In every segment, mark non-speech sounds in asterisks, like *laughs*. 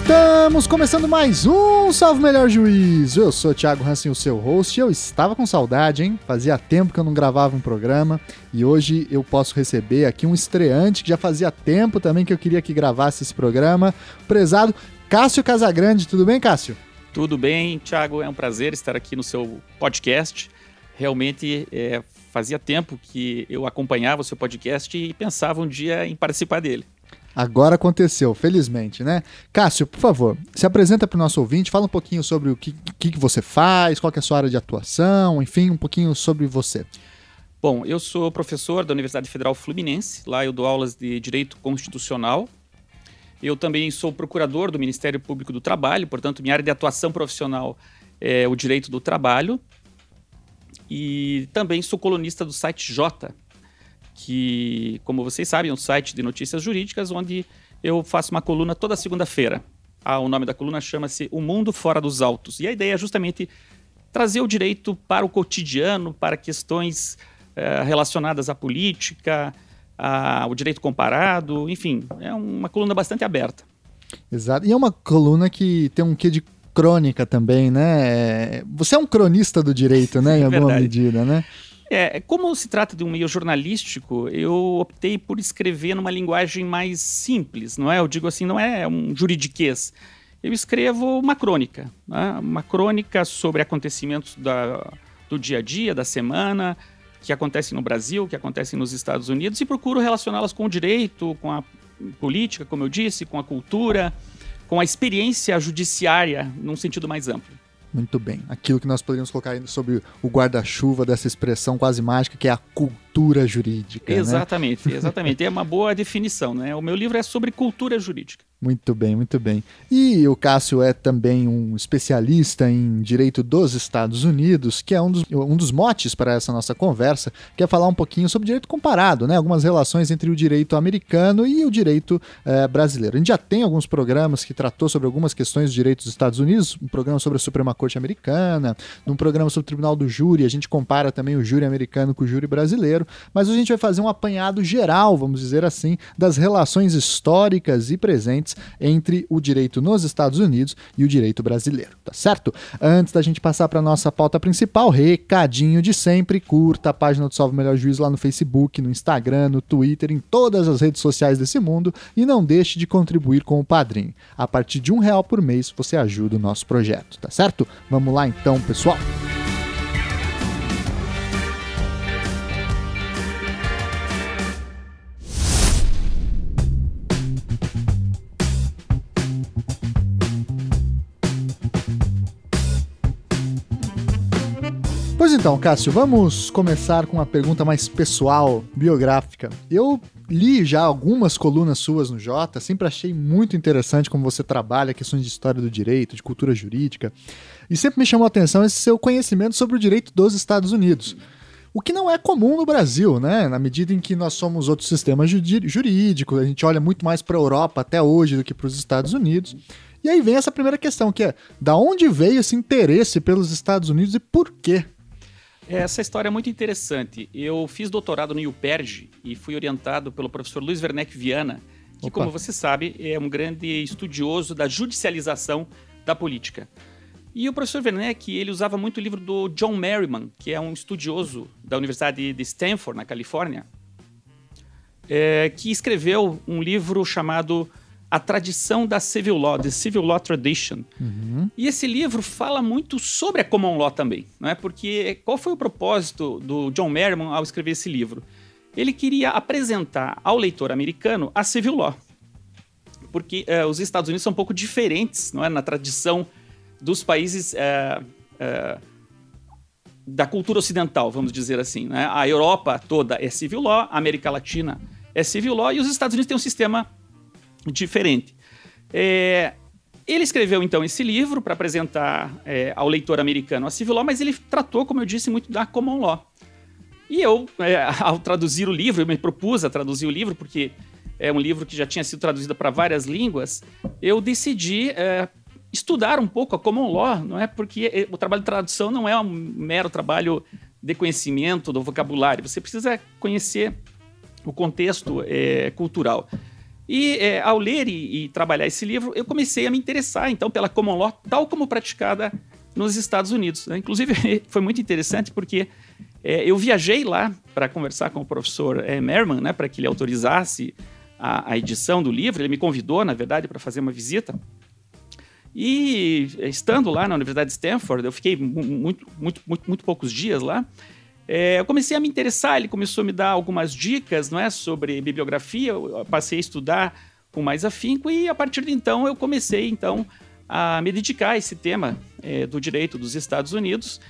Estamos começando mais um Salve Melhor Juízo. Eu sou o Thiago Hansen, o seu host, eu estava com saudade, hein? Fazia tempo que eu não gravava um programa e hoje eu posso receber aqui um estreante que já fazia tempo também que eu queria que gravasse esse programa. Prezado Cássio Casagrande, tudo bem, Cássio? Tudo bem, Thiago. É um prazer estar aqui no seu podcast. Realmente é, fazia tempo que eu acompanhava o seu podcast e pensava um dia em participar dele. Agora aconteceu, felizmente, né? Cássio, por favor, se apresenta para o nosso ouvinte, fala um pouquinho sobre o que, que, que você faz, qual é a sua área de atuação, enfim, um pouquinho sobre você. Bom, eu sou professor da Universidade Federal Fluminense, lá eu dou aulas de Direito Constitucional. Eu também sou procurador do Ministério Público do Trabalho, portanto, minha área de atuação profissional é o direito do trabalho. E também sou colunista do site J, que, como vocês sabem, é um site de notícias jurídicas onde eu faço uma coluna toda segunda-feira. Ah, o nome da coluna chama-se O Mundo Fora dos Autos. E a ideia é justamente trazer o direito para o cotidiano, para questões eh, relacionadas à política, ao direito comparado, enfim, é uma coluna bastante aberta. Exato. E é uma coluna que tem um quê de crônica também, né? Você é um cronista do direito, né? *laughs* Em alguma medida, né? É, como se trata de um meio jornalístico, eu optei por escrever numa linguagem mais simples, não é? Eu digo assim, não é um juridiquês. Eu escrevo uma crônica, né? uma crônica sobre acontecimentos da, do dia a dia, da semana, que acontecem no Brasil, que acontecem nos Estados Unidos, e procuro relacioná-las com o direito, com a política, como eu disse, com a cultura, com a experiência judiciária, num sentido mais amplo. Muito bem. Aquilo que nós poderíamos colocar sobre o guarda-chuva dessa expressão quase mágica, que é a cultura jurídica. Né? Exatamente, né? exatamente. é uma boa definição, né? O meu livro é sobre cultura jurídica. Muito bem, muito bem. E o Cássio é também um especialista em direito dos Estados Unidos, que é um dos, um dos motes para essa nossa conversa, que é falar um pouquinho sobre direito comparado, né? Algumas relações entre o direito americano e o direito eh, brasileiro. A gente já tem alguns programas que tratou sobre algumas questões do direito dos Estados Unidos, um programa sobre a Suprema Corte Americana, um programa sobre o Tribunal do Júri, a gente compara também o júri americano com o júri brasileiro, mas a gente vai fazer um apanhado geral, vamos dizer assim, das relações históricas e presentes entre o direito nos Estados Unidos e o direito brasileiro, tá certo? Antes da gente passar para nossa pauta principal, recadinho de sempre, curta a página do Salve Melhor Juízo lá no Facebook, no Instagram, no Twitter, em todas as redes sociais desse mundo e não deixe de contribuir com o Padrim. A partir de um real por mês você ajuda o nosso projeto, tá certo? Vamos lá então, pessoal. Pois então, Cássio, vamos começar com uma pergunta mais pessoal, biográfica. Eu li já algumas colunas suas no Jota, sempre achei muito interessante como você trabalha questões de história do direito, de cultura jurídica, e sempre me chamou a atenção esse seu conhecimento sobre o direito dos Estados Unidos. O que não é comum no Brasil, né? Na medida em que nós somos outro sistema jurídico, a gente olha muito mais para a Europa até hoje do que para os Estados Unidos. E aí vem essa primeira questão, que é: da onde veio esse interesse pelos Estados Unidos e por quê? Essa história é muito interessante. Eu fiz doutorado no IUPERJ e fui orientado pelo professor Luiz Werneck Viana, que, Opa. como você sabe, é um grande estudioso da judicialização da política. E o professor Werneck, ele usava muito o livro do John Merriman, que é um estudioso da Universidade de Stanford, na Califórnia, é, que escreveu um livro chamado a tradição da civil law, the civil law tradition. Uhum. E esse livro fala muito sobre a common law também, não é? Porque qual foi o propósito do John Merriman ao escrever esse livro? Ele queria apresentar ao leitor americano a civil law, porque uh, os Estados Unidos são um pouco diferentes, não é, na tradição dos países uh, uh, da cultura ocidental, vamos dizer assim. Né? A Europa toda é civil law, a América Latina é civil law e os Estados Unidos têm um sistema diferente. É, ele escreveu então esse livro para apresentar é, ao leitor americano a civil law, mas ele tratou, como eu disse, muito da common law. E eu, é, *laughs* ao traduzir o livro, eu me propus a traduzir o livro, porque é um livro que já tinha sido traduzido para várias línguas, eu decidi é, estudar um pouco a common law, não é? Porque é, o trabalho de tradução não é um mero trabalho de conhecimento do vocabulário, você precisa conhecer o contexto é, cultural. E é, ao ler e, e, trabalhar esse livro, eu comecei a me interessar, então, pela common law, tal como praticada nos Estados Unidos. Né? Inclusive, *laughs* foi muito interessante porque é, eu viajei lá para conversar com o professor é, Merman, né, para que ele autorizasse a, a, edição do livro. Ele me convidou, na verdade, para fazer uma visita. E estando lá na Universidade de Stanford, eu fiquei muito, muito, muito, muito poucos dias lá. É, eu comecei a me interessar, ele começou a me dar algumas dicas não é, sobre bibliografia, eu passei a estudar com mais afinco e a partir de então eu comecei então a me dedicar a esse tema é, do direito dos Estados Unidos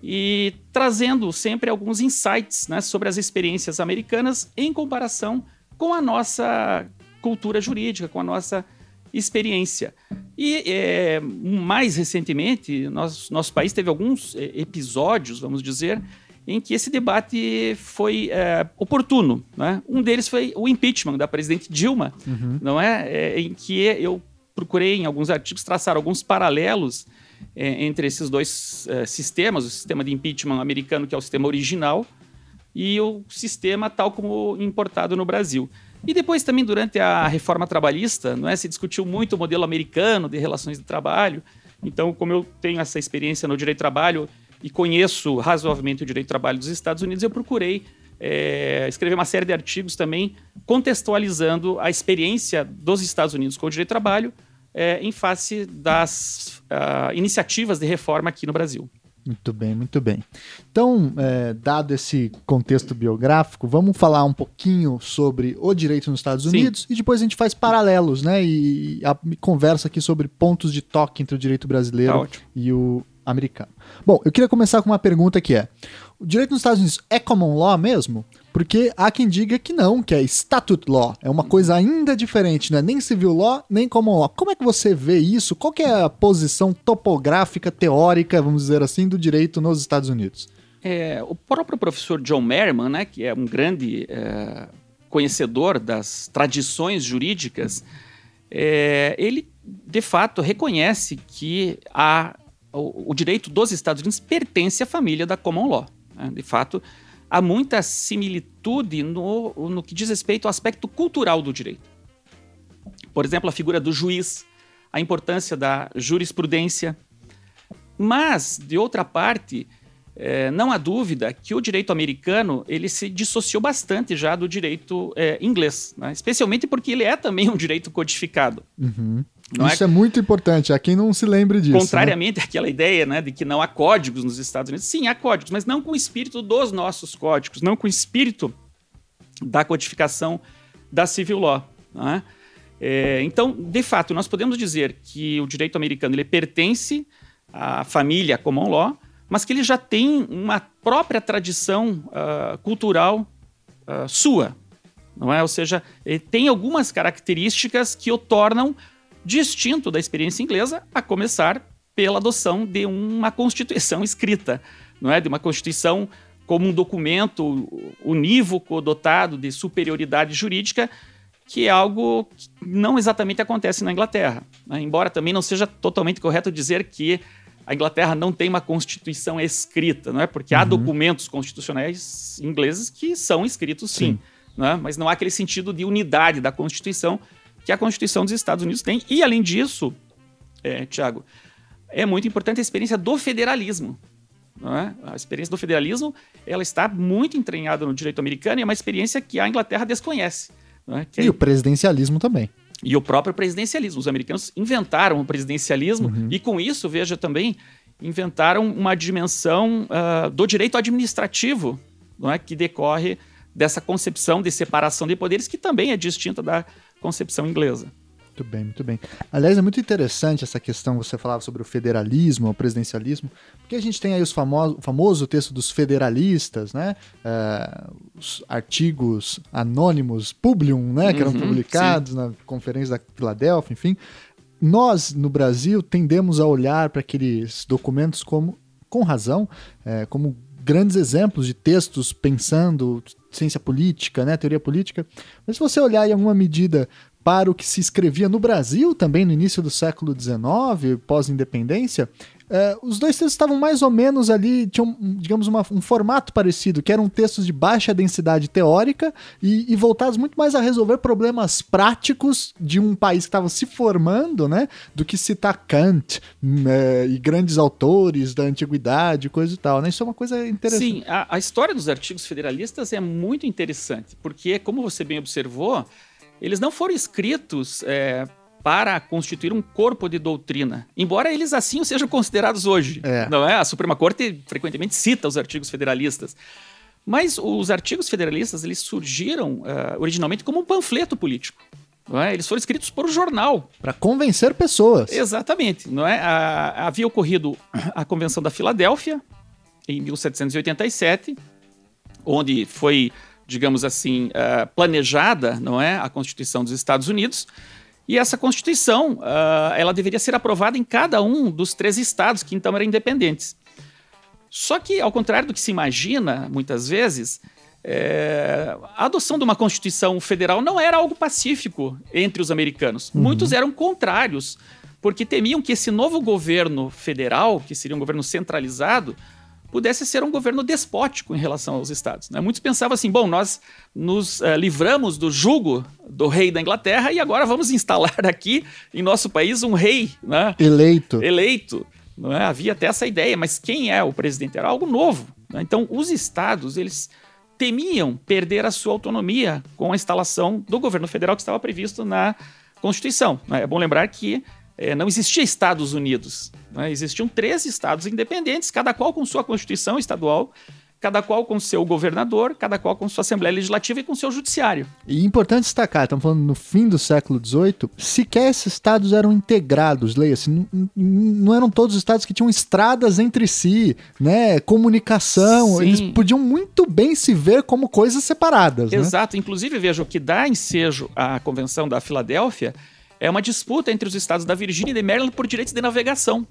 e trazendo sempre alguns insights né, sobre as experiências americanas em comparação com a nossa cultura jurídica, com a nossa experiência. E é, mais recentemente, nós, nosso país teve alguns é, episódios, vamos dizer, em que esse debate foi é, oportuno. Né? Um deles foi o impeachment da presidente Dilma, uhum. não é? é? Em que eu procurei em alguns artigos traçar alguns paralelos é, entre esses dois é, sistemas, o sistema de impeachment americano, que é o sistema original, e o sistema tal como importado no Brasil. E depois também durante a reforma trabalhista, não é, se discutiu muito o modelo americano de relações de trabalho. Então, como eu tenho essa experiência no direito do trabalho, e conheço razoavelmente o direito do trabalho dos Estados Unidos, eu procurei é, escrever uma série de artigos também contextualizando a experiência dos Estados Unidos com o direito do trabalho é, em face das uh, iniciativas de reforma aqui no Brasil. Muito bem, muito bem. Então, é, dado esse contexto biográfico, vamos falar um pouquinho sobre o direito nos Estados Unidos Sim. e depois a gente faz paralelos, né? E, a, conversa aqui sobre pontos de toque entre o direito brasileiro tá e o americano. Bom, eu queria começar com uma pergunta que é: o direito nos Estados Unidos é common law mesmo? Porque há quem diga que não, que é statute law, é uma coisa ainda diferente, não é nem civil law, nem common law. Como é que você vê isso? Qual é a posição topográfica, teórica, vamos dizer assim, do direito nos Estados Unidos? É, o próprio professor John Merriman, né, que é um grande é, conhecedor das tradições jurídicas, é, ele de fato reconhece que a o, o, direito dos Estados Unidos pertence à família da common law. Né? De fato, há muita similitude no, no que diz respeito ao aspecto cultural do direito. Por exemplo, a figura do juiz, a importância da jurisprudência. Mas, de outra parte, é, não há dúvida que o direito americano ele se dissociou bastante já do direito é, inglês, né? especialmente porque ele é também um direito codificado. Uhum. Isso é... é... muito importante, há quem não se lembre disso. Né? Contrariamente né? àquela ideia né, de que não há códigos nos Estados Unidos. Sim, há códigos, mas não com o espírito dos nossos códigos, não com o espírito da codificação da civil law. Né? É, então, de fato, nós podemos dizer que o direito americano ele pertence à família common law, mas que ele já tem uma própria tradição uh, cultural uh, sua, não é? Ou seja, ele tem algumas características que o tornam distinto da experiência inglesa, a começar pela adoção de uma constituição escrita, não é? De uma constituição como um documento unívoco dotado de superioridade jurídica, que é algo que não exatamente acontece na Inglaterra. Né? Embora também não seja totalmente correto dizer que a Inglaterra não tem uma constituição escrita, não é? Porque uhum. há documentos constitucionais ingleses que são escritos sim, sim. Não é? mas não há aquele sentido de unidade da Constituição que a Constituição dos Estados Unidos tem. E, além disso, é, Tiago, é muito importante a experiência do federalismo. É? A experiência do federalismo ela está muito entranhada no direito americano e é uma experiência que a Inglaterra desconhece. É? E é... o presidencialismo também. E o próprio presidencialismo. Os americanos inventaram o presidencialismo uhum. e, com isso, veja também, inventaram uma dimensão uh, do direito administrativo não é? que decorre dessa concepção de separação de poderes, que também é distinta da concepção inglesa. Muito bem, muito bem. Aliás, é muito interessante essa questão, você falava sobre o federalismo, o presidencialismo, porque a gente tem aí os famoso, o famoso texto dos federalistas, né? Uh, os artigos anônimos, Publium, né? Que eram uhum, publicados sim. na Conferência da Filadélfia, enfim. Nós, no Brasil, tendemos a olhar para aqueles documentos como, com razão, é, como grandes exemplos de textos pensando ciência política, né, teoria política. Mas se você olhar em alguma medida para o que se escrevia no Brasil também no início do século XIX, pós-independência, é, os dois textos estavam mais ou menos ali, tinham, digamos, uma, um formato parecido, que eram textos de baixa densidade teórica e, e voltados muito mais a resolver problemas práticos de um país que estava se formando, né? Do que citar Kant é, e grandes autores da antiguidade, coisa e tal, né? Isso é uma coisa interessante. Sim, a, a história dos artigos federalistas é muito interessante, porque, como você bem observou, eles não foram escritos é, para constituir um corpo de doutrina, embora eles assim sejam considerados hoje. É. Não é? A Suprema Corte frequentemente cita os artigos federalistas. Mas os artigos federalistas eles surgiram uh, originalmente como um panfleto político. Não é? Eles foram escritos por um jornal. Para convencer pessoas. Exatamente. Não é? A, havia ocorrido a Convenção da Filadélfia, em 1787, onde foi digamos assim, uh, planejada, não é, a Constituição dos Estados Unidos. E essa Constituição, uh, ela deveria ser aprovada em cada um dos três estados que então eram independentes. Só que, ao contrário do que se imagina, muitas vezes, é, a adoção de uma Constituição federal não era algo pacífico entre os americanos. Uhum. Muitos eram contrários, porque temiam que esse novo governo federal, que seria um governo centralizado, pudesse ser um governo despótico em relação aos estados. Né? Muitos pensavam assim: bom, nós nos uh, livramos do jugo do rei da Inglaterra e agora vamos instalar aqui em nosso país um rei né? eleito. Eleito. Não é? Havia até essa ideia, mas quem é o presidente? Era algo novo. Né? Então, os estados, eles temiam perder a sua autonomia com a instalação do governo federal que estava previsto na Constituição. Né? É bom lembrar que é, não existia Estados Unidos. Né? Existiam três estados independentes, cada qual com sua constituição estadual, cada qual com seu governador, cada qual com sua Assembleia Legislativa e com seu Judiciário. E importante destacar, estamos falando no fim do século XVIII, sequer esses estados eram integrados, leia-se, não, não, eram todos os estados que tinham estradas entre si, né, comunicação, Sim. eles podiam muito bem se ver como coisas separadas. Né? Exato, né? inclusive veja o que dá ensejo à Convenção da Filadélfia é uma disputa entre os estados da Virgínia e de Maryland por direitos de navegação.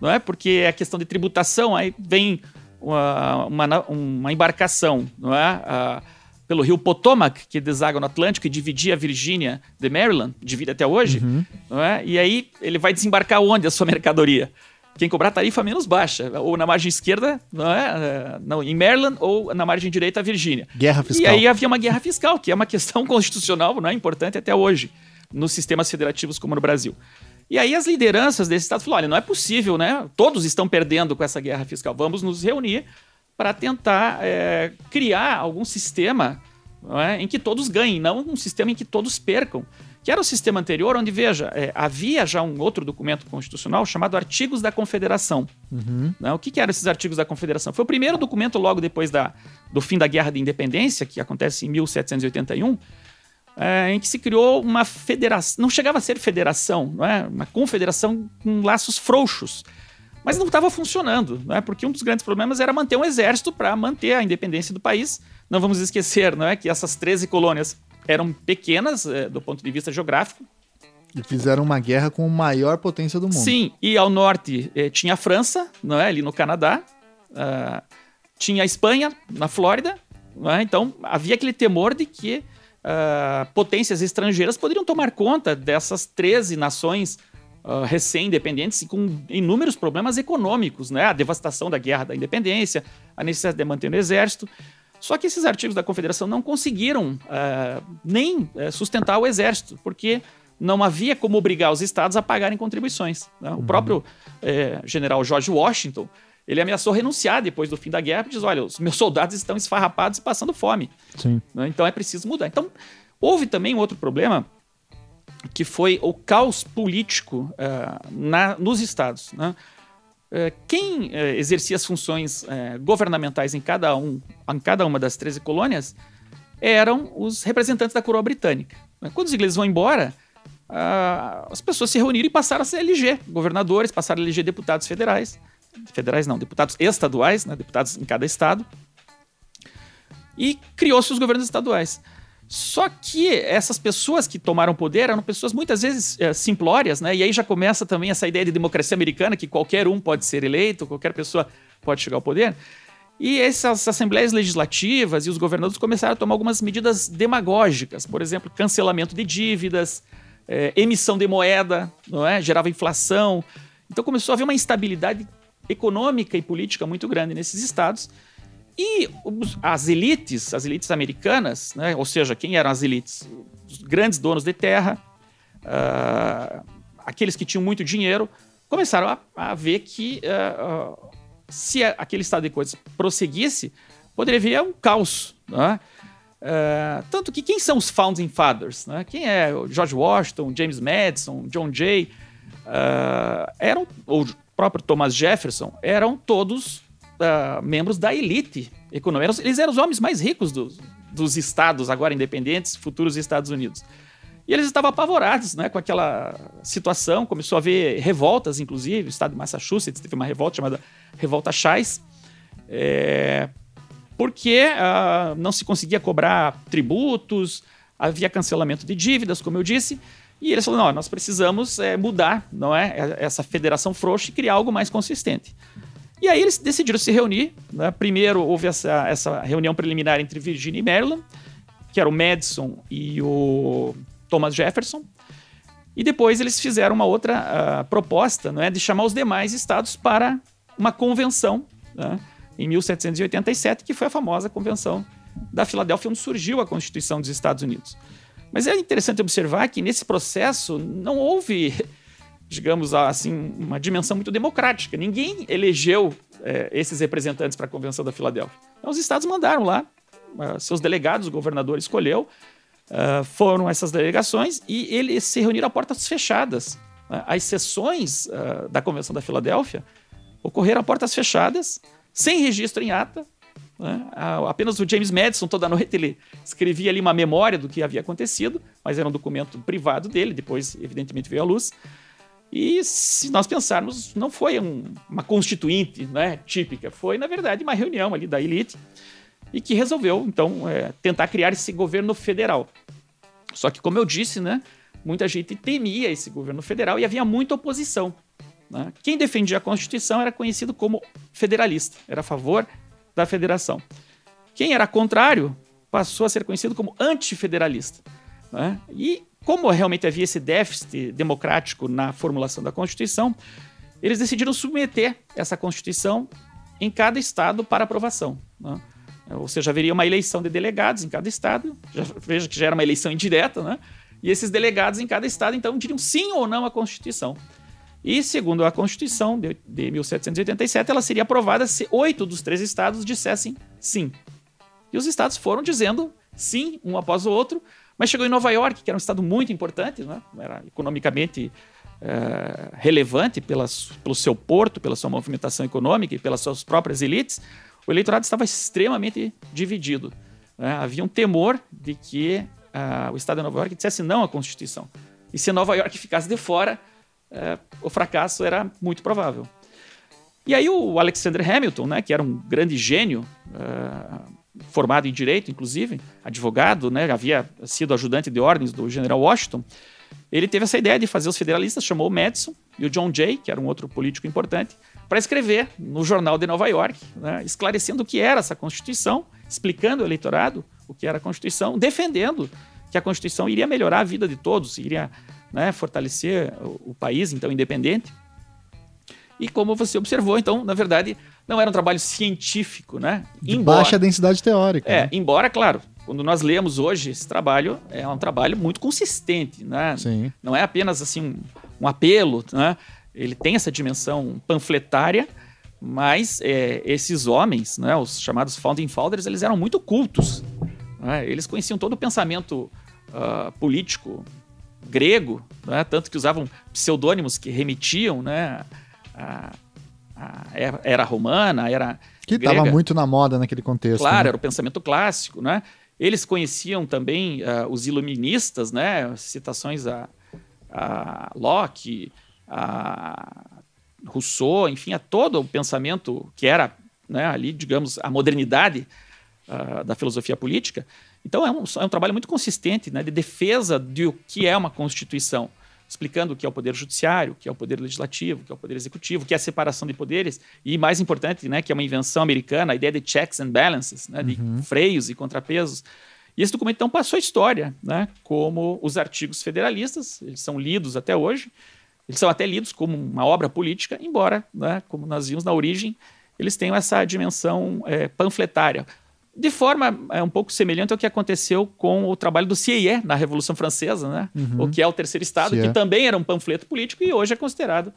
Não é? Porque é questão de tributação, aí vem uma, uma, uma embarcação, não é? pelo rio Potomac, que deságua no Atlântico e dividia a Virgínia de Maryland, divide até hoje, uhum. não é? E aí ele vai desembarcar onde a sua *laughs* mercadoria? Quem cobrar tarifa menos baixa, ou na margem esquerda, não é? é não, em Maryland, ou na margem direita, a Virgínia. Guerra fiscal. E aí havia uma guerra fiscal, que é uma questão *laughs* constitucional, não é importante até hoje nos sistemas federativos como no Brasil. E aí as lideranças desse estado falaram: olha, não é possível, né? Todos estão perdendo com essa guerra fiscal. Vamos nos reunir para tentar é, criar algum sistema é, em que todos ganhem, não um sistema em que todos percam. Que era o sistema anterior, onde, veja, é, havia já um outro documento constitucional chamado Artigos da Confederação. Uhum. Né? O que, que eram esses Artigos da Confederação? Foi o primeiro documento logo depois da, do fim da Guerra de Independência, que acontece em 1781, é, em que se criou uma federação, não chegava a ser federação, não é? uma confederação com laços frouxos. Mas não estava funcionando, não é? porque um dos grandes problemas era manter um exército para manter a independência do país. Não vamos esquecer não é? que essas 13 colônias eram pequenas é, do ponto de vista geográfico. E fizeram uma guerra com a maior potência do mundo. Sim, e ao norte é, tinha a França, não é? ali no Canadá, uh, tinha a Espanha, na Flórida. É? Então havia aquele temor de que uh, potências estrangeiras poderiam tomar conta dessas 13 nações uh, recém-independentes e com inúmeros problemas econômicos, né? A devastação da guerra da independência, a necessidade de manter o exército. Só que esses artigos da Confederação não conseguiram uh, nem uh, sustentar o exército, porque não havia como obrigar os estados a pagarem contribuições. Né? O uhum. próprio eh, general George Washington ele ameaçou renunciar depois do fim da guerra, diz: olha, os meus soldados estão esfarrapados e passando fome. Né? Então é preciso mudar. Então, houve também um outro problema, que foi o caos político uh, na, nos estados. Né? Uh, quem uh, exercia as funções governamentais em cada, um, em cada uma das 13 colônias eram os representantes da coroa britânica. Né? Quando os ingleses vão embora, as pessoas se reuniram e passaram a se eleger governadores, passaram a eleger deputados federais federais não, deputados estaduais, né, deputados em cada estado, e criou-se os governos estaduais. Só que essas pessoas que tomaram poder eram pessoas muitas vezes é, simplórias, né? E aí já começa também essa ideia de democracia americana, que qualquer um pode ser eleito, qualquer pessoa pode chegar ao poder. E essas assembleias legislativas e os governadores começaram a tomar algumas medidas demagógicas, por exemplo, cancelamento de dívidas, é, emissão de moeda, não é? gerava inflação, Então começou a haver uma instabilidade econômica e política muito grande nesses estados. E as elites, as elites americanas, né, ou seja, quem eram as elites? Os grandes donos de terra, uh, aqueles que tinham muito dinheiro, começaram a, a ver que uh, uh, se aquele estado de coisas prosseguisse, poderia vir um caos. Né? Tanto que quem são os Founding Fathers? Né? Quem é George Washington, James Madison, John Jay? Eram, ou próprio Thomas Jefferson, eram todos uh, membros da elite econômica. Eles eram os homens mais ricos do, dos estados, agora independentes, futuros Estados Unidos. E eles estavam apavorados né, com aquela situação. Começou a haver revoltas, inclusive. O estado de Massachusetts teve uma revolta chamada Revolta Chais. É, porque uh, não se conseguia cobrar tributos, havia cancelamento de dívidas, como eu disse, e eles falaram: nós precisamos é, mudar não é, essa federação frouxa e criar algo mais consistente. E aí eles decidiram se reunir. Né? Primeiro houve essa, essa reunião preliminar entre Virginia e Maryland, que era o Madison e o Thomas Jefferson. E depois eles fizeram uma outra uh, proposta não é, de chamar os demais estados para uma convenção. Né? em 1787, que foi a famosa Convenção da Filadélfia, onde surgiu a Constituição dos Estados Unidos. Mas é interessante observar que nesse processo não houve, *laughs* digamos assim, uma dimensão muito democrática. Ninguém elegeu é, esses representantes para a Convenção da Filadélfia. Então, os estados mandaram lá, uh, seus delegados, o governador escolheu, uh, foram essas delegações e eles se reuniram a portas fechadas. Uh, as sessões da Convenção da Filadélfia ocorreram a portas fechadas sem registro em ata. Né? Apenas o James Madison, toda noite, ele escrevia ali uma memória do que havia acontecido, mas era um documento privado dele, depois, evidentemente, veio à luz. E se nós pensarmos, não foi um, uma constituinte né, típica, foi, na verdade, uma reunião ali da elite e que resolveu, então, é, tentar criar esse governo federal. Só que, como eu disse, né, muita gente temia esse governo federal e havia muita oposição. Né? Quem defendia a Constituição era conhecido como federalista, era a favor da federação. Quem era contrário passou a ser conhecido como antifederalista. Né? E como realmente havia esse déficit democrático na formulação da Constituição, eles decidiram submeter essa Constituição em cada estado para aprovação. Né? Ou seja, haveria uma eleição de delegados em cada estado, já, veja que já era uma eleição indireta, né? e esses delegados em cada estado então diriam sim ou não à Constituição. E, segundo a Constituição de, de 1787, ela seria aprovada se oito dos três estados dissessem sim. E os estados foram dizendo sim, um após o outro, mas chegou em Nova York, que era um estado muito importante, né? era economicamente é, relevante pelas, pelo seu porto, pela sua movimentação econômica e pelas suas próprias elites, o eleitorado estava extremamente dividido. Né? Havia um temor de que uh, o estado de Nova York dissesse não à Constituição. E se Nova York ficasse de fora, é, o fracasso era muito provável. E aí o Alexander Hamilton, né, que era um grande gênio, é, formado em direito, inclusive, advogado, né, havia sido ajudante de ordens do general Washington, ele teve essa ideia de fazer os federalistas, chamou o Madison e o John Jay, que era um outro político importante, para escrever no jornal de Nova York, né, esclarecendo o que era essa Constituição, explicando ao eleitorado o que era a Constituição, defendendo que a Constituição iria melhorar a vida de todos, iria né, fortalecer o, o país, então, independente. E como você observou, então, na verdade, não era um trabalho científico, né? De embora, baixa densidade teórica. É, né? embora, claro, quando nós lemos hoje esse trabalho, é um trabalho muito consistente, né? Sim. Não é apenas assim um, um apelo, né? Ele tem essa dimensão panfletária, mas é, esses homens, né, os chamados founding fathers, eles eram muito cultos. Né? Eles conheciam todo o pensamento uh, político grego, né? tanto que usavam pseudônimos que remetiam né? a, a era romana, era que estava muito na moda naquele contexto. Claro, né? era o pensamento clássico, né? Eles conheciam também uh, os iluministas, né? Citações a, a Locke, a Rousseau, enfim, a todo o pensamento que era né, ali, digamos, a modernidade uh, da filosofia política. Então é um, é um trabalho muito consistente né, de defesa do que é uma Constituição, explicando o que é o poder judiciário, o que é o poder legislativo, o que é o poder executivo, o que é a separação de poderes e, mais importante, né, que é uma invenção americana, a ideia de checks and balances, né, de uhum. freios e contrapesos. E esse documento, então, passou a história, né, como os artigos federalistas, eles são lidos até hoje, eles são até lidos como uma obra política, embora, né, como nós vimos na origem, eles tenham essa dimensão é, panfletária. De forma é, um pouco semelhante ao que aconteceu com o trabalho do CIE na Revolução Francesa, né? Uhum. o que é o terceiro Estado, que também era um panfleto político e hoje é considerado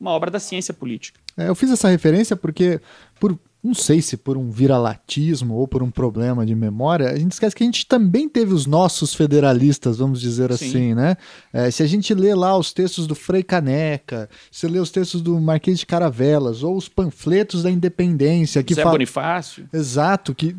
uma obra da ciência política. É, eu fiz essa referência porque, por não sei se por um viralatismo ou por um problema de memória, a gente esquece que a gente também teve os nossos federalistas, vamos dizer Sim. assim, né? É, se a gente lê lá os textos do Frei Caneca, se lê os textos do Marquês de Caravelas, ou os panfletos da independência que Zé fala... Bonifácio. Exato, que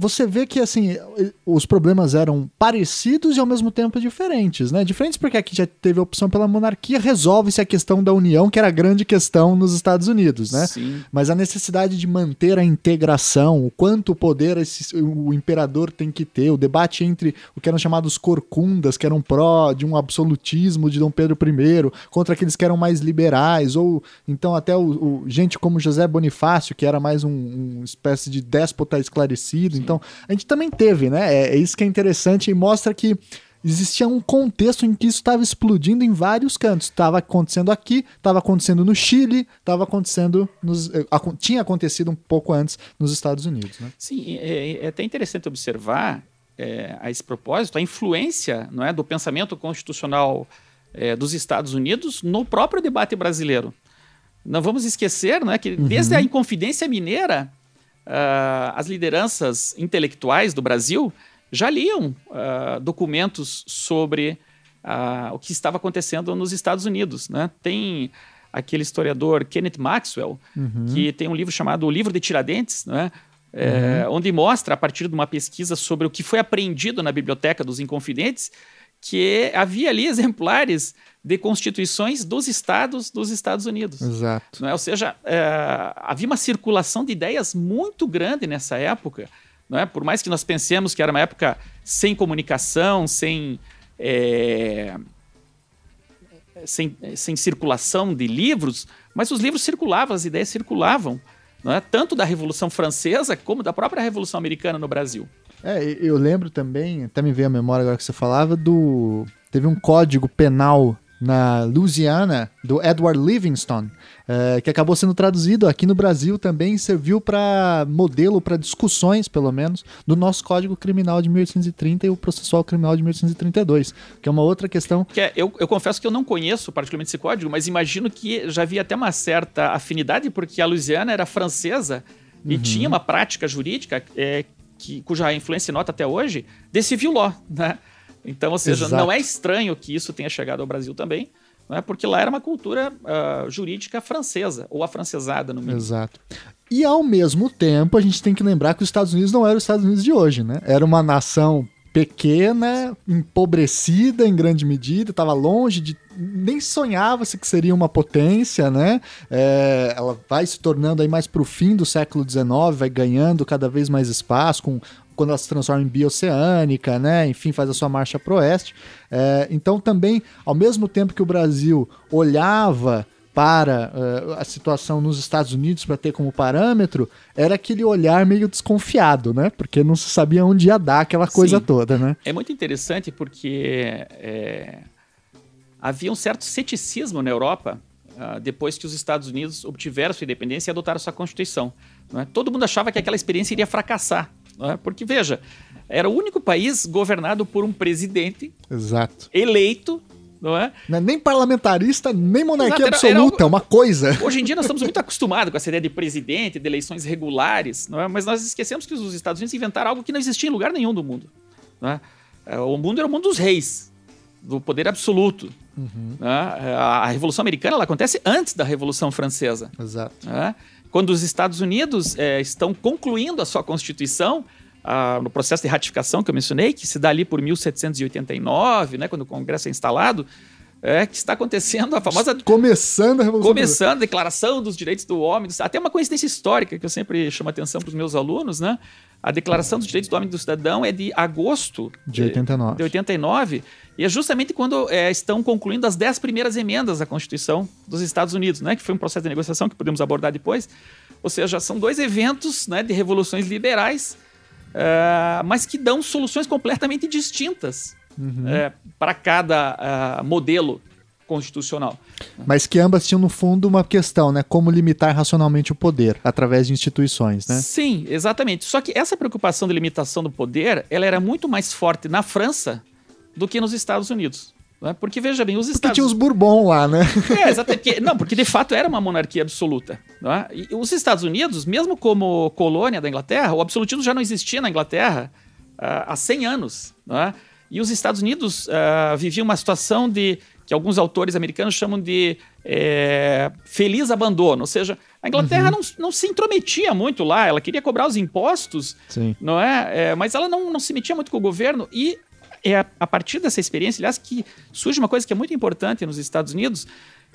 você vê que assim os problemas eram parecidos e ao mesmo tempo diferentes, né? Diferentes porque aqui já teve a opção pela monarquia, resolve-se a questão da união, que era a grande questão nos Estados Unidos, né? Sim. Mas a necessidade de manter a integração, o quanto poder esse, o imperador tem que ter, o debate entre o que eram chamados corcundas, que eram pró de um absolutismo de Dom Pedro I, contra aqueles que eram mais liberais, ou então até o, o gente como José Bonifácio, que era mais um, uma espécie de déspota esclarecido. Sim. Então, a gente também teve, né? É, é isso que é interessante e mostra que existia um contexto em que isso estava explodindo em vários cantos. Estava acontecendo aqui, estava acontecendo no Chile, estava acontecendo nos, eh, tinha acontecido um pouco antes nos Estados Unidos. Né? Sim, é, é até interessante observar é, a esse propósito a influência não é, do pensamento constitucional é, dos Estados Unidos no próprio debate brasileiro. Não vamos esquecer não é, que uhum. desde a Inconfidência Mineira uh, as lideranças intelectuais do Brasil já liam uh, documentos sobre uh, o que estava acontecendo nos Estados Unidos. Né? Tem aquele historiador Kenneth Maxwell, uhum. que tem um livro chamado O Livro de Tiradentes, né? É, uhum. onde mostra, a partir de uma pesquisa sobre o que foi aprendido na biblioteca dos Inconfidentes, que havia ali exemplares de constituições dos estados dos Estados Unidos. Exato. Não é? Ou seja, é, havia uma circulação de ideias muito grande nessa época. Não é? Por mais que nós pensemos que era uma época sem comunicação, sem, é, sem, sem circulação de livros, mas os livros circulavam, as ideias circulavam. Não é? Tanto da Revolução Francesa como da própria Revolução Americana no Brasil. É, eu lembro também, até me veio a memória agora que você falava, do. Teve um código penal na Louisiana, do Edward Livingstone, é, que acabou sendo traduzido aqui no Brasil também, serviu para modelo, para discussões, pelo menos, do nosso Código Criminal de 1830 e o Processual Criminal de 1832, que é uma outra questão. Que é, eu, eu confesso que eu não conheço particularmente esse código, mas imagino que já havia até uma certa afinidade, porque a Louisiana era francesa e uhum. tinha uma prática jurídica é, que, cuja influência nota até hoje, desse law, né? Então, ou seja, Exato. não é estranho que isso tenha chegado ao Brasil também, não é? porque lá era uma cultura uh, jurídica francesa, ou afrancesada no mínimo. Exato. E ao mesmo tempo, a gente tem que lembrar que os Estados Unidos não eram os Estados Unidos de hoje, né? Era uma nação pequena, empobrecida em grande medida, estava longe de. Nem sonhava-se que seria uma potência, né? É, ela vai se tornando aí mais para o fim do século XIX, vai ganhando cada vez mais espaço, com quando ela se transforma em bioceânica, né? Enfim, faz a sua marcha para o oeste. É, então, também, ao mesmo tempo que o Brasil olhava para uh, a situação nos Estados Unidos para ter como parâmetro, era aquele olhar meio desconfiado, né? Porque não se sabia onde ia dar aquela coisa Sim. toda, né? É muito interessante porque é, havia um certo ceticismo na Europa uh, depois que os Estados Unidos obtiveram sua independência e adotaram sua Constituição. É? Todo mundo achava que aquela experiência iria fracassar. É? Porque, veja, era o único país governado por um presidente Exato. eleito não é? Não é nem parlamentarista, nem monarquia Exato, era, absoluta, é uma coisa. Hoje em dia nós estamos muito acostumados com essa ideia de presidente, de eleições regulares, não é? mas nós esquecemos que os Estados Unidos inventaram algo que não existia em lugar nenhum do mundo. Não é? é o mundo era o mundo dos reis, do poder absoluto. Uhum. É? A Revolução Americana ela acontece antes da Revolução Francesa. Exato. É? Quando os Estados Unidos é, estão concluindo a sua Constituição, ah, no processo de ratificação que eu mencionei, que se dá ali por 1789, né, quando o Congresso é instalado, é que está acontecendo a famosa. Começando a Revolução Começando a Declaração dos Direitos do Homem. Até uma coincidência histórica que eu sempre chamo a atenção para os meus alunos, né? A Declaração dos Direitos do Homem e do Cidadão é de agosto de 89. De 89 e é justamente quando é, estão concluindo as dez primeiras emendas à Constituição dos Estados Unidos, né? Que foi um processo de negociação que podemos abordar depois. Ou seja, são dois eventos né, de revoluções liberais, uh, mas que dão soluções completamente distintas uhum. uh, para cada uh, modelo constitucional. Mas que ambas tinham, no fundo, uma questão, né? Como limitar racionalmente o poder através de instituições, né? Sim, exatamente. Só que essa preocupação de limitação do poder, ela era muito mais forte na França do que nos Estados Unidos. Né? Porque, veja bem, os Porque Estados tinha os Bourbon lá, né? É, exatamente. Porque, não, porque de fato era uma monarquia absoluta. Né? E os Estados Unidos, mesmo como colônia da Inglaterra, o absolutismo já não existia na Inglaterra uh, há 100 anos. Né? E os Estados Unidos uh, viviam uma situação de que alguns autores americanos chamam de é, feliz abandono. Ou seja, a Inglaterra uhum. não, não se intrometia muito lá, ela queria cobrar os impostos, Sim. não é? é? Mas ela não, não se metia muito com o governo e é a, a partir dessa experiência, aliás, que surge uma coisa que é muito importante nos Estados Unidos,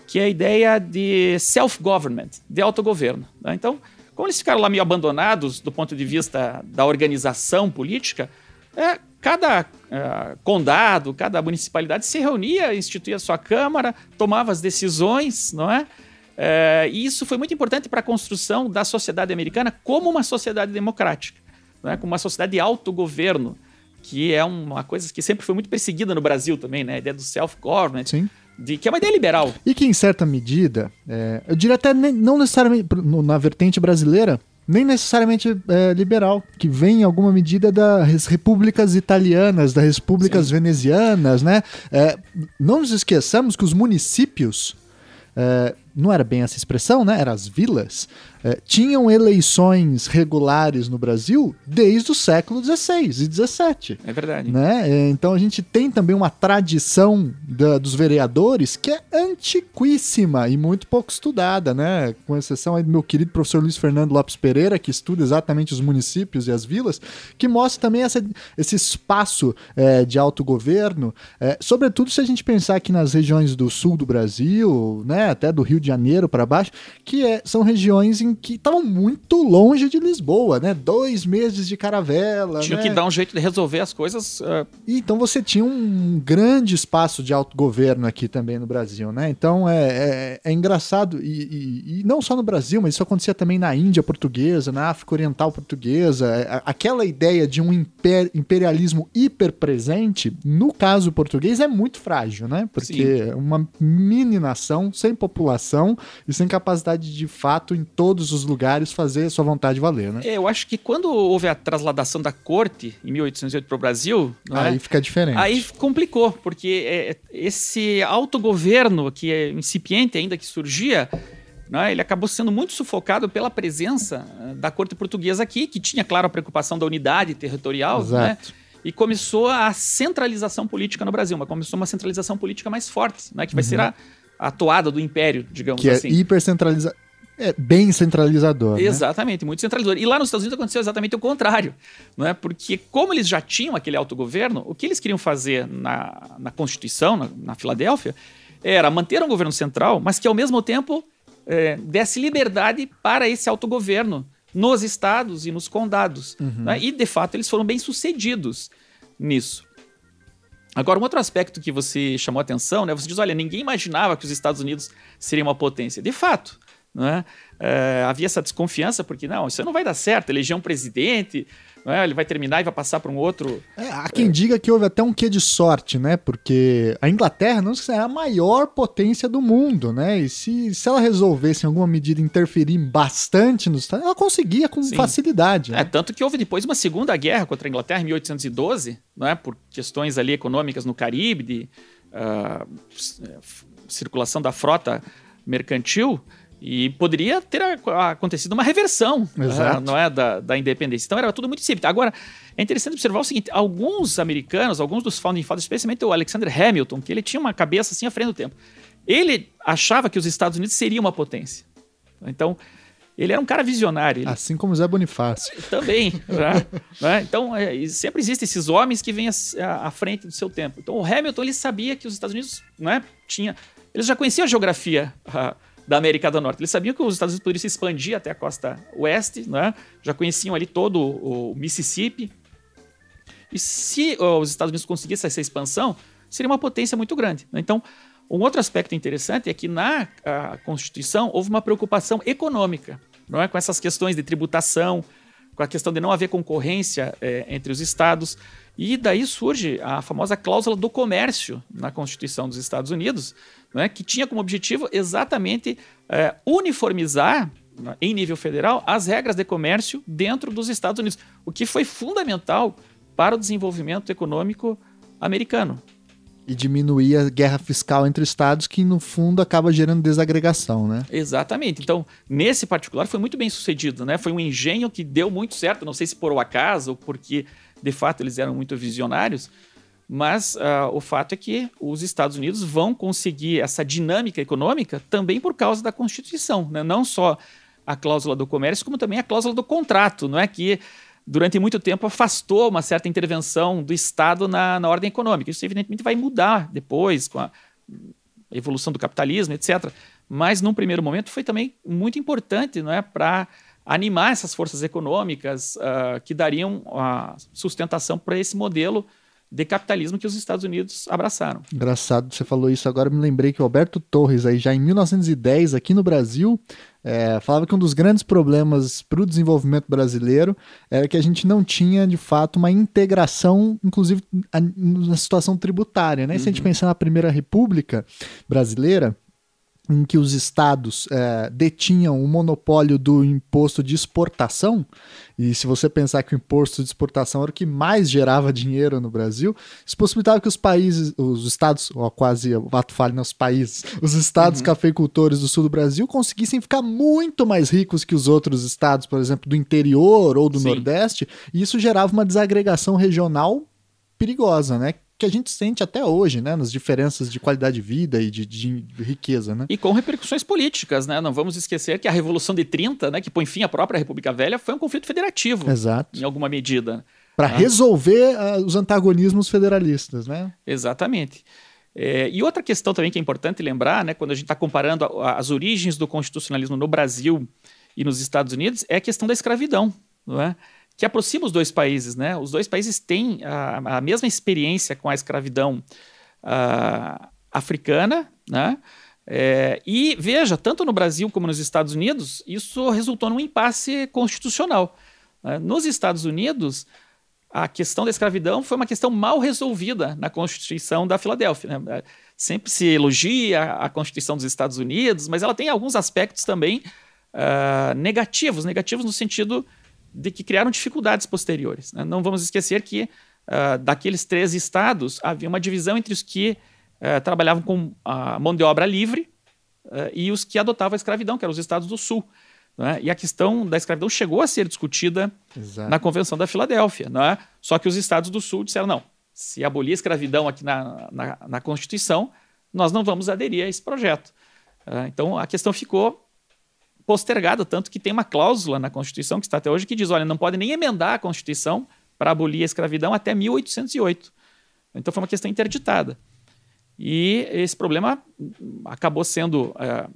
que é a ideia de self-government, de autogoverno. Né? Então, como eles ficaram lá meio abandonados do ponto de vista da organização política, é, cada uh, condado, cada municipalidade se reunia, instituía sua Câmara, tomava as decisões, não é? é e isso foi muito importante para a construção da sociedade americana como uma sociedade democrática, não é? como uma sociedade de autogoverno, que é uma coisa que sempre foi muito perseguida no Brasil também, né? A ideia do self-government. Sim. De, que é uma ideia liberal. E que, em certa medida, é, eu diria até não necessariamente na vertente brasileira, nem necessariamente é, liberal, que vem em alguma medida das repúblicas italianas, das repúblicas Sim. venezianas, né? É, não nos esqueçamos que os municípios, é, não era bem essa expressão, né? Eram as vilas, é, tinham eleições regulares no Brasil desde o século XVI e XVII. É verdade. Né? É, então a gente tem também uma tradição da, dos vereadores que é antiquíssima e muito pouco estudada, né? Com exceção do meu querido professor Luiz Fernando Lopes Pereira, que estuda exatamente os municípios e as vilas, que mostra também essa, esse espaço é, de autogoverno, é, sobretudo se a gente pensar aqui nas regiões do sul do Brasil, né? até do Rio de Janeiro para baixo, que é, são regiões em que estavam muito longe de Lisboa, né? Dois meses de caravela. Tinha né? que dar um jeito de resolver as coisas. Uh... então você tinha um grande espaço de autogoverno aqui também no Brasil, né? Então é, é, é engraçado, e, e, e, não só no Brasil, mas isso acontecia também na Índia portuguesa, na África Oriental portuguesa. É, aquela ideia de um imper, imperialismo hiperpresente, no caso português, é muito frágil, né? Porque Sim. uma mini nação sem população e sem capacidade de fato em todos os lugares fazer sua vontade valer, né? É, eu acho que quando houve a trasladação da corte em 1808 para o Brasil, aí é? fica diferente. Aí complicou, porque é, esse autogoverno que é incipiente ainda que surgia, né, ele acabou sendo muito sufocado pela presença eh, da corte portuguesa aqui, que tinha, claro, a preocupação da unidade territorial, né? Exato. né? E começou a centralização política no Brasil, mas começou uma centralização política mais forte, né? Que vai uhum. ser a, a toada do império, digamos que é assim. Que é hipercentraliza é bem centralizador. Né? Exatamente, né? muito centralizador. E lá nos Estados Unidos aconteceu exatamente o contrário. Não é? Porque, como eles já tinham aquele autogoverno, o que eles queriam fazer na, na Constituição, na, na Filadélfia, era manter um governo central, mas que ao mesmo tempo é, desse liberdade para esse autogoverno nos estados e nos condados. Uhum. Né? E, de fato, eles foram bem sucedidos nisso. Agora, um outro aspecto que você chamou a atenção, né? Você diz, olha, ninguém imaginava que os Estados Unidos seriam uma potência. De fato, né? É, havia essa desconfiança, porque não, isso não vai dar certo, eleger um presidente, é? ele vai terminar e vai passar para um outro. É, há quem é... diga que houve até um quê de sorte, né? Porque a Inglaterra não é a maior potência do mundo, né? E se, se ela resolvesse em alguma medida interferir bastante nos Estados ela conseguia com Sim. facilidade. Né? É, tanto que houve depois uma segunda guerra contra a Inglaterra em 1812, não é? por questões ali econômicas no Caribe, de uh, circulação da frota mercantil. E poderia ter acontecido uma reversão uh, não é, da, da independência. Então era tudo muito simples. Agora, é interessante observar o seguinte: alguns americanos, alguns dos founding fathers, especialmente o Alexander Hamilton, que ele tinha uma cabeça assim à frente do tempo, ele achava que os Estados Unidos seria uma potência. Então, ele era um cara visionário. Ele... Assim como Zé Bonifácio. Também. *laughs* né? né? Então, é, sempre existem esses homens que vêm à, frente do seu tempo. Então, o Hamilton ele sabia que os Estados Unidos né, tinha. Eles já conheciam a geografia. Uh, da América do Norte. Eles sabiam que os Estados Unidos poderiam se expandir até a costa oeste, né? já conheciam ali todo o Mississippi. E se os Estados Unidos conseguissem essa expansão, seria uma potência muito grande. Né? Então, um outro aspecto interessante é que na Constituição houve uma preocupação econômica, não é? com essas questões de tributação, com a questão de não haver concorrência é, entre os estados. E daí surge a famosa cláusula do comércio na Constituição dos Estados Unidos, né, que tinha como objetivo exatamente é, uniformizar em nível federal as regras de comércio dentro dos Estados Unidos, o que foi fundamental para o desenvolvimento econômico americano. E diminuir a guerra fiscal entre estados, que no fundo acaba gerando desagregação, né? Exatamente. Então, nesse particular, foi muito bem sucedido, né? Foi um engenho que deu muito certo, não sei se por o acaso ou porque de fato eles eram muito visionários, mas uh, o fato é que os Estados Unidos vão conseguir essa dinâmica econômica também por causa da Constituição, né? não só a cláusula do comércio, como também a cláusula do contrato, não é que durante muito tempo afastou uma certa intervenção do Estado na, na ordem econômica. Isso evidentemente vai mudar depois com a evolução do capitalismo, etc. Mas num primeiro momento foi também muito importante, não é, para animar essas forças econômicas uh, que dariam a sustentação para esse modelo de capitalismo que os Estados Unidos abraçaram. Engraçado, você falou isso agora, me lembrei que o Alberto Torres, aí já em 1910, aqui no Brasil, é, falava que um dos grandes problemas para o desenvolvimento brasileiro era que a gente não tinha, de fato, uma integração, inclusive na situação tributária. Né? Se a gente uhum. pensar na Primeira República Brasileira, em que os estados é, detinham o monopólio do imposto de exportação, e se você pensar que o imposto de exportação era o que mais gerava dinheiro no Brasil, isso possibilitava que os países, os estados, ó, quase o ato falho nos países, os estados uhum. cafeicultores do sul do Brasil conseguissem ficar muito mais ricos que os outros estados, por exemplo, do interior ou do Sim. Nordeste, e isso gerava uma desagregação regional perigosa, né? Que a gente sente até hoje, né, nas diferenças de qualidade de vida e de, de, riqueza, né? E com repercussões políticas, né? Não vamos esquecer que a Revolução de 30, né, que põe fim à própria República Velha, foi um conflito federativo. Exato. Em alguma medida. Para ah. resolver uh, os antagonismos federalistas, né? Exatamente. É, e outra questão também que é importante lembrar, né, quando a gente está comparando a, a, as origens do constitucionalismo no Brasil e nos Estados Unidos, é a questão da escravidão, não é? Que aproxima os dois países. Né? Os dois países têm a, a mesma experiência com a escravidão uh, africana, né? É, e veja, tanto no Brasil como nos Estados Unidos, isso resultou num impasse constitucional. Né? Nos Estados Unidos, a questão da escravidão foi uma questão mal resolvida na Constituição da Filadélfia. Né? Sempre se elogia a Constituição dos Estados Unidos, mas ela tem alguns aspectos também uh, negativos negativos no sentido de que criaram dificuldades posteriores. Né? Não vamos esquecer que uh, daqueles três estados havia uma divisão entre os que uh, trabalhavam com a mão de obra livre uh, e os que adotavam a escravidão, que eram os estados do sul. Né? E a questão da escravidão chegou a ser discutida Exato. na Convenção da Filadélfia. Né? Só que os estados do sul disseram: não, se abolir a escravidão aqui na, na, na Constituição, nós não vamos aderir a esse projeto. então a questão ficou postergado, tanto que tem uma cláusula na Constituição, que está até hoje, que diz: olha, não pode nem emendar a Constituição para abolir a escravidão até 1808. Então foi uma questão interditada. E esse problema acabou sendo é,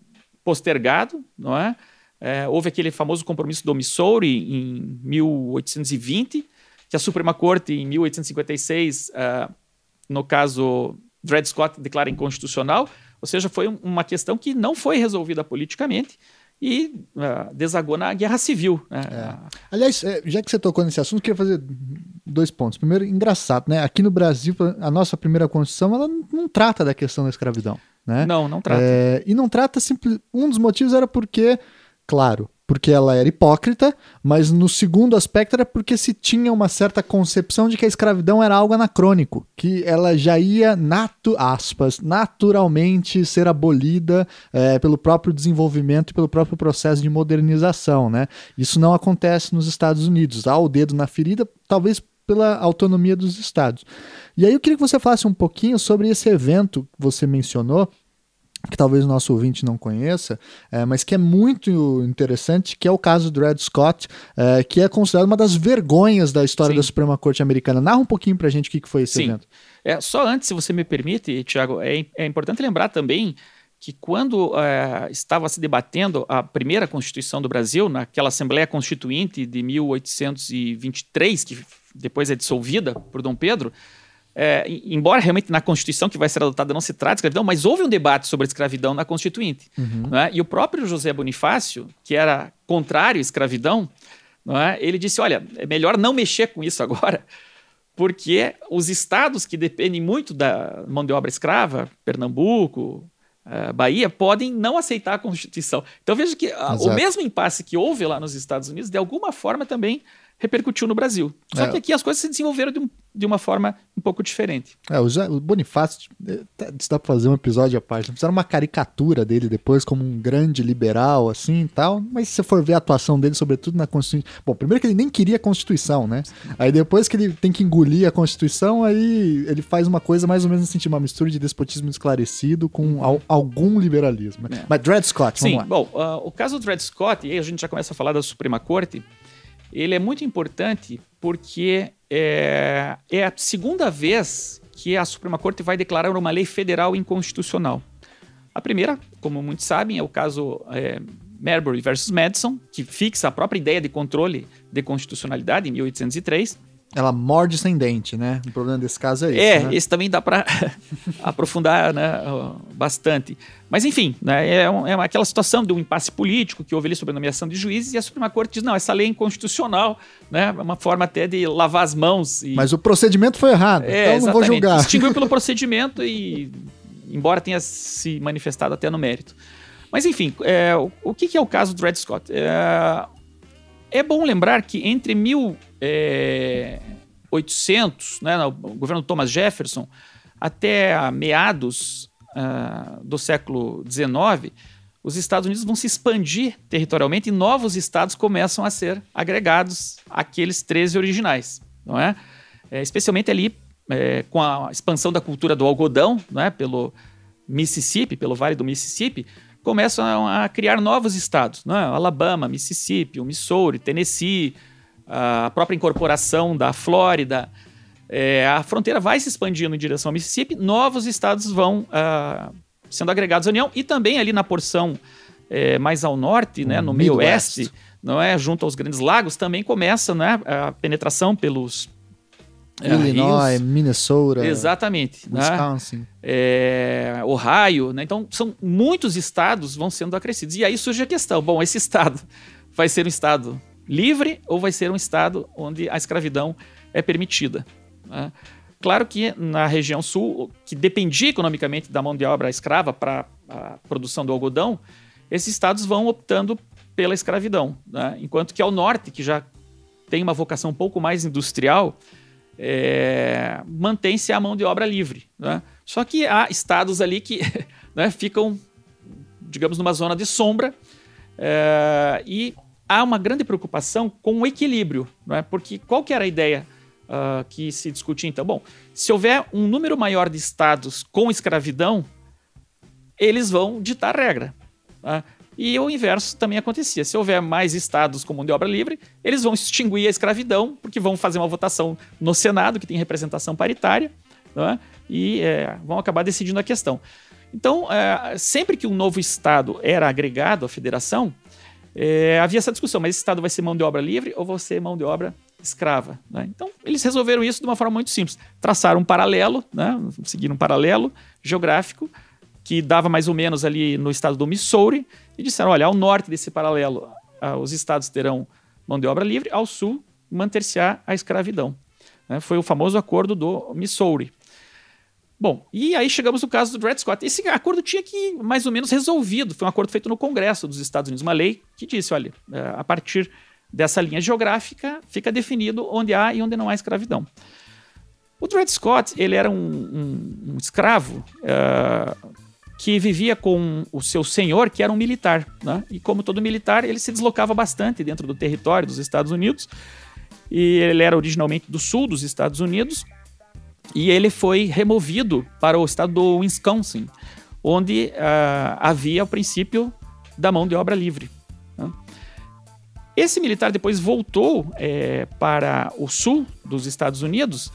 postergado, não é? é? Houve aquele famoso compromisso do Missouri em 1820, que a Suprema Corte, em 1856, é, no caso Dred Scott, declara inconstitucional. Ou seja, foi uma questão que não foi resolvida politicamente e uh, desagou na guerra civil. Né? É. Aliás, é, já que você tocou nesse assunto, eu queria fazer dois pontos. Primeiro, engraçado, né? Aqui no Brasil, a nossa primeira Constituição, ela não trata da questão da escravidão. Né? Não, não trata. É, e não trata simples. Um dos motivos era porque, claro, porque ela era hipócrita, mas no segundo aspecto era porque se tinha uma certa concepção de que a escravidão era algo anacrônico, que ela já ia, natu aspas, naturalmente ser abolida é, pelo próprio desenvolvimento e pelo próprio processo de modernização. Né? Isso não acontece nos Estados Unidos. Há o dedo na ferida, talvez pela autonomia dos estados. E aí eu queria que você falasse um pouquinho sobre esse evento que você mencionou, que talvez o nosso ouvinte não conheça, é, mas que é muito interessante, que é o caso do Red Scott, é, que é considerado uma das vergonhas da história Sim. da Suprema Corte Americana. Narra um pouquinho pra gente o que, foi esse Sim. evento. É, só antes, se você me permite, Tiago, é, é importante lembrar também que quando é, estava se debatendo a primeira Constituição do Brasil, naquela Assembleia Constituinte de 1823, que depois é dissolvida por Dom Pedro, é, embora realmente na Constituição que vai ser adotada não se trate de escravidão, mas houve um debate sobre a escravidão na Constituinte. Uhum. É? E o próprio José Bonifácio, que era contrário à escravidão, é? ele disse: olha, é melhor não mexer com isso agora, porque os estados que dependem muito da mão de obra escrava, Pernambuco, uh, Bahia, podem não aceitar a Constituição. Então veja que uh, o mesmo impasse que houve lá nos Estados Unidos, de alguma forma também repercutiu no Brasil. Só é. que aqui as coisas se desenvolveram de, um, de uma forma um pouco diferente. É, o, Bonifácio, é, tá, isso dá pra fazer um episódio à parte. Fizeram uma caricatura dele depois como um grande liberal, assim e tal. Mas se você for ver a atuação dele, sobretudo na Constituição. Bom, primeiro que ele nem queria a Constituição, né? Aí depois que ele tem que engolir a Constituição, aí ele faz uma coisa mais ou menos no sentido, uma mistura de despotismo esclarecido com al, algum liberalismo. É. Mas Dred Scott, vamos Sim, lá. Bom, uh, o caso do Dred Scott, e aí a gente já começa a falar da Suprema Corte ele é muito importante porque é, é a segunda vez que a Suprema Corte vai declarar uma lei federal inconstitucional. A primeira, como muitos sabem, é o caso é, Marbury versus Madison, que fixa a própria ideia de controle de constitucionalidade em 1803. Ela morde sem dente, né? O problema desse caso é esse. É, né? esse também dá para *laughs* aprofundar né, bastante. Mas, enfim, né, é, um, é, aquela situação de um impasse político que houve ali sobre a nomeação de juízes e a Suprema Corte diz: não, essa lei é inconstitucional, né? É uma forma até de lavar as mãos. E... Mas o procedimento foi errado, é, então não vou julgar. Extinguiu pelo *laughs* procedimento e, embora tenha se manifestado até no mérito. Mas, enfim, é, o, o que, que, é o caso do Dred Scott? É, é bom lembrar que entre 1800, é, né, o governo Thomas Jefferson, até meados uh, do século XIX, os Estados Unidos vão se expandir territorialmente e novos estados começam a ser agregados àqueles 13 originais, não é? é especialmente ali é, com a expansão da cultura do algodão, não é? Pelo Mississippi, pelo Vale do Mississippi, começam a criar novos estados, né? Alabama, Mississippi, Missouri, Tennessee, a própria incorporação da Flórida. É, a fronteira vai se expandindo em direção ao Mississippi, novos estados vão uh, sendo agregados à União e também ali na porção é, mais ao norte, né, no meio oeste, não é, junto aos Grandes Lagos, também começa né, a penetração pelos é, Illinois, Rios, Minnesota, exatamente, né? Wisconsin, né? é, Ohio, né? Então são muitos estados vão sendo acrescidos e aí surge a questão: bom, esse estado *laughs* vai ser um estado livre ou vai ser um estado onde a escravidão é permitida? Né? Claro que na região sul, que dependia economicamente da mão de obra escrava para a produção do algodão, esses estados vão optando pela escravidão, né? enquanto que ao norte, que já tem uma vocação um pouco mais industrial, é, mantém-se a mão de obra livre. Né? Só que há estados ali que *laughs* né, ficam, digamos, numa zona de sombra é, e há uma grande preocupação com o equilíbrio, né? porque qual que era a ideia uh, que se discutia então? Bom, se houver um número maior de estados com escravidão, eles vão ditar regra. Tá? E o inverso também acontecia. Se houver mais estados com mão de obra livre, eles vão extinguir a escravidão, porque vão fazer uma votação no Senado, que tem representação paritária, é? e é, vão acabar decidindo a questão. Então, é, sempre que um novo estado era agregado à federação, é, havia essa discussão: mas esse estado vai ser mão de obra livre ou vai ser mão de obra escrava? Né? Então, eles resolveram isso de uma forma muito simples: traçaram um paralelo, né? seguiram um paralelo geográfico que dava mais ou menos ali no estado do Missouri, e disseram: olha, ao norte desse paralelo, ah, os estados terão mão de obra livre, ao sul, manter-se-á a escravidão. Né? Foi o famoso acordo do Missouri. Bom, e aí chegamos no caso do Dred Scott. Esse acordo tinha que mais ou menos resolvido. Foi um acordo feito no Congresso dos Estados Unidos, uma lei que disse: olha, eh, a partir dessa linha geográfica fica definido onde há e onde não há escravidão. O Dred Scott ele era um, um, um escravo uh, que vivia com o seu senhor, que era um militar. Né? E como todo militar, ele se deslocava bastante dentro do território dos Estados Unidos. E ele era originalmente do sul dos Estados Unidos. E ele foi removido para o estado do Wisconsin, onde uh, havia o princípio da mão de obra livre. Né? Esse militar depois voltou é, para o sul dos Estados Unidos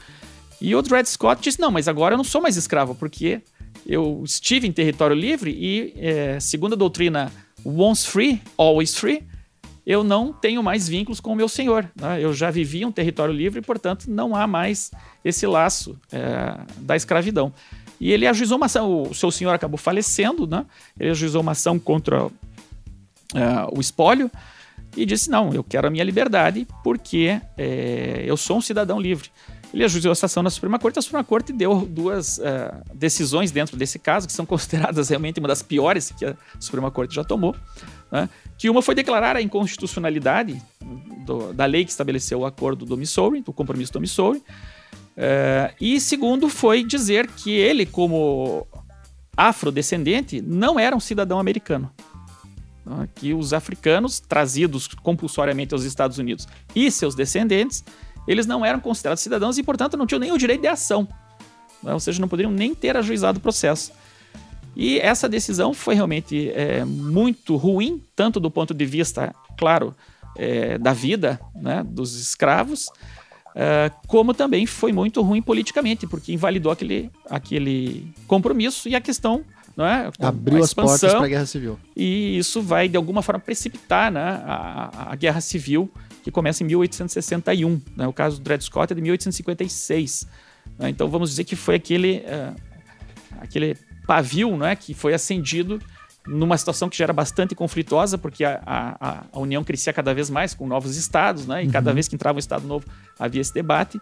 e o Dred Scott disse: Não, mas agora eu não sou mais escravo, porque eu estive em território livre e, é, segundo a doutrina once free, always free, eu não tenho mais vínculos com o meu senhor. Né? Eu já vivi um território livre portanto, não há mais esse laço é, da escravidão. E ele ajuizou uma ação, o seu senhor acabou falecendo, né? ele ajuizou uma ação contra é, o espólio e disse: Não, eu quero a minha liberdade porque é, eu sou um cidadão livre. Ele ajuizou a ação na Suprema Corte. A Suprema Corte deu duas uh, decisões dentro desse caso, que são *laughs* consideradas realmente uma das piores que a Suprema Corte já tomou. Né? Que uma foi declarar a inconstitucionalidade do, da lei que estabeleceu o acordo do Missouri, o compromisso do Missouri. Uh, e segundo foi dizer que ele, como afrodescendente, não era um cidadão americano. Né? Que os africanos, trazidos compulsoriamente aos Estados Unidos e seus descendentes, eles não eram considerados cidadãos e, portanto, não tinham nem o direito de ação. Né? Ou seja, não poderiam nem ter ajuizado o processo. E essa decisão foi realmente é, muito ruim, tanto do ponto de vista, claro, é, da vida né, dos escravos, é, como também foi muito ruim politicamente, porque invalidou aquele, aquele compromisso e a questão não é? Abriu as portas para a Guerra Civil. E isso vai, de alguma forma, precipitar né, a, a Guerra Civil que começa em 1861. Né? O caso do Dred Scott é de 1856. Né? Então vamos dizer que foi aquele, uh, aquele pavio né, que foi acendido numa situação que já era bastante conflituosa, porque a, a, a União crescia cada vez mais com novos estados, né? e cada uhum. vez que entrava um estado novo havia esse debate.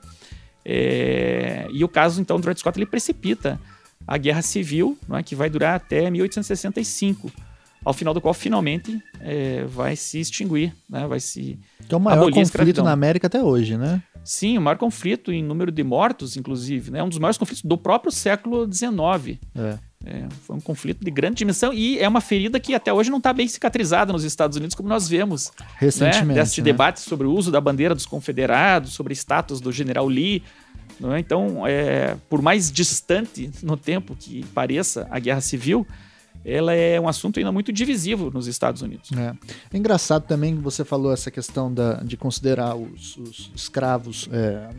É, e o caso, então, do Dred Scott ele precipita a Guerra Civil, é, que vai durar até 1865 ao final do qual finalmente é, vai se extinguir, né? vai se Que é o maior conflito na América até hoje, né? Sim, o maior conflito em número de mortos, inclusive, né? um dos maiores conflitos do próprio século XIX. É. É, foi um conflito de grande dimensão e é uma ferida que até hoje não está bem cicatrizada nos Estados Unidos, como nós vemos né? recentemente. Né? Deste né? debate sobre o uso da bandeira dos confederados, sobre status do general Lee. É? Então, é, por mais distante no tempo que pareça a guerra civil, ela é um assunto ainda muito divisivo nos Estados Unidos. É, é engraçado também que você falou essa questão da, de considerar os, os escravos é,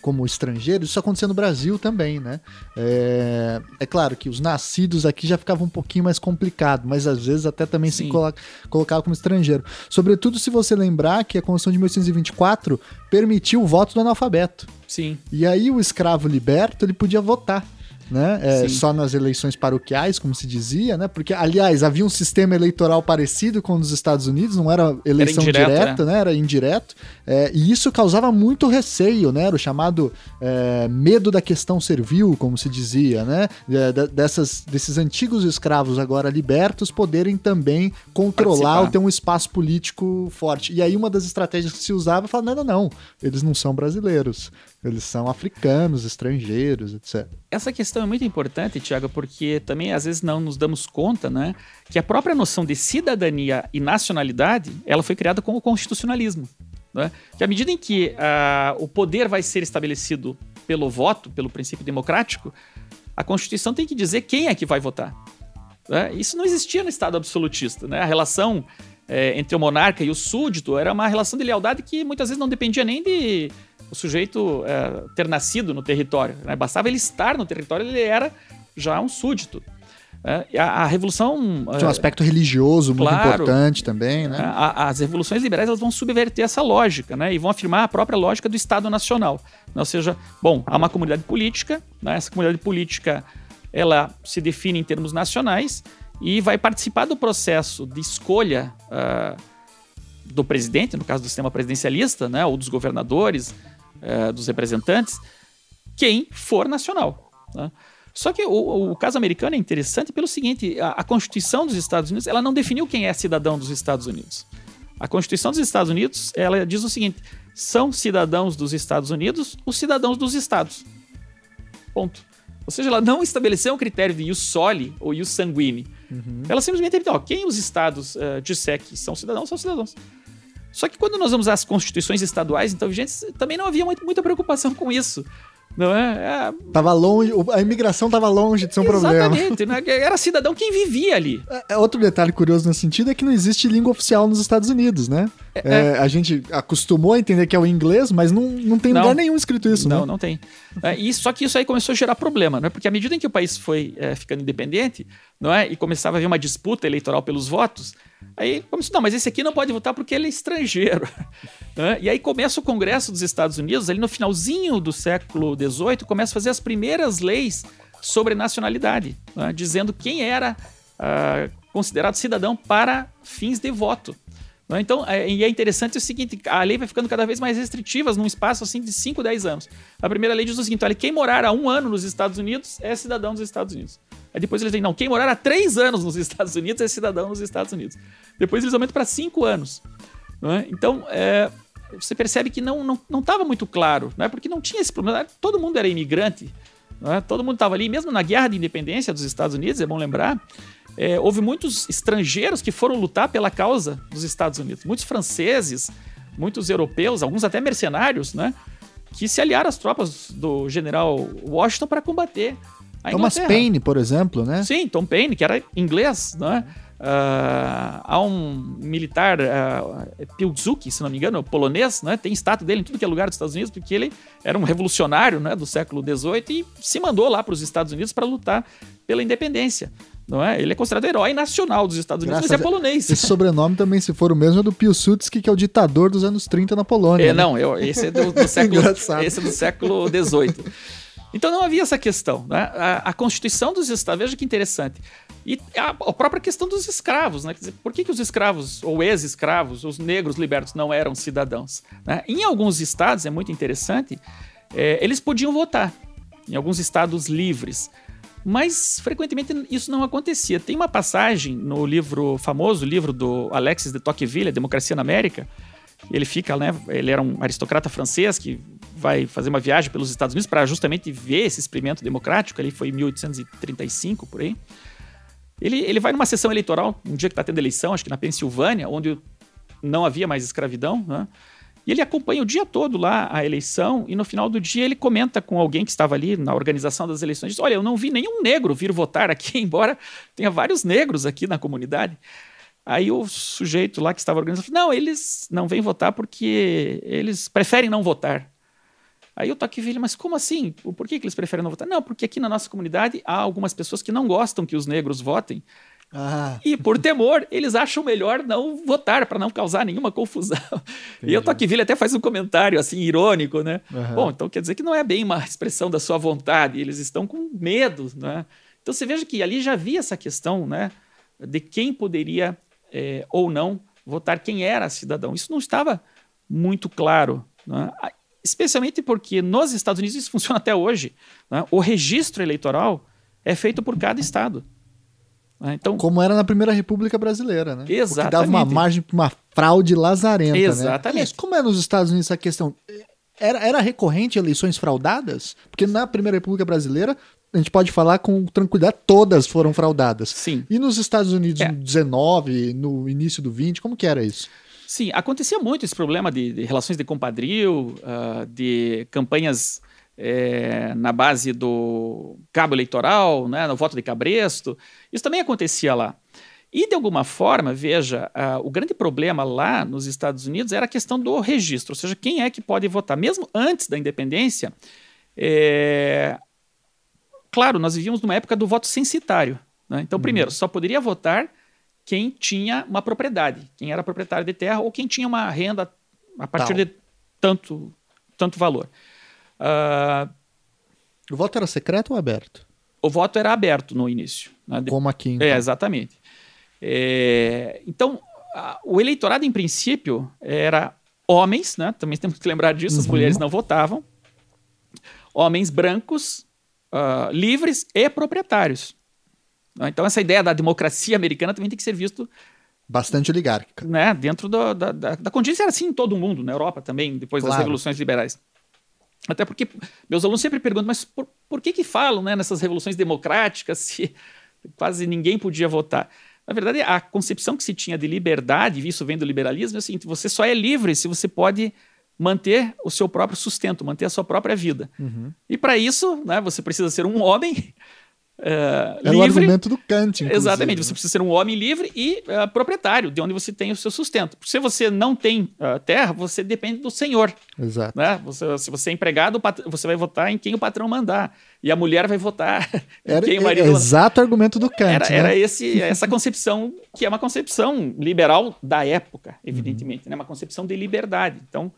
como estrangeiros, isso acontecia no Brasil também, né? É, é, claro que os nascidos aqui já ficava um pouquinho mais complicado, mas às vezes até também Sim. se coloca, colocava como estrangeiro. Sobretudo se você lembrar que a Constituição de 1824 permitiu o voto do analfabeto. Sim. E aí o escravo liberto, ele podia votar né? É, só nas eleições paroquiais, como se dizia, né? Porque, aliás, havia um sistema eleitoral parecido com o dos Estados Unidos, não era eleição era indireto, direta, né? né? Era indireto. É, e isso causava muito receio, né? Era o chamado é, medo da questão servil, como se dizia, né? É, dessas, desses antigos escravos agora libertos poderem também controlar Participar. ou ter um espaço político forte. E aí uma das estratégias que se usava falar, não, não, não, eles não são brasileiros. Eles são africanos, estrangeiros, etc. Essa questão é muito importante, Tiago, porque também às vezes não nos damos conta, né, que a própria noção de cidadania e nacionalidade, ela foi criada com o constitucionalismo. Né? Que à medida em que uh, o poder vai ser estabelecido pelo voto, pelo princípio democrático, a Constituição tem que dizer quem é que vai votar. Né? Isso não existia no Estado absolutista. Né? A relação é, entre o monarca e o súdito era uma relação de lealdade que muitas vezes não dependia nem de o sujeito é, ter nascido no território. Né? Bastava ele estar no território, ele era já um súdito. É, a, a, revolução tinha um aspecto religioso muito claro, importante também, né? A, as revoluções liberais elas vão subverter essa lógica, né? E vão afirmar a própria lógica do Estado Nacional. Ou seja, bom, há uma comunidade política, né? essa comunidade política ela se define em termos nacionais e vai participar do processo de escolha uh, do presidente, no caso do sistema presidencialista, né? Ou dos governadores, é, dos representantes, quem for nacional. Né? Só que o, o, caso americano é interessante pelo seguinte: a, a, Constituição dos Estados Unidos ela não definiu quem é cidadão dos Estados Unidos. A Constituição dos Estados Unidos ela diz o seguinte: são cidadãos dos Estados Unidos os cidadãos dos estados. Ponto. Ou seja, ela não estabeleceu um critério de ius soli ou ius sanguine. Uhum. Ela simplesmente disse, quem os estados uh, disser que são cidadãos, são cidadãos. Só que quando nós vamos às constituições estaduais, então, vigentes, também não havia muita preocupação com isso. Não é? é... Tava longe, a imigração tava longe de ser um Exatamente, problema. Né? Era cidadão quem vivia ali. É, é, outro detalhe curioso nesse sentido é que não existe língua oficial nos Estados Unidos, né? É, é, a gente acostumou a entender que é o inglês, mas não, não tem não, lugar nenhum escrito isso, não, né? Não, tem. E, só que isso aí começou a gerar problema, né? Porque à medida em que o país foi ficando independente, não é? E começava a haver uma disputa eleitoral pelos votos, Aí começou, não, mas esse aqui não pode votar porque ele é estrangeiro. *laughs* Né? E aí começa o Congresso dos Estados Unidos, ali no finalzinho do século XVIII, começa a fazer as primeiras leis sobre nacionalidade, né? dizendo quem era uh, considerado cidadão para fins de voto. Né? Então, é, e é interessante o seguinte, a lei vai ficando cada vez mais restritiva num espaço assim de 5, 10 anos. A primeira lei diz o seguinte, olha, quem morar há um ano nos Estados Unidos é cidadão dos Estados Unidos. Aí depois eles dizem, não, quem morar há três anos nos Estados Unidos é cidadão dos Estados Unidos. Depois eles aumentam para cinco anos. É? Então, é, você percebe que não estava não, não muito claro, né? porque não tinha esse problema. Todo mundo era imigrante, né? todo mundo estava ali, mesmo na guerra de independência dos Estados Unidos, é bom lembrar, é, houve muitos estrangeiros que foram lutar pela causa dos Estados Unidos. Muitos franceses, muitos europeus, alguns até mercenários, né? que se aliaram às tropas do general Washington para combater a Thomas Paine, por exemplo, né? Sim, Tom Paine, que era inglês, né? Uh, há um militar, uh, se não me engano, polonês, né? tem estátua dele em tudo que é lugar dos Estados Unidos, porque ele era um revolucionário né, do século XVIII e se mandou lá para os Estados Unidos para lutar pela independência. Não é? Ele é considerado herói nacional dos Estados Unidos, Graças mas é polonês. Esse sobrenome também, se for o mesmo, é do Pilsudski, que é o ditador dos anos 30 na Polônia. É, né? não, eu, esse é do, do *laughs* século, esse é do século XVIII. Então não havia essa questão. Né? A, a, Constituição dos Estados, veja que interessante. E a, a, própria questão dos escravos. Né? Quer dizer, por que, que os escravos, ou ex-escravos, os negros libertos, não eram cidadãos? Né? Em alguns estados, é muito interessante, é, eles podiam votar. Em alguns estados livres. Mas frequentemente isso não acontecia. Tem uma passagem no livro famoso, livro do Alexis de Tocqueville, Democracia na América. Ele fica, né? Ele era um aristocrata francês que vai fazer uma viagem pelos Estados Unidos para justamente ver esse experimento democrático, ali foi em 1835, por aí. Ele, ele vai numa sessão eleitoral, um dia que está tendo eleição, acho que na Pensilvânia, onde não havia mais escravidão, né? E ele acompanha o dia todo lá a eleição e no final do dia ele comenta com alguém que estava ali na organização das eleições, diz, olha, eu não vi nenhum negro vir votar aqui, *laughs* embora tenha vários negros aqui na comunidade. Aí o sujeito lá que estava organizando não, eles não vêm votar porque eles preferem não votar. Aí eu toque velho, mas como assim? Por que, que eles preferem não votar? Não, porque aqui na nossa comunidade há algumas pessoas que não gostam que os negros votem. Ah. E por temor, eles acham melhor não votar para não causar nenhuma confusão. *laughs* Entendi. E o Tocqueville até faz um comentário assim irônico, né? Uhum. Bom, então quer dizer que não é bem uma expressão da sua vontade, eles estão com medo, né? Então você veja que ali já havia essa questão, né, de quem poderia é, ou não votar, quem era cidadão. Isso não estava muito claro. Né? especialmente porque nos Estados Unidos isso funciona até hoje. Né? O registro eleitoral é feito por cada estado. Né? Então, Como era na Primeira República Brasileira, né? Exatamente. dava uma margem para uma fraude lazarenta. Né? Exatamente. Né? como é nos Estados Unidos essa questão? Era, era recorrente eleições fraudadas? Porque na Primeira República Brasileira, a gente pode falar com tranquilidade, todas foram fraudadas. Sim. E nos Estados Unidos, é. no 19, no início do 20, como que era isso? Sim, acontecia muito esse problema de, de relações de compadrio, uh, de campanhas é, na base do cabo eleitoral, né, no voto de cabresto. Isso também acontecia lá. E, de alguma forma, veja, o grande problema lá nos Estados Unidos era a questão do registro, ou seja, quem é que pode votar. Mesmo antes da independência, é... claro, nós vivíamos numa época do voto censitário. Né? Então, primeiro, uhum. só poderia votar quem tinha uma propriedade, quem era proprietário de terra ou quem tinha uma renda a partir Tal. de tanto, tanto valor. Uh, o voto era secreto ou aberto? O voto era aberto no início. Né? Como aqui. Então. É, exatamente. É, então, a, o eleitorado, em princípio, era homens, né? também *laughs* temos que lembrar disso, uhum. as mulheres não votavam, homens brancos, uh, livres e proprietários. Né? Então, essa ideia da democracia americana também tem que ser visto bastante oligárquica. Né? Dentro do, da, da, da condição era assim em todo o mundo, na Europa também, depois claro. das revoluções liberais. Até porque meus alunos sempre perguntam, mas por, por que que falam né, nessas revoluções democráticas se *laughs* quase ninguém podia votar? Na verdade, a concepção que se tinha de liberdade, isso vem do liberalismo, é o seguinte, você só é livre se você pode manter o seu próprio sustento, manter a sua própria vida. Uhum. E para isso, né, você precisa ser um homem Uh, Era livre. o argumento do Kant. Exatamente, você precisa ser um homem livre e uh, proprietário, de onde você tem o seu sustento. Se você não tem uh, terra, você depende do senhor. Exato. Né? Você, se você é empregado, você vai votar em quem o patrão mandar. E a mulher vai votar *laughs* Era, em quem o marido é, Exato argumento do Kant. Era, né? era esse, essa concepção, que é uma concepção liberal da época, evidentemente, uhum. né? uma concepção de liberdade. Então,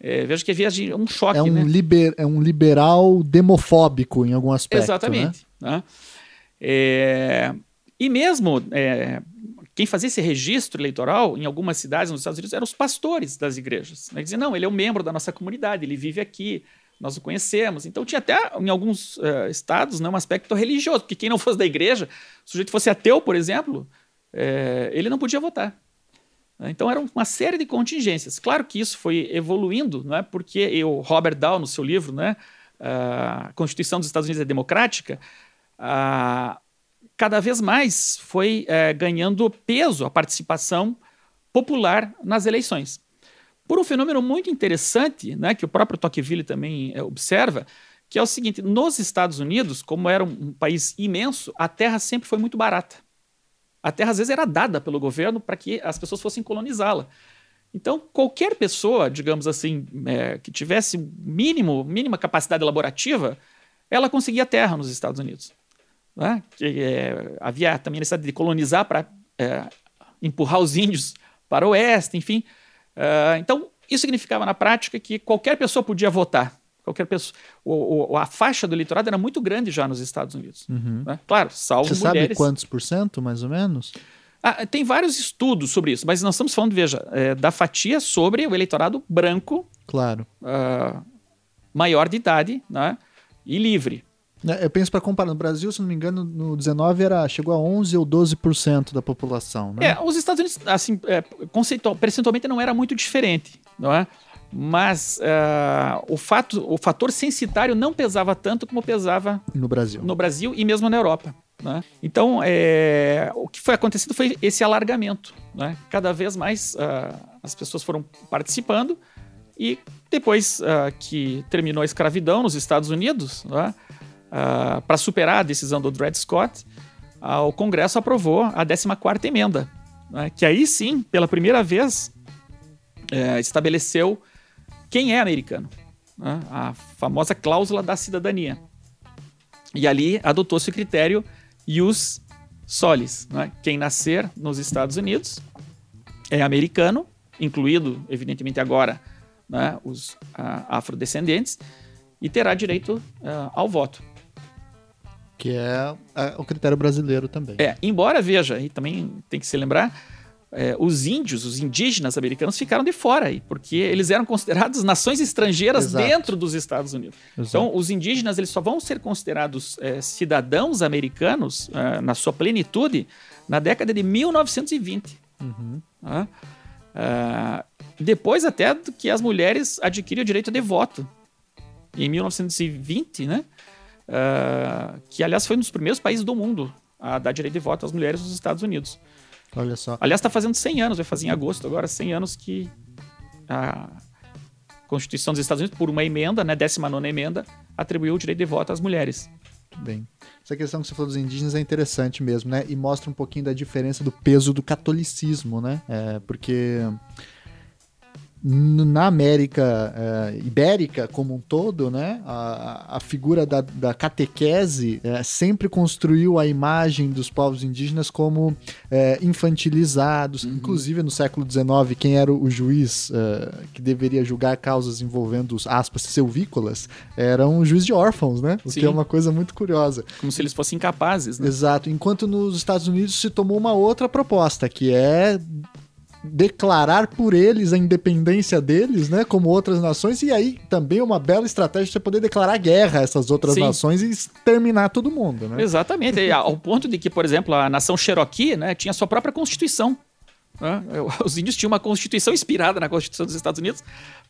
é, vejo que havia um choque. É um, né? liber, é um liberal demofóbico em algum aspecto. Exatamente. Né? Né? É, e mesmo é, quem fazia esse registro eleitoral em algumas cidades nos Estados Unidos eram os pastores das igrejas. Né? Diziam, não, ele é um membro da nossa comunidade, ele vive aqui, nós o conhecemos. Então tinha até em alguns uh, estados né, um aspecto religioso, porque quem não fosse da igreja, se o sujeito fosse ateu, por exemplo, é, ele não podia votar. Então era uma série de contingências. Claro que isso foi evoluindo, não é? porque o Robert Dow, no seu livro, né, a Constituição dos Estados Unidos é Democrática, a, cada vez mais foi é, ganhando peso a participação popular nas eleições. Por um fenômeno muito interessante, né, que o próprio Tocqueville também é, observa, que é o seguinte: nos Estados Unidos, como era um, um país imenso, a terra sempre foi muito barata. A terra às vezes era dada pelo governo para que as pessoas fossem colonizá-la. Então, qualquer pessoa, digamos assim, é, que tivesse mínimo, mínima capacidade elaborativa, ela conseguia terra nos Estados Unidos. Né? Que, é, havia também a necessidade de colonizar para é, empurrar os índios para o oeste, enfim. Uh, então, isso significava na prática que qualquer pessoa podia votar. Qualquer pessoa. O, o, a faixa do eleitorado era muito grande já nos Estados Unidos. Uhum. Né? Claro, salvo Você mulheres. Você sabe quantos por cento, mais ou menos? Ah, tem vários estudos sobre isso, mas nós estamos falando, veja, é, da fatia sobre o eleitorado branco. Claro. Uh, maior de idade né, e livre. É, eu penso para comparar, no Brasil, se não me engano, no 19 era, chegou a 11 ou 12% da população. Né? É, os Estados Unidos, assim, é, conceitual, percentualmente não era muito diferente, não é? Mas uh, o, fato, o fator censitário não pesava tanto como pesava no Brasil, no Brasil e mesmo na Europa. Né? Então, é, o que foi acontecendo foi esse alargamento. Né? Cada vez mais uh, as pessoas foram participando e depois uh, que terminou a escravidão nos Estados Unidos, né? para superar a decisão do Dred Scott, o Congresso aprovou a 14ª emenda, né, que aí sim, pela primeira vez, uh, estabeleceu quem é americano, né, a famosa cláusula da cidadania. E ali adotou-se o critério ius solis, né, quem nascer nos Estados Unidos é americano, incluído, evidentemente, agora né, os afrodescendentes, e terá direito ao voto que é, é, o critério brasileiro também. É, embora, veja, e também tem que se lembrar, é, os índios, os indígenas americanos ficaram de fora aí, porque eles eram considerados nações estrangeiras Exato. dentro dos Estados Unidos. Exato. Então, os indígenas eles só vão ser considerados é, cidadãos americanos é, na sua plenitude na década de 1920. Uhum. Tá? É, depois até que as mulheres adquiriram o direito de voto. Em 1920, né? uh, que aliás foi um dos primeiros países do mundo a dar direito de voto às mulheres nos Estados Unidos. Olha só. Aliás, está fazendo 100 anos, vai fazer em agosto agora, 100 anos que a Constituição dos Estados Unidos, por uma emenda, né, 19 emenda, atribuiu o direito de voto às mulheres. Muito bem. Essa questão que você falou dos indígenas é interessante mesmo, né? E mostra um pouquinho da diferença do peso do catolicismo, né? É, porque na América uh, Ibérica como um todo, né, a, a figura da, da catequese uh, sempre construiu a imagem dos povos indígenas como uh, infantilizados. Uhum. Inclusive, no século XIX, quem era o juiz que deveria julgar causas envolvendo, aspas, selvícolas, era um juiz de órfãos, né? O Sim. que é uma coisa muito curiosa. Como se eles fossem incapazes, né? Exato. Enquanto nos Estados Unidos se tomou uma outra proposta, que é declarar por eles a independência deles, né, como outras nações, e aí também uma bela estratégia você poder declarar guerra a essas outras Sim. nações e exterminar todo mundo, né? Exatamente, ao *laughs* ponto de que, por exemplo, a nação Cherokee, né, tinha sua própria constituição. Né? *laughs* Os índios tinham uma constituição inspirada na Constituição dos Estados Unidos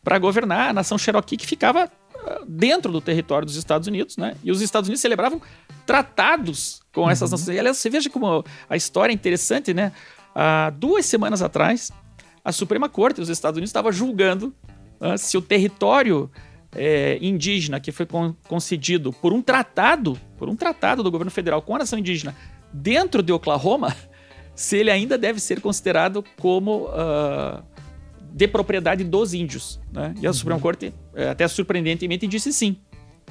para governar a nação Cherokee que ficava ah, dentro do território dos Estados Unidos, né? E os Estados Unidos celebravam tratados com essas uhum. nações. E, aliás, você veja como a história é interessante, né? Há duas semanas atrás, a Suprema Corte dos Estados Unidos estava julgando uh, se o território é, indígena que foi con concedido por um tratado, por um tratado do governo federal com a nação indígena dentro de Oklahoma, se ele ainda deve ser considerado como uh, de propriedade dos índios. Né? E a uhum. Suprema Corte, é, até surpreendentemente, disse sim.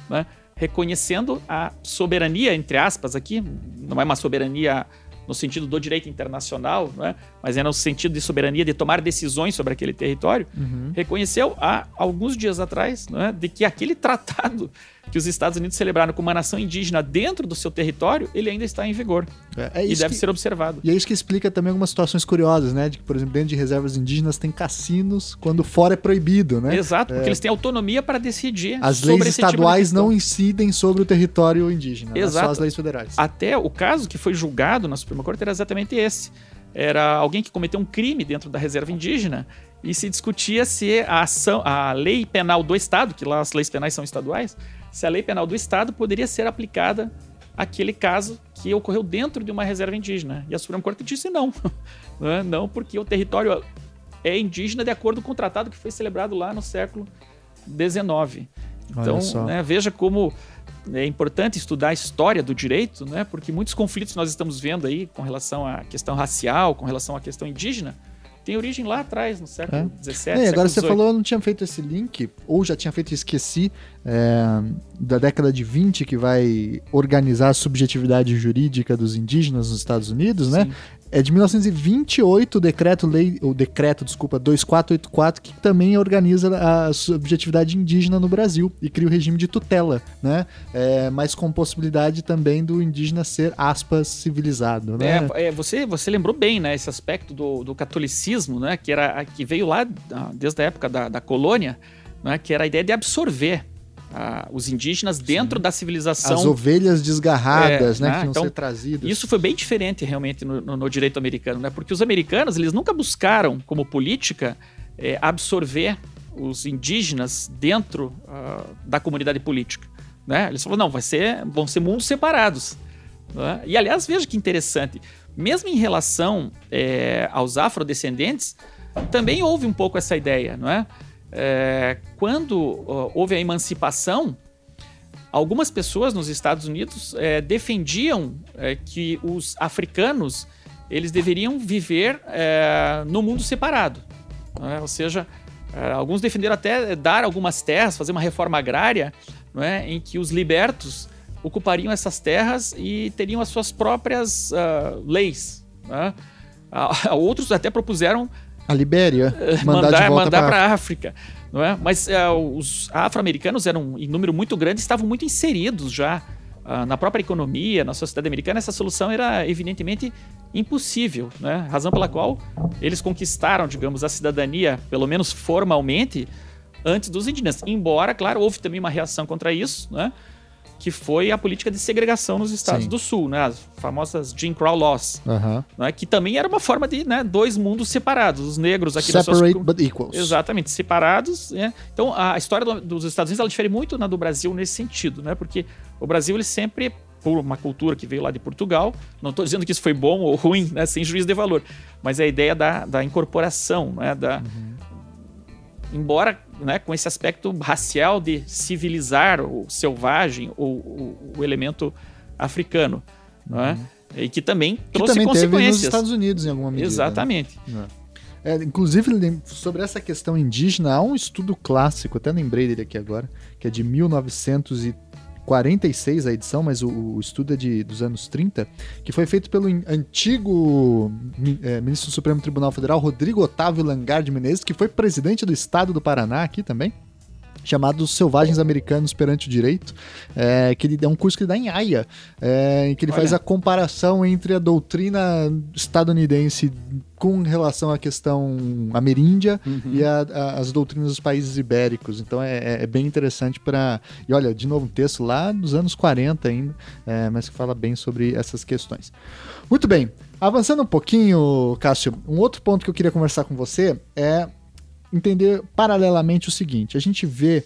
Né? Reconhecendo a soberania, entre aspas, aqui, não é uma soberania no sentido do direito internacional, né? mas é no sentido de soberania, de tomar decisões sobre aquele território, uhum. reconheceu há alguns dias atrás né, de que aquele tratado que os Estados Unidos celebraram como uma nação indígena dentro do seu território, ele ainda está em vigor. É, é e deve que, ser observado. E é isso que explica também algumas situações curiosas, né? De que, por exemplo, dentro de reservas indígenas tem cassinos, quando fora é proibido, né? Exato, porque é. eles têm autonomia para decidir. As leis tipo estaduais tipo não incidem sobre o território indígena, Exato. só as leis federais. Até o caso que foi julgado na Suprema Corte era exatamente esse. Era alguém que cometeu um crime dentro da reserva indígena e se discutia se a ação, a lei penal do Estado, que lá as leis penais são estaduais, se a lei penal do Estado poderia ser aplicada àquele caso que ocorreu dentro de uma reserva indígena. E a Suprema Corte disse não. *laughs* Né? não, porque o território é indígena de acordo com o tratado que foi celebrado lá no século XIX. Então, né, veja como é importante estudar a história do direito, né, porque muitos conflitos nós estamos vendo aí com relação à questão racial, com relação à questão indígena, tem origem lá atrás, no século XVII. É. É, agora você falou, eu não tinha feito esse link, ou já tinha feito e esqueci, é, da década de 20, que vai organizar a subjetividade jurídica dos indígenas nos Estados Unidos, né? Sim. É de 1928 o decreto lei, o decreto, desculpa, 2484, que também organiza a subjetividade indígena no Brasil e cria o regime de tutela, né? É, mas com possibilidade também do indígena ser aspas civilizado, né? É, é, você, você lembrou bem, né? Esse aspecto do, do catolicismo, né? Que era que veio lá desde a época da, da colônia, né? Que era a ideia de absorver os indígenas dentro Sim. da civilização. As ovelhas desgarradas, é, né, né, que iam então, ser trazidas. Isso foi bem diferente realmente no, no, no, direito americano, né? Porque os americanos, eles nunca buscaram, como política, é, absorver os indígenas dentro uh, da comunidade política. Né? Eles falaram, não, vai ser, vão ser mundos separados. Né? E, aliás, veja que interessante. Mesmo em relação é, aos afrodescendentes, também houve um pouco essa ideia, não é? É, quando houve a emancipação, algumas pessoas nos Estados Unidos é, defendiam é, que os africanos eles deveriam viver é, no mundo separado. Né? Ou seja, é, alguns defenderam até dar algumas terras, fazer uma reforma agrária, é? em que os libertos ocupariam essas terras e teriam as suas próprias uh, leis. Né? Outros até propuseram a Libéria. *laughs* Mandar, mandar para a África. Não é? Mas é, os afro-americanos eram em número muito grande, estavam muito inseridos já uh, na própria economia, na sociedade americana. Essa solução era evidentemente impossível, né? razão pela qual eles conquistaram, digamos, a cidadania, pelo menos formalmente, antes dos indígenas. Embora, claro, houve também uma reação contra isso, né? Que foi a política de segregação nos estados Sim. do sul, né? As famosas Jim Crow Laws, uhum. né? que também era uma forma de né, dois mundos separados, os negros aqui Separate suas... but equals. Exatamente, separados. Né? Então a história do, dos Estados Unidos ela difere muito na do Brasil nesse sentido, né? Porque o Brasil ele sempre por uma cultura que veio lá de Portugal. Não estou dizendo que isso foi bom ou ruim, né, sem juízo de valor, mas é a ideia da, da incorporação, né, da, uhum embora né, com esse aspecto racial de civilizar o selvagem ou o, o elemento africano, é? Uhum. E que também trouxe que também consequências. Nos Estados Unidos em alguma medida. Né? Exatamente. Né? É, inclusive, sobre essa questão indígena, há um estudo clássico, até lembrei dele aqui agora, que é de 1930 46 a edição, mas o, o estudo é de, dos anos 30, que foi feito pelo antigo é, ministro do Supremo Tribunal Federal, Rodrigo Otávio Langar de Menezes, que foi presidente do estado do Paraná aqui também chamado Selvagens Americanos Perante o Direito, é, que ele é um curso que ele dá em Haia, é, em que ele Olha. faz a comparação entre a doutrina estadunidense com relação à questão ameríndia uhum. e a, a, as doutrinas dos países ibéricos. Então é, é, é bem interessante para. E olha, de novo, um texto lá dos anos 40 ainda, é, mas que fala bem sobre essas questões. Muito bem. Avançando um pouquinho, Cássio, um outro ponto que eu queria conversar com você é entender paralelamente o seguinte: a gente vê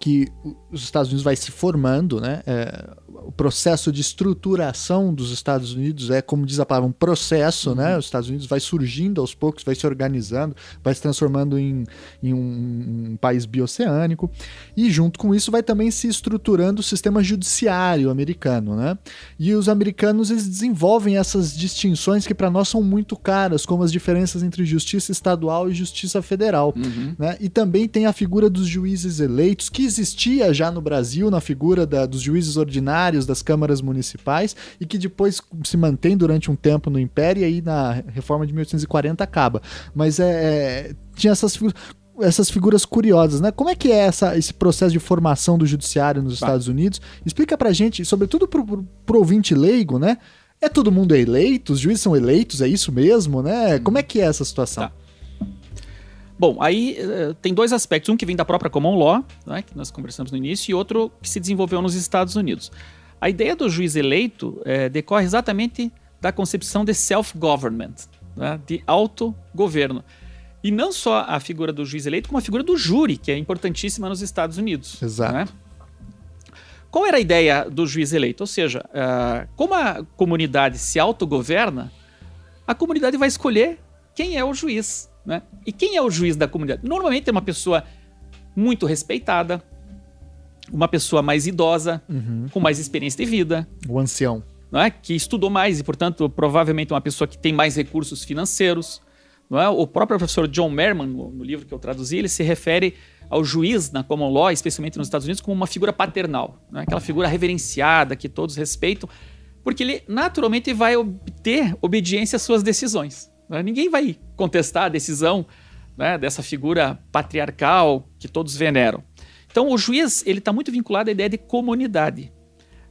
que os Estados Unidos vai se formando, né? É, o processo de estruturação dos Estados Unidos é, como diz a palavra, um processo, uhum. né? Os Estados Unidos vai surgindo aos poucos, vai se organizando, vai se transformando em, em um, um, país bioceânico e junto com isso vai também se estruturando o sistema judiciário americano, né? E os americanos eles desenvolvem essas distinções que para nós são muito caras, como as diferenças entre justiça estadual e justiça federal, uhum. né? E também tem a figura dos juízes eleitos que existia já no Brasil na figura da, dos juízes ordinários das câmaras municipais e que depois se mantém durante um tempo no Império e aí na reforma de 1840 acaba. Mas é, é tinha essas figuras. essas figuras curiosas, né? Como é que é essa, esse processo de formação do judiciário nos Estados Unidos? Explica pra gente, sobretudo pro, pro, pro ouvinte leigo, né? É todo mundo eleito? Os juízes são eleitos? É isso mesmo, né? Como é que é essa situação? Tá. Bom, aí uh, tem dois aspectos. Um que vem da própria common law, né, que nós conversamos no início, e outro que se desenvolveu nos Estados Unidos. A ideia do juiz eleito é, decorre exatamente da concepção de self-government, né, de autogoverno. E não só a figura do juiz eleito, como a figura do júri, que é importantíssima nos Estados Unidos. Exato. Né? Qual era a ideia do juiz eleito? Ou seja, uh, como a comunidade se autogoverna, a comunidade vai escolher quem é o juiz. Né? E quem é o juiz da comunidade? Normalmente é uma pessoa muito respeitada, uma pessoa mais idosa, uhum. com mais experiência de vida. O ancião. É? Que estudou mais e, portanto, provavelmente uma pessoa que tem mais recursos financeiros. É? O próprio professor John Merman, no, no livro que eu traduzi, ele se refere ao juiz na common law, especialmente nos Estados Unidos, como uma figura paternal, né? aquela figura reverenciada que todos respeitam, porque ele naturalmente vai obter obediência às suas decisões. Né? Ninguém vai contestar a decisão né, dessa figura patriarcal que todos veneram. Então, o juiz ele está muito vinculado à ideia de comunidade.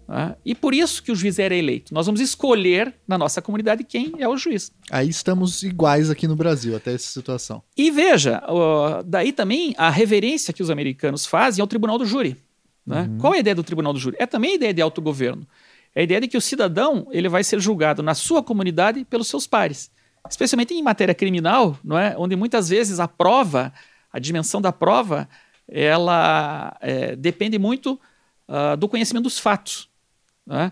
Né? E por isso que o juiz era eleito. Nós vamos escolher na nossa comunidade quem é o juiz. Aí estamos iguais aqui no Brasil, até essa situação. E veja, daí também a reverência que os americanos fazem ao tribunal do júri. Né? Uhum. Qual é a ideia do tribunal do júri? É também a ideia de autogoverno. É a ideia de que o cidadão ele vai ser julgado na sua comunidade pelos seus pares. Especialmente em matéria criminal, não é? onde muitas vezes a prova, a dimensão da prova, ela é, depende muito uh, do conhecimento dos fatos. Né?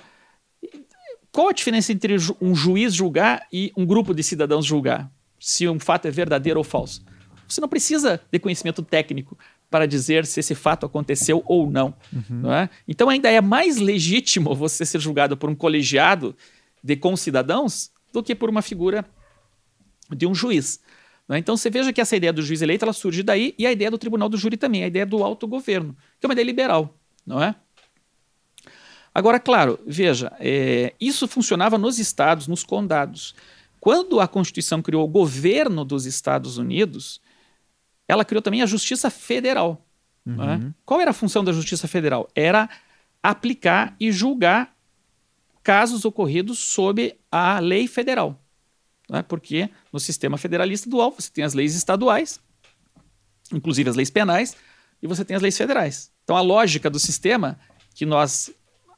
Qual a diferença entre um juiz julgar e um grupo de cidadãos julgar? Se um fato é verdadeiro ou falso. Você não precisa de conhecimento técnico para dizer se esse fato aconteceu ou não. Uhum. não é? Então ainda é mais legítimo você ser julgado por um colegiado de concidadãos do que por uma figura de um juiz. É? Então você veja que essa ideia do juiz eleito ela surge daí e a ideia do tribunal do júri também, a ideia do autogoverno, que é uma ideia liberal, não é? Agora, claro, veja, é, isso funcionava nos estados, nos condados. Quando a Constituição criou o governo dos Estados Unidos, ela criou também a Justiça Federal. É? Uhum. É? Qual era a função da Justiça Federal? Era aplicar e julgar casos ocorridos sob a lei federal. É? Porque no sistema federalista dual você tem as leis estaduais, inclusive as leis penais, e você tem as leis federais. Então a lógica do sistema que nós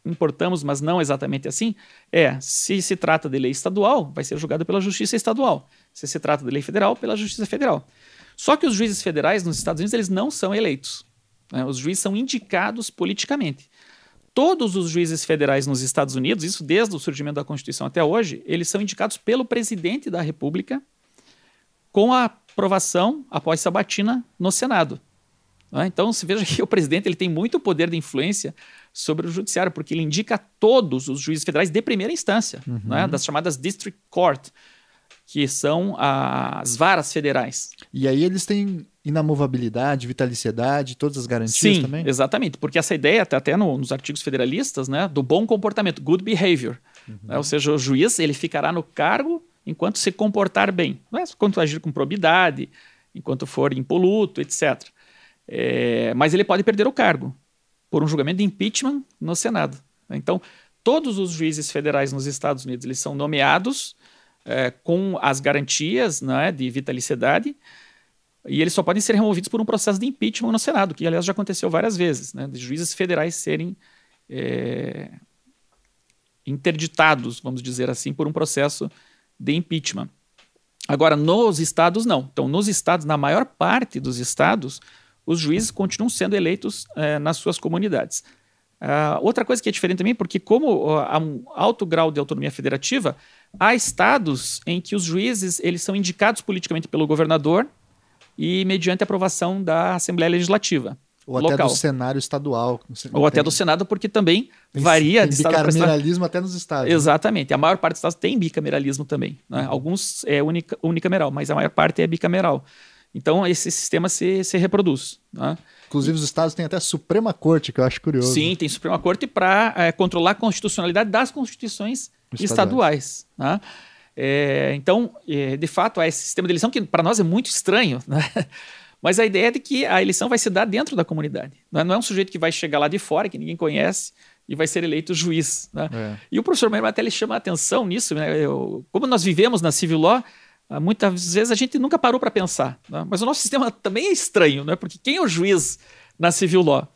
importamos, mas não exatamente assim, é: se se trata de lei estadual, vai ser julgado pela justiça estadual. Se se trata de lei federal, pela justiça federal. Só que os juízes federais nos Estados Unidos eles não são eleitos. Né? Os juízes são indicados politicamente. Todos os juízes federais nos Estados Unidos, isso desde o surgimento da Constituição até hoje, eles são indicados pelo presidente da República com a aprovação após sabatina no Senado. Né? Então, se veja que o presidente ele tem muito poder de influência sobre o judiciário, porque ele indica todos os juízes federais de primeira instância, uhum. né? das chamadas District Court, que são as varas federais. E aí eles têm inamovabilidade, vitaliciedade, todas as garantias Sim, também? exatamente, porque essa ideia está até no, nos artigos federalistas, né, do bom comportamento, good behavior. Uhum. Né? Ou seja, o juiz ele ficará no cargo enquanto se comportar bem, não é? enquanto agir com probidade, enquanto for impoluto, etc. É, mas ele pode perder o cargo por um julgamento de impeachment no Senado. Então, todos os juízes federais nos Estados Unidos eles são nomeados é, com as garantias né, de vitaliciedade e eles só podem ser removidos por um processo de impeachment no Senado, que aliás já aconteceu várias vezes, né, de juízes federais serem é, interditados, vamos dizer assim, por um processo de impeachment. Agora, nos estados, não. Então, nos estados, na maior parte dos estados, os juízes continuam sendo eleitos é, nas suas comunidades. Uh, outra coisa que é diferente também, porque como uh, há um alto grau de autonomia federativa, há estados em que os juízes eles são indicados politicamente pelo governador e mediante aprovação da Assembleia Legislativa. Ou local. até do cenário estadual. Ou até do Senado, porque também tem, varia tem de estado bicameralismo até nos estados. Né? Exatamente. Né? A maior parte dos estados tem bicameralismo também. Né? Uhum. Alguns é unica, unicameral, mas a maior parte é bicameral. Então, esse sistema se, se reproduz. Né? Inclusive, os estados têm até Suprema Corte, que eu acho curioso. Sim, tem Suprema Corte para é, controlar a constitucionalidade das constituições estaduais. estaduais né? É, então, é, de fato, há esse sistema de eleição que para nós é muito estranho, *laughs* né? Mas a ideia é de que a eleição vai se dar dentro da comunidade. Não é um sujeito que vai chegar lá de fora, que ninguém conhece, e vai ser eleito juiz. Né? É. E o professor Merman até ele chama a atenção nisso. Né? Eu, como nós vivemos na civil law, ah, muitas vezes a gente nunca parou para pensar. Né? Mas o nosso sistema também é estranho, né? porque quem é o juiz na civil law?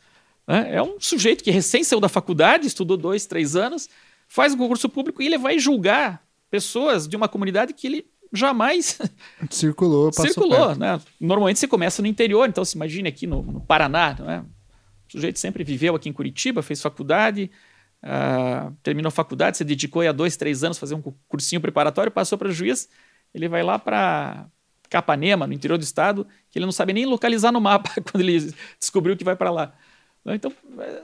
Né? É um sujeito que recém saiu da faculdade, estudou dois, três anos, faz um concurso público e ele vai julgar pessoas de uma comunidade que ele jamais *laughs* circulou. circulou, né? Normalmente você começa no interior, então se imagine aqui no, no Paraná, não é? O sujeito sempre viveu aqui em Curitiba, fez faculdade, uh, terminou a faculdade, se dedicou a dois, três anos fazer um cursinho preparatório, passou para juiz, ele vai lá para Capanema, no interior do estado, que ele não sabe nem localizar no mapa *laughs* quando ele descobriu que vai para lá. Então,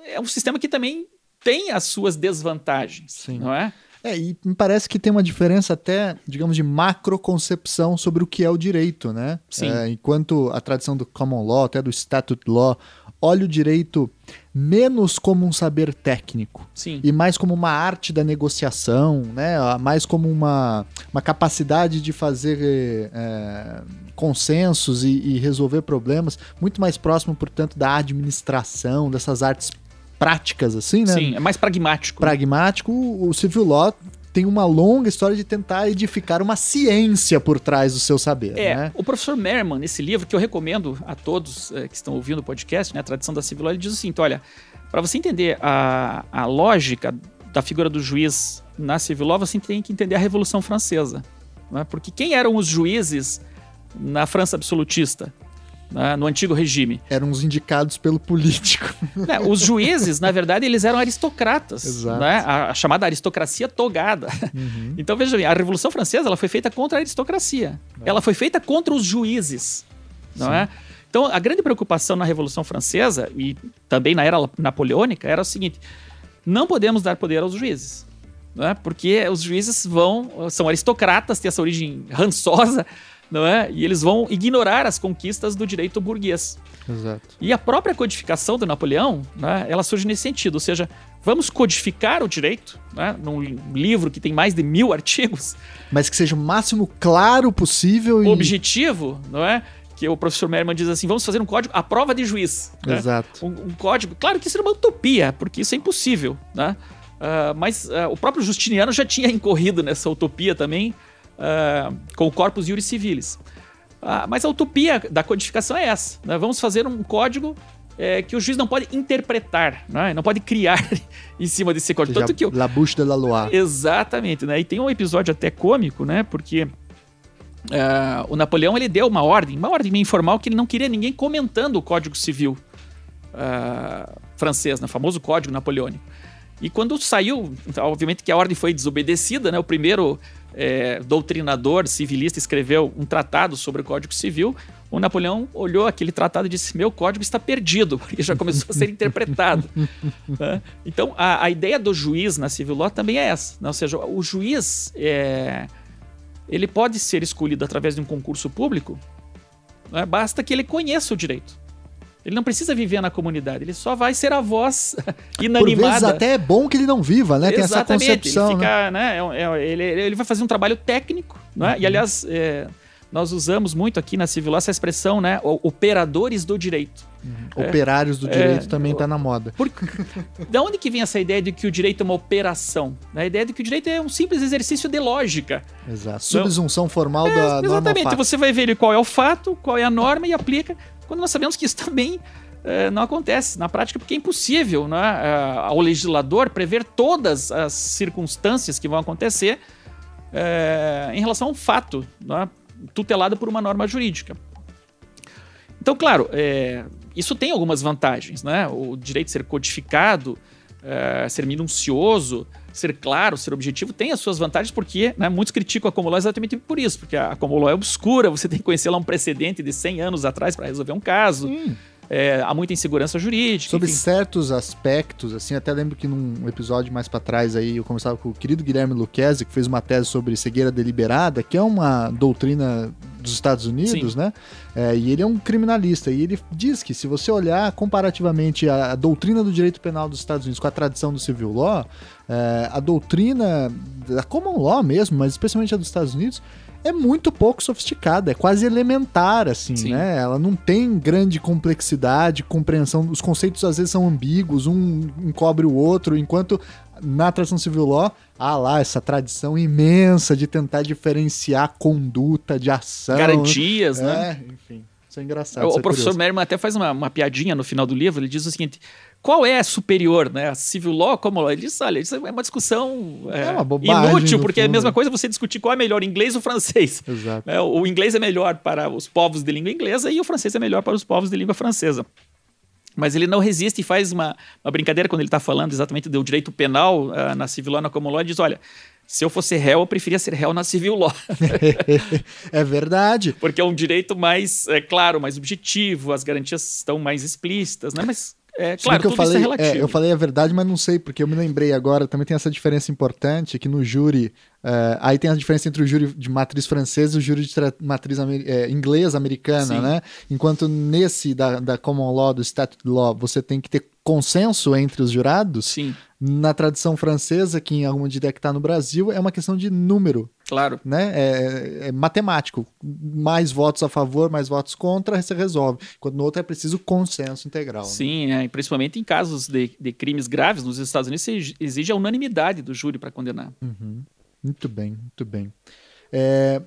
é um sistema que também tem as suas desvantagens, Sim. não é? É, e me parece que tem uma diferença até, digamos, de macroconcepção sobre o que é o direito, né? Sim. É, enquanto a tradição do common law, até do statute law, olha o direito menos como um saber técnico Sim. e mais como uma arte da negociação, né? mais como uma, uma capacidade de fazer é, consensos e, e, resolver problemas, muito mais próximo, portanto, da administração, dessas artes práticas, assim, né? Sim, é mais pragmático. Pragmático. O civil law tem uma longa história de tentar edificar uma ciência por trás do seu saber. É, né? o professor Merman, nesse livro, que eu recomendo a todos é, que estão ouvindo o podcast, né, a tradição da civil law, ele diz o seguinte: olha, para você entender a, a lógica da figura do juiz na civil law, você tem que entender a Revolução Francesa. Né? Porque quem eram os juízes na França absolutista? Né, no antigo regime. Eram os indicados pelo político. *laughs* É, os juízes, na verdade, eles eram aristocratas. Exato. Né, a, a, chamada aristocracia togada. Uhum. Então, veja bem, a Revolução Francesa ela foi feita contra a aristocracia. É. Ela foi feita contra os juízes. Não é? Então, a grande preocupação na Revolução Francesa e também na era napoleônica era o seguinte: não podemos dar poder aos juízes. Né? Porque os juízes vão, são aristocratas, têm essa origem rançosa, não é? E eles vão ignorar as conquistas do direito burguês. Exato. E a própria codificação do Napoleão, né, ela surge nesse sentido, ou seja, vamos codificar o direito, né, num livro que tem mais de mil artigos. Mas que seja o máximo claro possível. E... Objetivo, não é? Que o professor Merman diz assim: vamos fazer um código à prova de juiz. Né? Exato. Um, um, código. Claro que isso era uma utopia, porque isso é impossível, né? Uh, mas uh, o próprio Justiniano já tinha incorrido nessa utopia também, uh, com o Corpus Juris Civilis. Uh, mas a utopia da codificação é essa. Né? Vamos fazer um código é, que o juiz não pode interpretar, né? não pode criar *laughs* em cima desse código. Tanto que eu... La bouche de la loi. Exatamente. Né? E tem um episódio até cômico, né? porque uh, o Napoleão ele deu uma ordem, uma ordem meio informal, que ele não queria ninguém comentando o Código Civil uh, francês, né? o famoso Código Napoleônico. E quando saiu, obviamente que a ordem foi desobedecida, né? O primeiro é, doutrinador civilista escreveu um tratado sobre o Código Civil. O Napoleão olhou aquele tratado e disse: Meu código está perdido, porque *laughs* já começou a ser interpretado. *laughs* né? Então, a, a, ideia do juiz na civil law também é essa. Né? Ou seja, o juiz é, ele pode ser escolhido através de um concurso público, né? basta que ele conheça o direito. Ele não precisa viver na comunidade, ele só vai ser a voz inanimada. *laughs* Por vezes até é bom que ele não viva, né? Tem essa concepção. Ele, fica, né? né? É, é, ele, ele vai fazer um trabalho técnico, né? Uhum. E aliás, é, nós usamos muito aqui na Civil essa expressão, né? Operadores do direito. Uhum. Operários do direito é, também está na moda. Por, *laughs* da onde que vem essa ideia de que o direito é uma operação? A ideia de que o direito é um simples exercício de lógica. Exato. Subsunção formal é, da norma Exatamente. Você vai ver qual é o fato, qual é a norma e aplica quando nós sabemos que isso *laughs* também é, não acontece na prática, porque é impossível né, ao legislador prever todas as circunstâncias que vão acontecer é, em relação a um fato né, tutelado por uma norma jurídica. Então, claro, é, isso tem algumas vantagens, né? O direito de ser codificado, ser minucioso, ser claro, ser objetivo, tem as suas vantagens, porque né, muitos criticam a Comoló exatamente por isso, porque a Comoló é obscura, você tem que conhecer lá um precedente de 100 anos atrás para resolver um caso. Hum. É, há muita insegurança jurídica. Sobre enfim. certos aspectos, assim, até lembro que num episódio mais para trás aí eu conversava com o querido Guilherme Luquezzi, que fez uma tese sobre cegueira deliberada, que é uma doutrina dos Estados Unidos, Sim. né? É, e ele é um criminalista. E ele diz que se você olhar comparativamente a, a, doutrina do direito penal dos Estados Unidos com a tradição do civil law, é, a doutrina da common law mesmo, mas especialmente a dos Estados Unidos, é muito pouco sofisticada, é quase elementar, assim, Sim. né? Ela não tem grande complexidade, compreensão. Os conceitos às vezes são ambíguos, um encobre o outro, enquanto na tradição civil law há lá essa tradição imensa de tentar diferenciar conduta de ação. Garantias, é, né? Enfim. Isso é engraçado. O, o é professor Merman até faz uma, uma piadinha no final do livro. Ele diz o seguinte: qual é superior, né? A civil law como law? Ele diz, olha, isso é uma discussão é, é uma bobagem, inútil, porque fundo. é a mesma coisa você discutir qual é melhor, inglês ou francês. Exato. É, o inglês é melhor para os povos de língua inglesa e o francês é melhor para os povos de língua francesa. Mas ele não resiste e faz uma, uma brincadeira quando ele está falando exatamente do direito penal uh, na civil law, na common law, ele diz, olha, se eu fosse réu, eu preferia ser réu na civil law. *laughs* é verdade. Porque é um direito mais, é claro, mais objetivo, as garantias estão mais explícitas, né? Mas é, claro, que eu é falei, é relativo. É, eu falei a verdade, mas não sei, porque eu me lembrei agora, também tem essa diferença importante, que no júri, uh, aí tem a diferença entre o júri de matriz francesa e o júri de matriz é, inglesa, americana, Sim. né? Enquanto nesse da, da common law, do statute law, você tem que ter consenso entre os jurados, Sim. na tradição francesa, que em alguma medida que está no Brasil, é uma questão de número. Claro. Né? É, é, matemático. Mais votos a favor, mais votos contra, você resolve. Enquanto no outro é preciso consenso integral. Né? Sim, né? é, principalmente em casos de, de, crimes graves nos Estados Unidos, você exige a unanimidade do júri para condenar. Uhum. Muito bem, muito bem. É,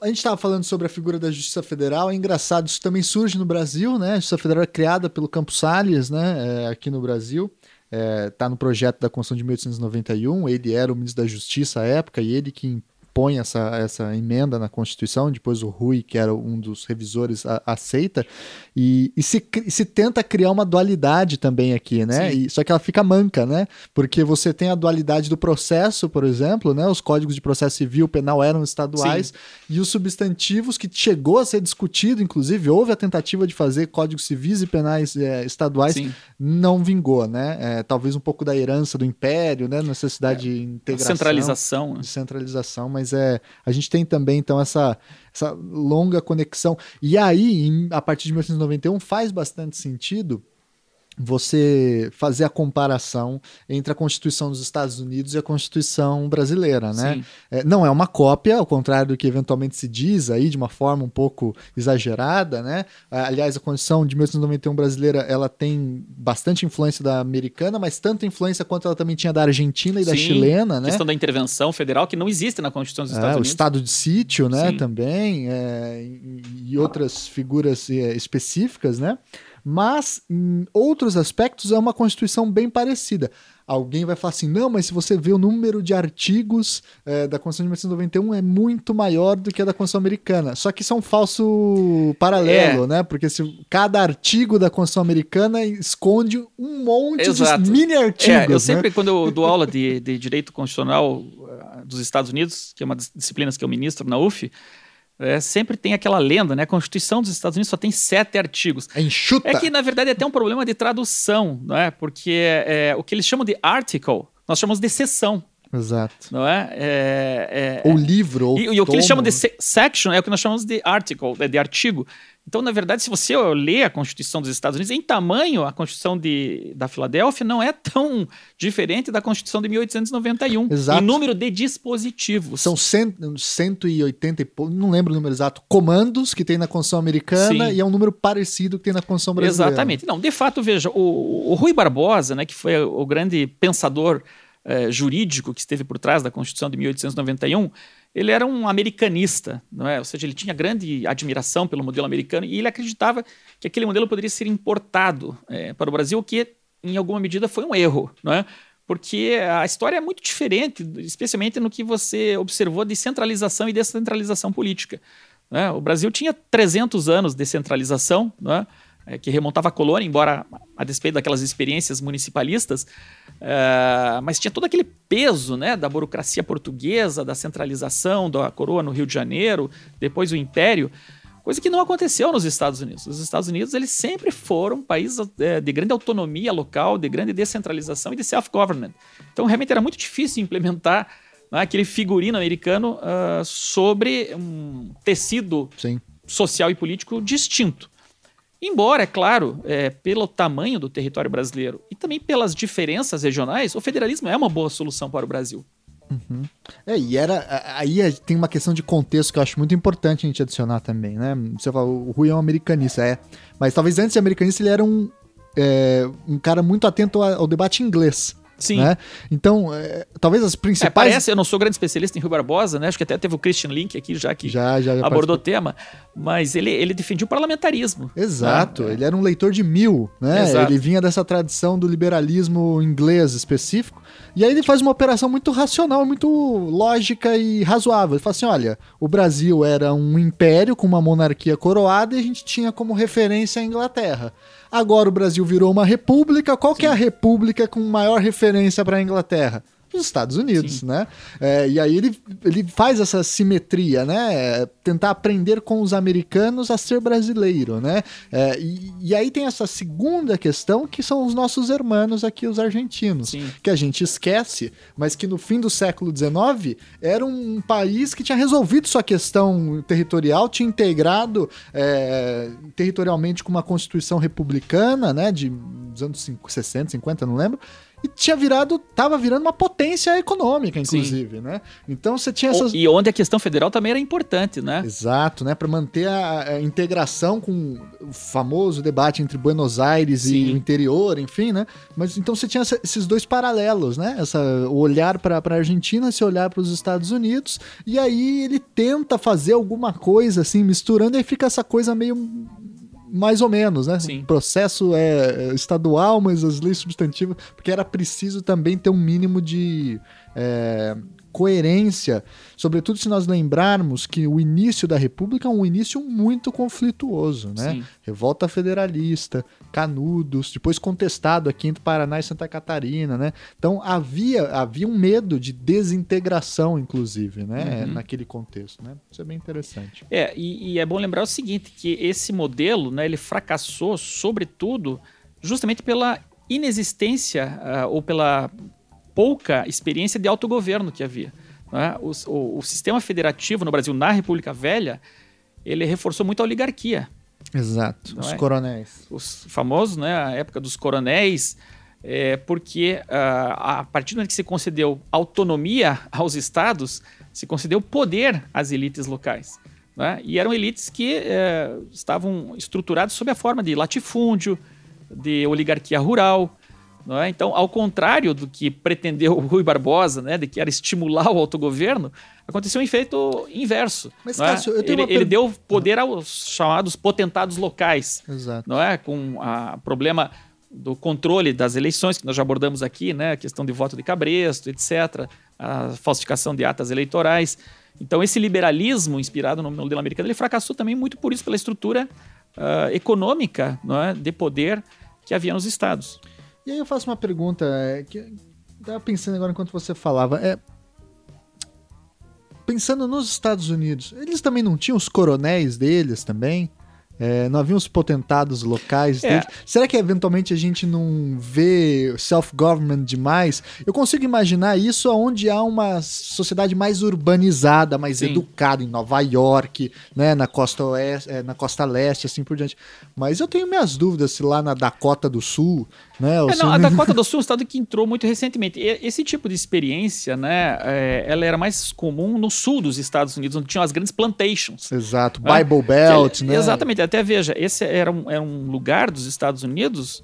a gente estava falando sobre a figura da Justiça Federal, é engraçado, isso também surge no Brasil, né? A Justiça Federal é criada pelo Campos Salles, né? É, aqui no Brasil. Está é, no projeto da Constituição de 1891, ele era o ministro da Justiça à época e ele que põe essa, essa emenda na Constituição, depois o Rui, que era um dos revisores, a, aceita, e, e se, se tenta criar uma dualidade também aqui, né? E, só que ela fica manca, né? Porque você tem a dualidade do processo, por exemplo, né? Os códigos de processo civil penal eram estaduais, Sim. e os substantivos que chegou a ser discutido, inclusive, houve a tentativa de fazer códigos civis e penais é, estaduais, Sim. não vingou, né? É, talvez um pouco da herança do império, né? Necessidade é, de integração. Centralização. Né? De centralização, mas mas é a gente tem também então essa, essa longa conexão. E aí, em, a partir de 1991, faz bastante sentido você fazer a comparação entre a Constituição dos Estados Unidos e a Constituição brasileira, né? É, não é uma cópia, ao contrário do que eventualmente se diz aí de uma forma um pouco exagerada, né? Aliás, a Constituição de 1891 brasileira ela tem bastante influência da americana, mas tanta influência quanto ela também tinha da Argentina e Sim, da chilena, né? Questão da intervenção federal que não existe na Constituição dos é, Estados é, Unidos. O estado de sítio, né? Sim. Também é, e, e outras figuras é, específicas, né? Mas, em outros aspectos, é uma Constituição bem parecida. Alguém vai falar assim: não, mas se você vê o número de artigos é, da Constituição de 1991 é muito maior do que a da Constituição americana. Só que isso é um falso paralelo, é. né? Porque se cada artigo da Constituição americana esconde um monte Exato. de mini artigos. É, eu né? sempre, quando eu dou aula de, de direito constitucional eh, dos Estados Unidos, que é uma das disciplinas que eu ministro na UF, é, sempre tem aquela lenda, né? A Constituição dos Estados Unidos só tem sete artigos. É enxuta. É que, na verdade, é até um problema de tradução, não é? Porque é, o que eles chamam de article, nós chamamos de seção. Exato. Não é? é, é ou livro, ou E, e o que eles chamam de section é o que nós chamamos de article, de artigo. Então, na verdade, se você ler a Constituição dos Estados Unidos, em tamanho, a Constituição de, da Filadélfia não é tão diferente da Constituição de 1891. Exato. Em número de dispositivos. São cento, 180 e não lembro o número exato, comandos que tem na Constituição americana Sim. e é um número parecido que tem na Constituição brasileira. Exatamente. Não, de fato, veja, o, o Rui Barbosa, né, que foi o grande pensador eh, jurídico que esteve por trás da Constituição de 1891, ele era um americanista, não é? ou seja, ele tinha grande admiração pelo modelo americano e ele acreditava que aquele modelo poderia ser importado é, para o Brasil, o que em alguma medida foi um erro, não é? porque a história é muito diferente, especialmente no que você observou de centralização e descentralização política. É? O Brasil tinha 300 anos de centralização, não é? É, que remontava a colônia, embora a despeito daquelas experiências municipalistas, é, mas tinha todo aquele peso né, da burocracia portuguesa, da centralização da coroa no Rio de Janeiro, depois o Império, coisa que não aconteceu nos Estados Unidos. Os Estados Unidos eles sempre foram países é, de grande autonomia local, de grande descentralização e de self-government. Então realmente era muito difícil implementar né, aquele figurino americano uh, sobre um tecido Sim. social e político distinto. Embora, é claro, é, pelo tamanho do território brasileiro e também pelas diferenças regionais, o federalismo é uma boa solução para o Brasil. Uhum. É, e era. Aí tem uma questão de contexto que eu acho muito importante a gente adicionar também, né? Você fala, o Rui é um americanista, é. Mas talvez antes de americanista ele era um, é, um cara muito atento ao debate inglês. Sim. Né? Então, é, talvez as principais. É, parece, eu não sou grande especialista em Rui Barbosa, né? Acho que até teve o Christian Link aqui já que já, já, já abordou o tema, mas ele, ele defendia o parlamentarismo. Exato, né? ele era um leitor de mil, né? Exato. Ele vinha dessa tradição do liberalismo inglês específico. E aí ele faz uma operação muito racional, muito lógica e razoável. Ele fala assim: olha, o Brasil era um império com uma monarquia coroada e a gente tinha como referência a Inglaterra. Agora o Brasil virou uma república. Qual Sim. que é a república com maior referência para a Inglaterra? Os Estados Unidos, Sim. né? É, e aí ele, ele faz essa simetria, né? É, tentar aprender com os americanos a ser brasileiro, né? É, e, e, aí tem essa segunda questão que são os nossos irmãos aqui, os argentinos, Sim. que a gente esquece, mas que no fim do século XIX era um país que tinha resolvido sua questão territorial, tinha integrado é, territorialmente com uma constituição republicana, né? De dos anos 60, 50, não lembro e tinha virado, tava virando uma potência econômica, inclusive, Sim. né? Então você tinha essas... E onde a questão federal também era importante, né? Exato, né? Para manter a, a, integração com o famoso debate entre Buenos Aires Sim. e o interior, enfim, né? Mas então você tinha essa, esses dois paralelos, né? Essa, o olhar para a Argentina, esse olhar para os Estados Unidos, e aí ele tenta fazer alguma coisa assim, misturando, e aí fica essa coisa meio mais ou menos, né? Sim. O processo é, é estadual, mas as leis substantivas, porque era preciso também ter um mínimo de é, coerência, sobretudo se nós lembrarmos que o início da República é um início muito conflituoso, né? Sim. Revolta federalista, Canudos, depois contestado aqui entre Paraná e Santa Catarina, né? Então havia, havia um medo de desintegração, inclusive, né? Uhum. Naquele contexto, né? Isso é bem interessante. É, e, e é bom lembrar o seguinte, que esse modelo, né, ele fracassou, sobretudo, justamente pela inexistência uh, ou pela pouca experiência de autogoverno que havia. Né? O, o, o, sistema federativo no Brasil, na República Velha, ele reforçou muito a oligarquia. Exato, os é? coronéis. Os famosos, né, a época dos coronéis, é, porque uh, a partir do momento que se concedeu autonomia aos estados, se concedeu poder às elites locais. Né? E eram elites que é, estavam estruturadas sob a forma de latifúndio, de oligarquia rural, é? Então, ao contrário do que pretendeu o Rui Barbosa, né, de que era estimular o autogoverno, aconteceu um efeito inverso. Mas, é? Cássio, eu tenho ele, ele deu poder aos chamados potentados locais. Exato. Não é? Com o problema do controle das eleições, que nós já abordamos aqui, né? a questão de voto de cabresto, etc., a falsificação de atas eleitorais. Então, esse liberalismo inspirado no modelo americano, ele fracassou também muito por isso, pela estrutura uh, econômica não é? de poder que havia nos estados. E aí eu faço uma pergunta é, que estava pensando agora enquanto você falava. É, pensando nos Estados Unidos, eles também não tinham os coronéis deles também? É, não havia uns potentados locais é. Será que eventualmente a gente não vê self-government demais? Eu consigo imaginar isso onde há uma sociedade mais urbanizada, mais Sim. educada, em Nova York, né, na costa oeste, é, na costa leste, assim por diante. Mas eu tenho minhas dúvidas se lá na Dakota do Sul, né? É, não, a Dakota do *laughs* Sul é um estado que entrou muito recentemente. Esse tipo de experiência, né, é, ela era mais comum no sul dos Estados Unidos, onde tinham as grandes plantations. Exato, né? Bible Belt, né? Exatamente até veja, esse era um, era um lugar dos Estados Unidos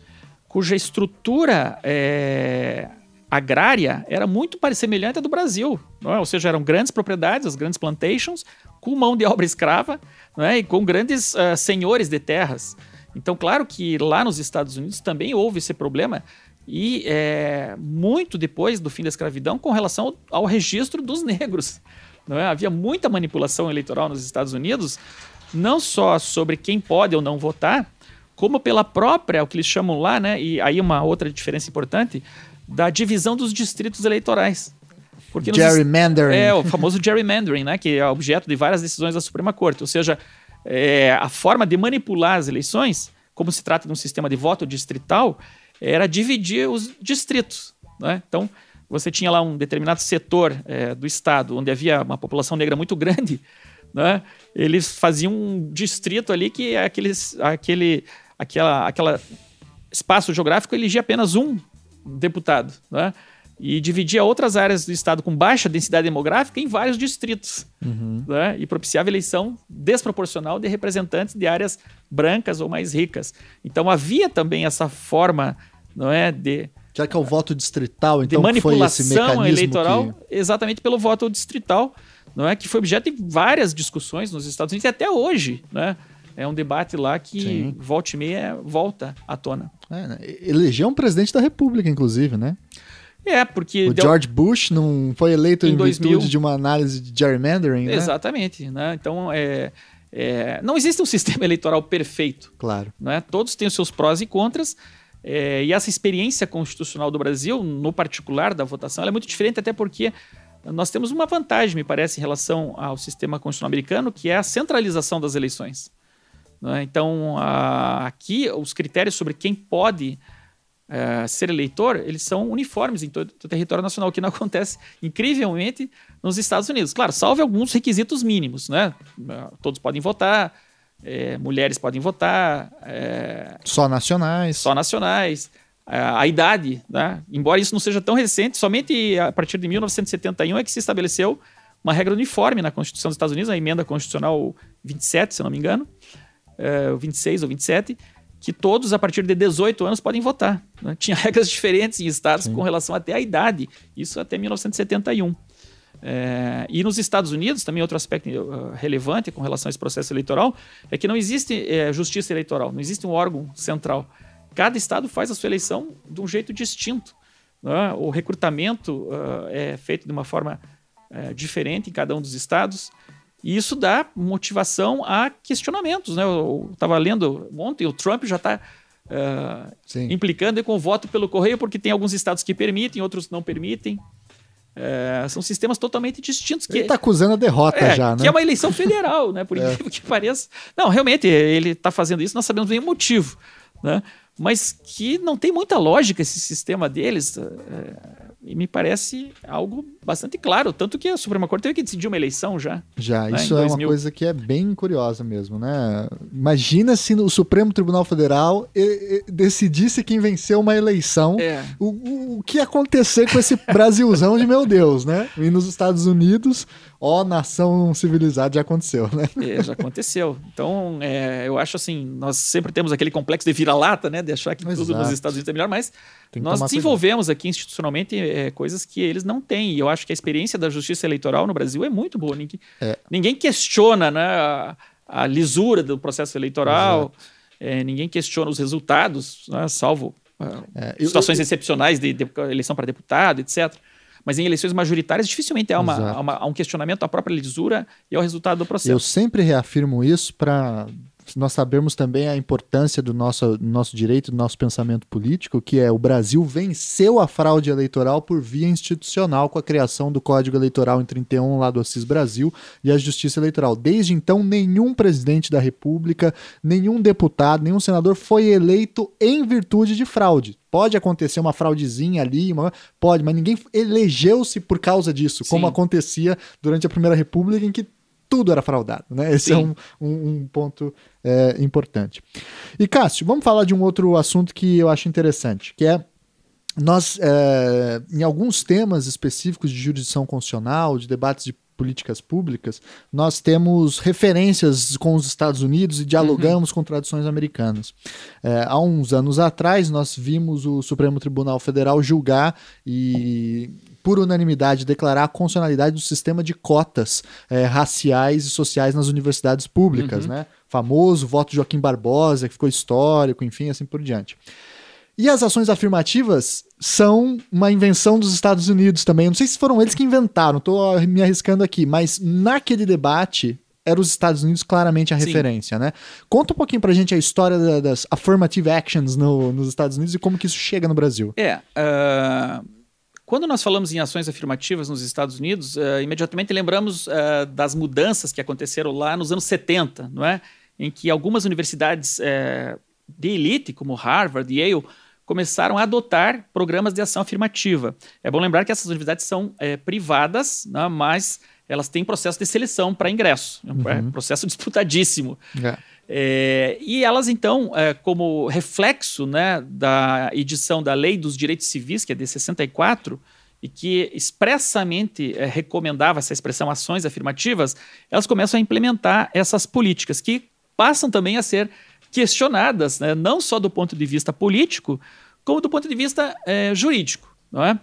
cuja estrutura é, agrária era muito semelhante à do Brasil. É? Ou seja, eram grandes propriedades, as grandes plantations, com mão de obra escrava é? e com grandes uh, senhores de terras. Então, claro que lá nos Estados Unidos também houve esse problema, e é, muito depois do fim da escravidão, com relação ao, ao registro dos negros. É? Havia muita manipulação eleitoral nos Estados Unidos não só sobre quem pode ou não votar, como pela própria, o que eles chamam lá, né? E aí uma outra diferença importante, da divisão dos distritos eleitorais. Porque gerrymandering. É, o famoso gerrymandering, né? Que é objeto de várias decisões da Suprema Corte. Ou seja, é, a forma de manipular as eleições, como se trata de um sistema de voto distrital, era dividir os distritos. Né? Então, você tinha lá um determinado setor é, do estado onde havia uma população negra muito grande, né? Eles faziam um distrito ali que aqueles, aquele, aquela, aquela espaço geográfico elegia apenas um deputado, né? E dividia outras áreas do estado com baixa densidade demográfica em vários distritos, uhum. né? E propiciava eleição desproporcional de representantes de áreas brancas ou mais ricas. Então havia também essa forma, não é, de já que é o voto distrital, então de manipulação eleitoral, que... exatamente pelo voto distrital, não é que foi objeto de várias discussões nos Estados Unidos e até hoje, né? É um debate lá que Sim. volta e meia volta à tona. É, né? Elegeu um presidente da República, inclusive, né? É, porque. O deu... George Bush não foi eleito em, em 2000... virtude de uma análise de gerrymandering, né? Exatamente. Né? Então, é, é, não existe um *laughs* sistema eleitoral perfeito. Claro. Né? Todos têm os seus prós e contras. É, e essa experiência constitucional do Brasil, no particular da votação, é muito diferente, até porque nós temos uma vantagem, me parece, em relação ao sistema constitucional americano, que é a centralização das eleições. Né? Então, a, aqui, os critérios sobre quem pode é, ser eleitor, eles são uniformes em todo o território nacional, o que não *laughs* acontece, incrivelmente, nos Estados Unidos. Claro, salve alguns requisitos mínimos, né? Todos podem votar, é, mulheres podem votar. É, só nacionais. Só nacionais. A, a idade, né? embora isso não seja tão recente, somente a partir de 1971 é que se estabeleceu uma regra uniforme na Constituição dos Estados Unidos, a emenda constitucional 27, se não me engano, é, 26 ou 27, que todos a partir de 18 anos podem votar. Né? Tinha *laughs* regras diferentes em estados Sim. com relação até à idade, isso até 1971. É, e nos Estados Unidos, também outro aspecto uh, relevante com relação a esse processo eleitoral, é que não existe é, justiça eleitoral, não existe um órgão central. Cada estado faz a sua eleição de um jeito distinto. Né? O recrutamento uh, é feito de uma forma uh, diferente em cada um dos estados. E isso dá motivação a questionamentos. Né? Eu estava lendo ontem, o Trump já está uh, implicando com o voto pelo correio, porque tem alguns estados que permitem, outros não permitem. Uh, são sistemas totalmente distintos. Que, ele está acusando a derrota é, já, né? Que é uma eleição federal, né? Por *laughs* é. incrível que pareça. Não, realmente, ele está fazendo isso, nós sabemos bem o motivo. Né? Mas que não tem muita lógica esse sistema deles. É, e me parece algo bastante claro. Tanto que a Suprema Corte teve que decidir uma eleição já. Já, né, isso é uma coisa que é bem curiosa mesmo, né? Imagina se o Supremo Tribunal Federal decidisse quem venceu uma eleição. É. O, o, o que ia acontecer com esse Brasilzão de meu Deus, né? E nos Estados Unidos, ó, nação civilizada, já aconteceu, né? *laughs* É, já aconteceu. Então, é, eu acho assim, nós sempre temos aquele complexo de vira-lata, né? De achar que Exato. tudo nos Estados Unidos é melhor, mas nós desenvolvemos cuidado. aqui institucionalmente é, coisas que eles não têm. E eu acho que a experiência da justiça eleitoral no Brasil é muito boa. Ninguém, é. ninguém questiona né, a, a, lisura do processo eleitoral, é, ninguém questiona os resultados, né, salvo é, situações eu, eu, excepcionais de, de eleição para deputado, etc. Mas em eleições majoritárias, dificilmente há, uma, há, uma, há um questionamento à própria lisura e ao resultado do processo. Eu sempre reafirmo isso para nós sabemos também a importância do nosso, nosso direito, do nosso pensamento político, que é o Brasil venceu a fraude eleitoral por via institucional com a criação do Código Eleitoral em 31 lá do Assis Brasil e a Justiça Eleitoral. Desde então, nenhum presidente da República, nenhum deputado, nenhum senador foi eleito em virtude de fraude. Pode acontecer uma fraudezinha ali, uma... pode, mas ninguém elegeu-se por causa disso, Sim. como acontecia durante a Primeira República, em que tudo era fraudado, né? Esse é Sim. é um, um, um ponto é, importante. E Cássio, vamos falar de um outro assunto que eu acho interessante, que é nós, é, em alguns temas específicos de jurisdição constitucional, de debates de políticas públicas, nós temos referências com os Estados Unidos e dialogamos uhum. com tradições americanas. É, há uns anos atrás, nós vimos o Supremo Tribunal Federal julgar e por unanimidade, declarar a constitucionalidade do sistema de cotas é, raciais e sociais nas universidades públicas, uhum. né? Famoso voto de Joaquim Barbosa, que ficou histórico, enfim, assim por diante. E as ações afirmativas são uma invenção dos Estados Unidos também. Eu não sei se foram eles que inventaram, estou me arriscando aqui, mas naquele debate eram os Estados Unidos claramente a Sim. referência, né? Conta um pouquinho pra gente a história das affirmative actions no, nos Estados Unidos e como que isso chega no Brasil. É, uh quando nós falamos em ações afirmativas nos Estados Unidos, uh, imediatamente lembramos uh, das mudanças que aconteceram lá nos anos 70, não é? em que algumas universidades uh, de elite, como Harvard e Yale, começaram a adotar programas de ação afirmativa. É bom lembrar que essas universidades são privadas, né, mas elas têm processo de seleção para ingresso. É um uhum. processo disputadíssimo. É. É, e elas, então, é, como reflexo né, da edição da Lei dos Direitos Civis, que é de 64, e que expressamente é, recomendava essa expressão ações afirmativas, elas começam a implementar essas políticas que passam também a ser questionadas, né, não só do ponto de vista político, como do ponto de vista é, jurídico. Não é?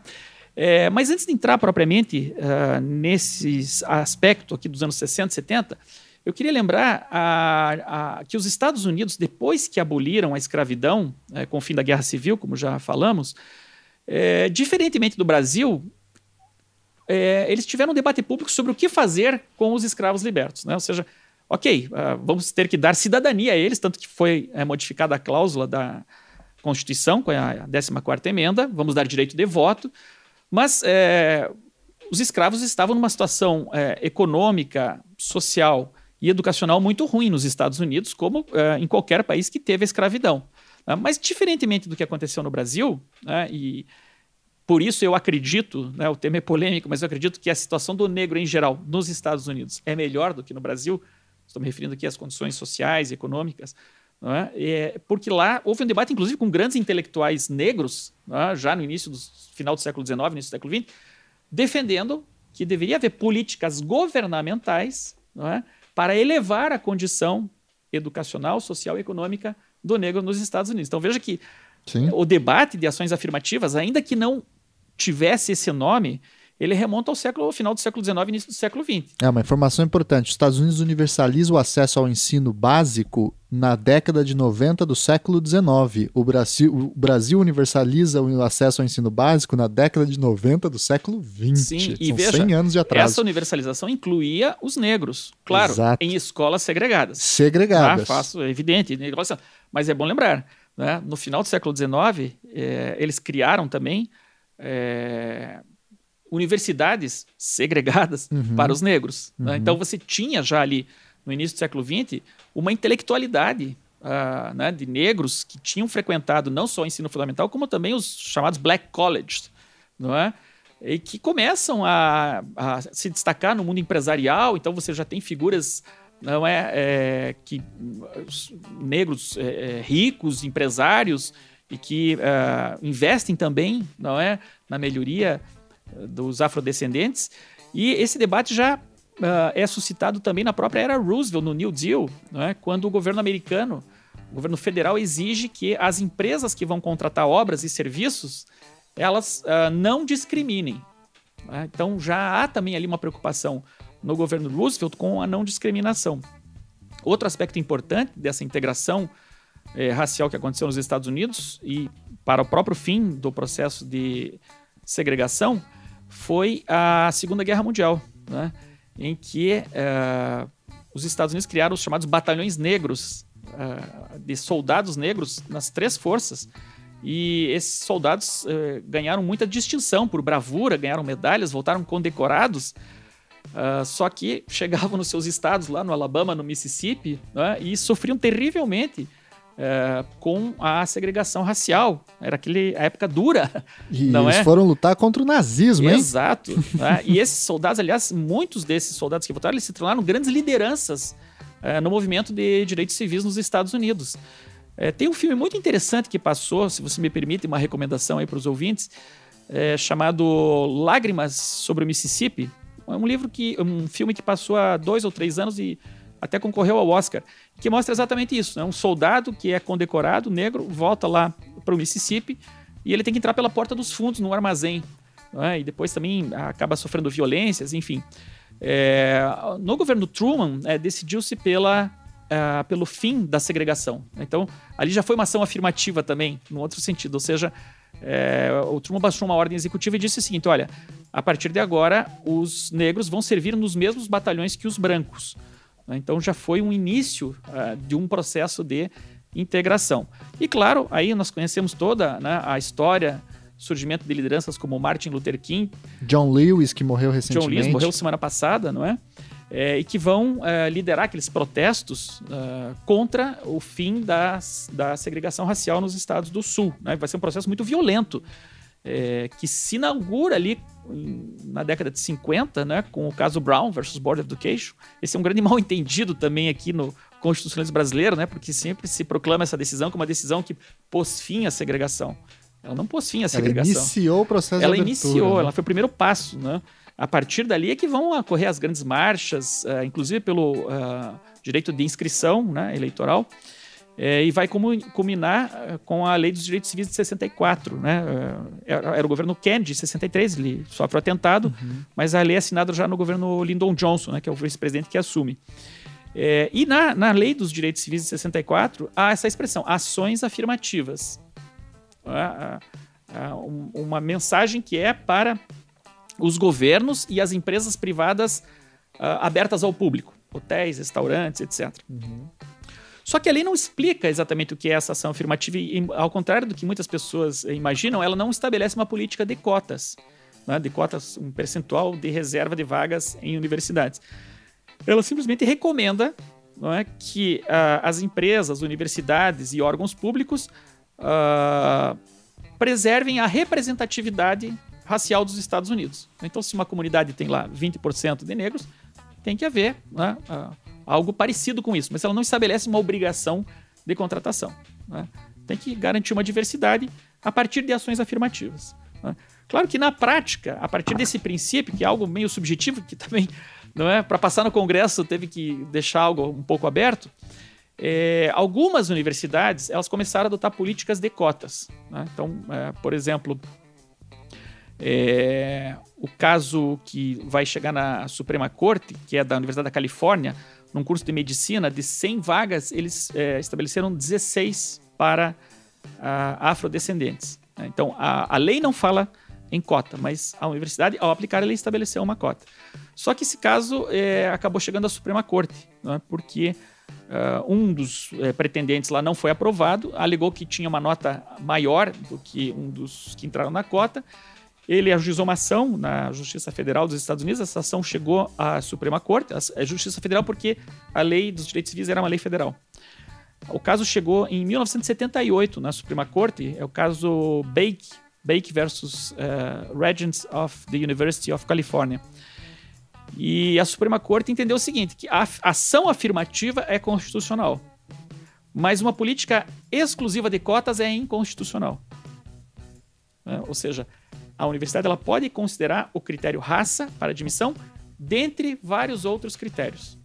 É, mas antes de entrar propriamente uh, nesse aspecto aqui dos anos 60 e 70, eu queria lembrar a, a, que os Estados Unidos, depois que aboliram a escravidão, é, com o fim da Guerra Civil, como já falamos, é, diferentemente do Brasil, é, eles tiveram um debate público sobre o que fazer com os escravos libertos. Né? Ou seja, ok, uh, vamos ter que dar cidadania a eles, tanto que foi é, modificada a cláusula da Constituição, com a 14ª emenda, vamos dar direito de voto, mas é, os escravos estavam numa situação é, econômica, social e educacional muito ruim nos Estados Unidos, como é, em qualquer país que teve a escravidão. Né? Mas, diferentemente do que aconteceu no Brasil, né, e por isso eu acredito, né, o tema é polêmico, mas eu acredito que a situação do negro em geral nos Estados Unidos é melhor do que no Brasil, estou me referindo aqui às condições sociais e econômicas, é? É, porque lá houve um debate, inclusive, com grandes intelectuais negros, é? já no início do final do século XIX, início do século XX, defendendo que deveria haver políticas governamentais é? Para elevar a condição educacional, social e econômica do negro nos Estados Unidos. Então veja que Sim. o debate de ações afirmativas, ainda que não tivesse esse nome, ele remonta ao século, ao final do século XIX início do século XX. É uma informação importante. Os Estados Unidos universaliza o acesso ao ensino básico na década de 90 do século XIX. O Brasil, o Brasil universaliza o acesso ao ensino básico na década de 90 do século XX. Sim, e São veja, 100 anos de atraso. Essa universalização incluía os negros, claro, Exato. em escolas segregadas. Segregadas. Ah, faço, é evidente. Mas é bom lembrar, né? no final do século XIX, é, eles criaram também... É, universidades segregadas uhum. para os negros. Né? Uhum. Né? Então você tinha já ali, no início do século XX, uma intelectualidade uh, né, de negros que tinham frequentado não só o ensino fundamental, como também os chamados black colleges, não é? E que começam a, a se destacar no mundo empresarial. Então você já tem figuras não é, é que negros é, é ricos, empresários e que uh, investem também, não é, na melhoria dos afrodescendentes. E esse debate já uh, é suscitado também na própria era Roosevelt, no New Deal, é? quando o governo americano, o governo federal, exige que as empresas que vão contratar obras e serviços elas uh, não discriminem. É? Então já há também ali uma preocupação no governo Roosevelt com a não discriminação. Outro aspecto importante dessa integração eh, racial que aconteceu nos Estados Unidos e para o próprio fim do processo de segregação foi a Segunda Guerra Mundial, né? em que uh, os Estados Unidos criaram os chamados batalhões negros, uh, de soldados negros nas três forças. E esses soldados uh, ganharam muita distinção por bravura, ganharam medalhas, voltaram condecorados. só que *laughs* chegavam nos seus estados, lá no Alabama, no Mississippi, né? e sofriam terrivelmente é, com a segregação racial. Era aquele, a época dura. E não eles é? foram lutar contra o nazismo, hein? Exato. né? E esses soldados, aliás, muitos desses soldados que votaram, eles se tornaram grandes lideranças é, no movimento de direitos civis nos Estados Unidos. É, tem um filme muito interessante que passou, se você me permite, uma recomendação aí para os ouvintes, é, chamado Lágrimas sobre o Mississippi. É um livro que, um filme que passou há dois ou três anos e até concorreu ao Oscar, que mostra exatamente isso. Né? Um soldado que é condecorado, negro, volta lá para o Mississippi e ele tem que entrar pela porta dos fundos no armazém. É? E depois também acaba sofrendo violências, enfim. É, no governo Truman, é, decidiu-se pela, é, pelo fim da segregação. Então, ali já foi uma ação afirmativa também, no outro sentido. Ou seja, é, o Truman baixou uma ordem executiva e disse o seguinte: olha, a partir de agora, os negros vão servir nos mesmos batalhões que os brancos. Né? Então já foi um início uh, de um processo de integração. E claro, aí nós conhecemos toda né, a história, surgimento de lideranças como Martin Luther King. John Lewis, que morreu recentemente. John Lewis morreu semana passada, não é? é, e que vão é, liderar aqueles protestos uh, contra o fim das, da segregação racial nos estados do Sul. Né? Vai ser um processo muito violento, é, que se inaugura ali na década de 50, né, com o caso Brown versus Board of Education. Esse é um grande *laughs* mal entendido também aqui no constitucionalismo brasileiro, né, porque sempre se proclama essa decisão como uma decisão que pôs fim à segregação. Ela não pôs fim à segregação. Ela iniciou o processo ela de abertura. Ela iniciou, né? ela foi o primeiro passo, né? A partir dali é que vão ocorrer as grandes marchas, uh, inclusive pelo uh, direito de inscrição né, eleitoral, uh, e vai culminar eh, com a Lei dos Direitos Civis de 64. Né? Era, era, o governo Kennedy, de 63, ele sofre o atentado, uhum. mas a lei é assinada já no governo Lyndon Johnson, né, que é o vice-presidente que assume. e na, na Lei dos Direitos Civis de 64 há essa expressão, ações afirmativas. uma mensagem que é para os governos e as empresas privadas abertas ao público, hotéis, restaurantes, etc. Uhum. Só que a lei não explica exatamente o que é essa ação afirmativa e, ao contrário do que muitas pessoas imaginam, ela não estabelece uma política de cotas, né, de cotas, um percentual de reserva de vagas em universidades. Ela simplesmente recomenda é, que uh, as empresas, universidades e órgãos públicos uh, preservem a representatividade racial dos Estados Unidos. Então, se uma comunidade tem lá 20% de negros, tem que haver né, algo parecido com isso, mas ela não estabelece uma obrigação de contratação. Né? Tem que garantir uma diversidade a partir de ações afirmativas. Né? Claro que na prática, a partir desse princípio, que é algo meio subjetivo, que *laughs* também não é para passar no Congresso teve que deixar algo um pouco aberto. É, algumas universidades elas começaram a adotar políticas de cotas. Né? Então, é, por exemplo, é, o caso que vai chegar na Suprema Corte, que é da Universidade da Califórnia, num curso de medicina, de 100 vagas, eles é, estabeleceram 16 para afrodescendentes. Né? Então, a, a lei não fala em cota, mas a universidade, ao aplicar, ela estabeleceu uma cota. Só que esse caso é, acabou chegando à Suprema Corte, é? porque uh, um dos é, pretendentes lá não foi aprovado, alegou que tinha uma nota maior do que um dos que entraram na cota, ele ajuizou uma ação na Justiça Federal dos Estados Unidos. Essa ação chegou à Suprema Corte, a Justiça Federal, porque a lei dos direitos civis era uma lei federal. O caso chegou em 1978 na Suprema Corte, é o caso Bake, Bake versus uh, Regents of the University of California. E a Suprema Corte entendeu o seguinte, que a ação afirmativa é constitucional, mas uma política exclusiva de cotas é inconstitucional. É, ou seja, a universidade ela pode considerar o critério raça para admissão, dentre vários outros critérios.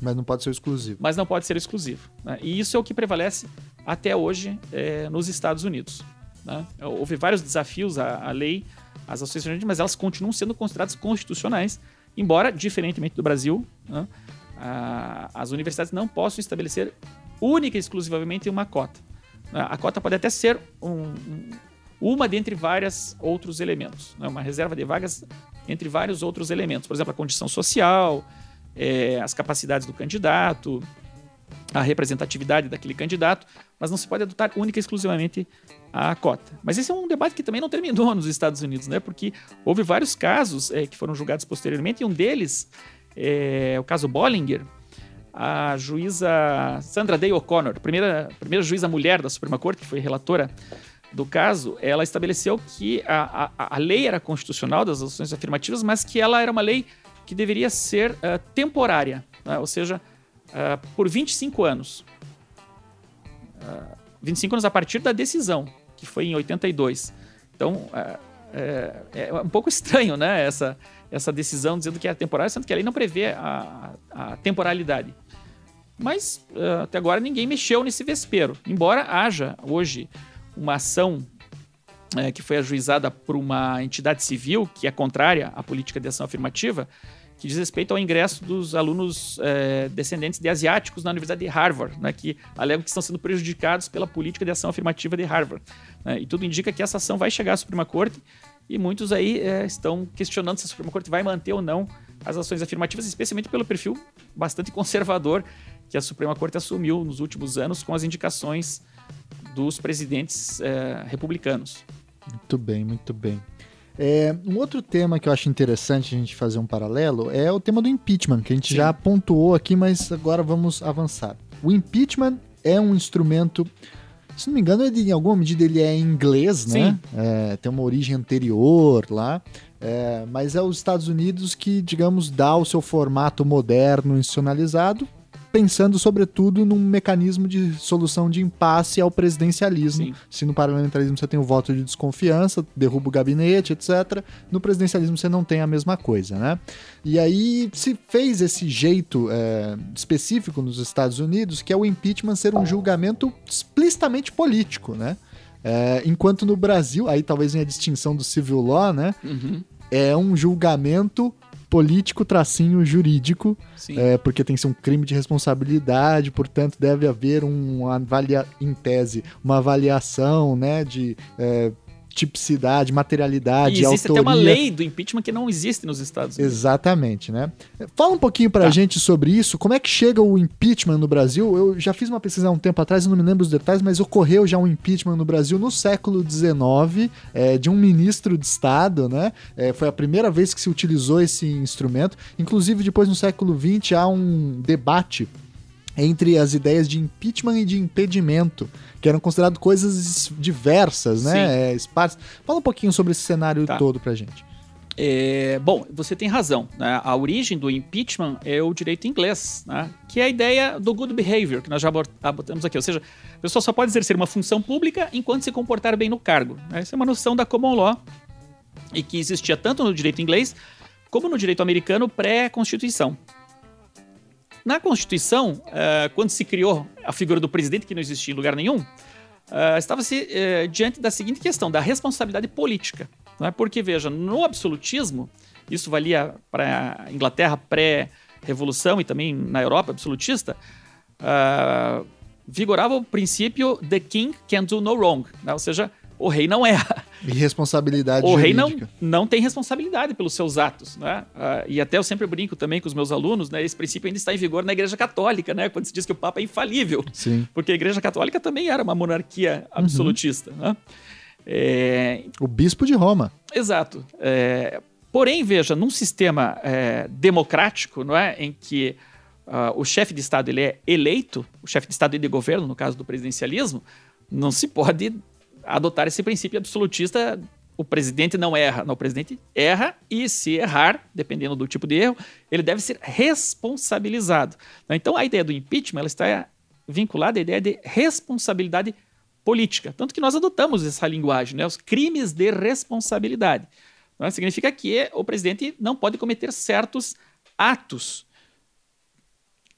Mas não pode ser exclusivo. Mas não pode ser exclusivo. Né? E isso é o que prevalece até hoje é, nos Estados Unidos. Né? Houve vários desafios à, à lei, às associações, mas elas continuam sendo consideradas constitucionais, embora, diferentemente do Brasil, né, a, as universidades não possam estabelecer única e exclusivamente uma cota. Né? A cota pode até ser um, um uma dentre vários outros elementos, né? uma reserva de vagas entre vários outros elementos, por exemplo, a condição social, é, as capacidades do candidato, a representatividade daquele candidato, mas não se pode adotar única e exclusivamente a cota. Mas esse é um debate que também não terminou nos Estados Unidos, né? Porque houve vários casos é, que foram julgados posteriormente, e um deles é o caso Bollinger. A juíza Sandra Day O'Connor, primeira, primeira juíza mulher da Suprema Corte, que foi relatora do caso, ela estabeleceu que a, a, a lei era constitucional das ações afirmativas, mas que ela era uma lei que deveria ser uh, temporária, né? ou seja, uh, por 25 anos. Uh, eh, 25 anos a partir da decisão, que foi em 82. Então, é, é, um pouco estranho né? essa, essa decisão dizendo que é temporária, sendo que a lei não prevê a, a temporalidade. Mas até agora ninguém mexeu nesse vespeiro, embora haja hoje uma ação é, que foi ajuizada por uma entidade civil que é contrária à política de ação afirmativa, que diz respeito ao ingresso dos alunos é, descendentes de asiáticos na Universidade de Harvard, né, que alegam que estão sendo prejudicados pela política de ação afirmativa de Harvard. Né, e tudo indica que essa ação vai chegar à Suprema Corte e muitos aí é, estão questionando se a Suprema Corte vai manter ou não as ações afirmativas, especialmente pelo perfil bastante conservador que a Suprema Corte assumiu nos últimos anos com as indicações dos presidentes é, republicanos. Muito bem, muito bem. É, um outro tema que eu acho interessante a gente fazer um paralelo é o tema do impeachment, que a gente Sim. já pontuou aqui, mas agora vamos avançar. O impeachment é um instrumento se não me engano, ele, em alguma medida ele é em inglês, né? É, tem uma origem anterior lá. É, mas é os Estados Unidos que, digamos, dá o seu formato moderno institucionalizado pensando sobretudo num mecanismo de solução de impasse ao presidencialismo. Sim. Se no parlamentarismo você tem o voto de desconfiança, derruba o gabinete, etc. No presidencialismo você não tem a mesma coisa, né? E aí se fez esse jeito é, específico nos Estados Unidos, que é o impeachment ser um julgamento explicitamente político, né? É, enquanto no Brasil, aí talvez venha a distinção do civil law, né? Uhum. É um julgamento político tracinho jurídico, é, porque tem que ser um crime de responsabilidade, portanto deve haver um avalia, em tese, uma avaliação, né, de é, tipicidade, materialidade, e existe autoria. até uma lei do impeachment que não existe nos Estados Unidos. Exatamente, né? Fala um pouquinho pra tá. gente sobre isso, como é que chega o impeachment no Brasil? Eu já fiz uma pesquisa há um tempo atrás, não me lembro os detalhes, mas ocorreu já um impeachment no Brasil no século XIX, é, de um ministro de Estado, né? É, foi a primeira vez que se utilizou esse instrumento. Inclusive, depois no século XX há um debate entre as ideias de impeachment e de impedimento, que eram consideradas coisas diversas, né? É, esparsas. Fala um pouquinho sobre esse cenário tá. todo pra gente. É, bom, você tem razão. Né? A origem do impeachment é o direito inglês, né? que é a ideia do good behavior, que nós já abordamos aqui. Ou seja, a pessoa só pode exercer uma função pública enquanto se comportar bem no cargo. Né? Essa é uma noção da common law e que existia tanto no direito inglês como no direito americano pré-constituição. Na Constituição, uh, quando se criou a figura do presidente, que não existia em lugar nenhum, uh, estava-se uh, diante da seguinte questão, da responsabilidade política. Não é? Porque, veja, no absolutismo, isso valia para a Inglaterra pré-revolução e também na Europa absolutista, vigorava o princípio the king can do no wrong, né? ou seja, o rei não erra. E responsabilidade *laughs* O jurídica. rei não, não tem responsabilidade pelos seus atos, né? Uh, e até eu sempre brinco também com os meus alunos, né? Esse princípio ainda está em vigor na Igreja Católica, né? Quando se diz que o Papa é infalível. Sim. Porque a Igreja Católica também era uma monarquia uhum. absolutista, uhum. né? É... O bispo de Roma. Exato. É... Porém, veja, num sistema é, democrático, não é? Em que uh, o chefe de Estado ele é eleito, o chefe de Estado e de governo, no caso do presidencialismo, não se pode adotar esse princípio absolutista. O presidente não erra. Não, o presidente erra e, se errar, dependendo do tipo de erro, ele deve ser responsabilizado. Então, a ideia do impeachment ela está vinculada à ideia de responsabilidade política. Tanto que nós adotamos essa linguagem, né? os crimes de responsabilidade. Não é? Significa que o presidente não pode cometer certos atos.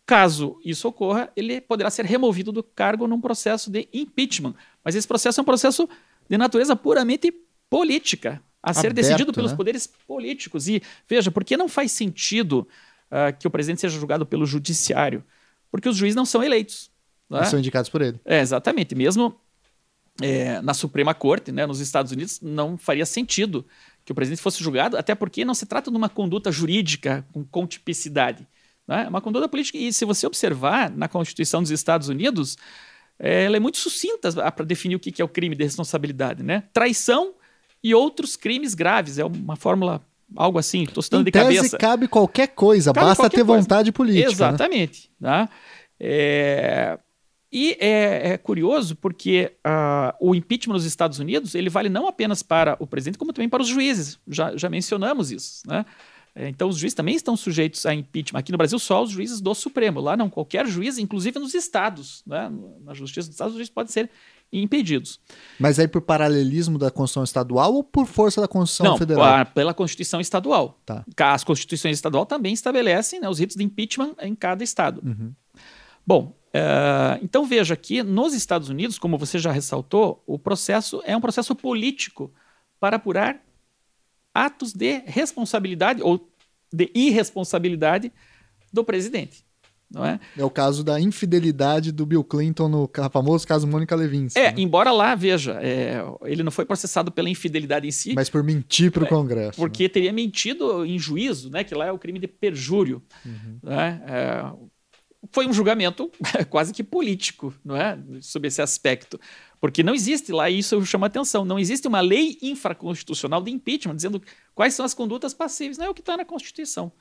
Caso isso ocorra, ele poderá ser removido do cargo num processo de impeachment. Mas esse processo é um processo de natureza puramente política, a ser Aberto, decidido pelos né? poderes políticos. E veja, por que não faz sentido uh, que o presidente seja julgado pelo judiciário? Porque os juízes não são eleitos. Não é? São indicados por ele. É, exatamente. Mesmo é, na Suprema Corte, né, nos Estados Unidos, não faria sentido que o presidente fosse julgado, até porque não se trata de uma conduta jurídica com contipicidade. Né? É uma conduta política. E se você observar na Constituição dos Estados Unidos, ela é muito sucinta para definir o que é o crime de responsabilidade, né? Traição e outros crimes graves. É uma fórmula, algo assim, estou citando de tese, cabeça. cabe qualquer coisa, cabe basta qualquer ter coisa. vontade política. Né? Exatamente. Né? Tá? É... E é, é, curioso porque uh, o impeachment nos Estados Unidos ele vale não apenas para o presidente, como também para os juízes. Já, já mencionamos isso. Né? É, então, os juízes também estão sujeitos a impeachment. Aqui no Brasil, só os juízes do Supremo. Lá não, qualquer juiz, inclusive nos estados. Né? Na Justiça dos Estados, os juízes podem ser impedidos. Mas aí por paralelismo da Constituição Estadual ou por força da Constituição não, Federal? Não, pela Constituição Estadual. Tá. As Constituições Estadual também estabelecem né, os ritos de impeachment em cada estado. Uhum. Bom, uh, então veja que nos Estados Unidos, como você já ressaltou, o processo é um processo político para apurar atos de responsabilidade ou de irresponsabilidade do presidente. Não é? é o caso da infidelidade do Bill Clinton no famoso caso Mônica Lewinsky. É, né? embora lá, veja, é, ele não foi processado pela infidelidade em si. Mas por mentir para o é, Congresso. Porque né? teria mentido em juízo, né, que lá é o crime de perjúrio. Uhum. Né? É, foi um julgamento *laughs* quase que político, não é? Sob esse aspecto Porque não existe lá, e isso chama atenção, não existe uma lei infraconstitucional de impeachment dizendo quais são as condutas passíveis. Não é o que está na Constituição.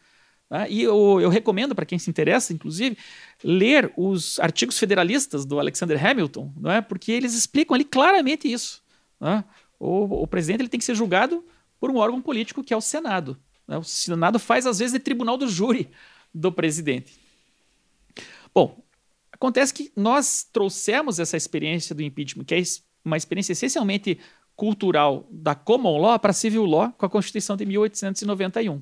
Tá? E eu, eu recomendo para quem se interessa, inclusive, ler os artigos federalistas do Alexander Hamilton, não é? porque eles explicam ali claramente isso. Né? O, o, presidente ele tem que ser julgado por um órgão político que é o Senado. Né? O Senado faz, às vezes, de tribunal do júri do presidente. Bom, acontece que nós trouxemos essa experiência do impeachment, que é uma experiência essencialmente cultural da common law para civil law com a Constituição de 1891.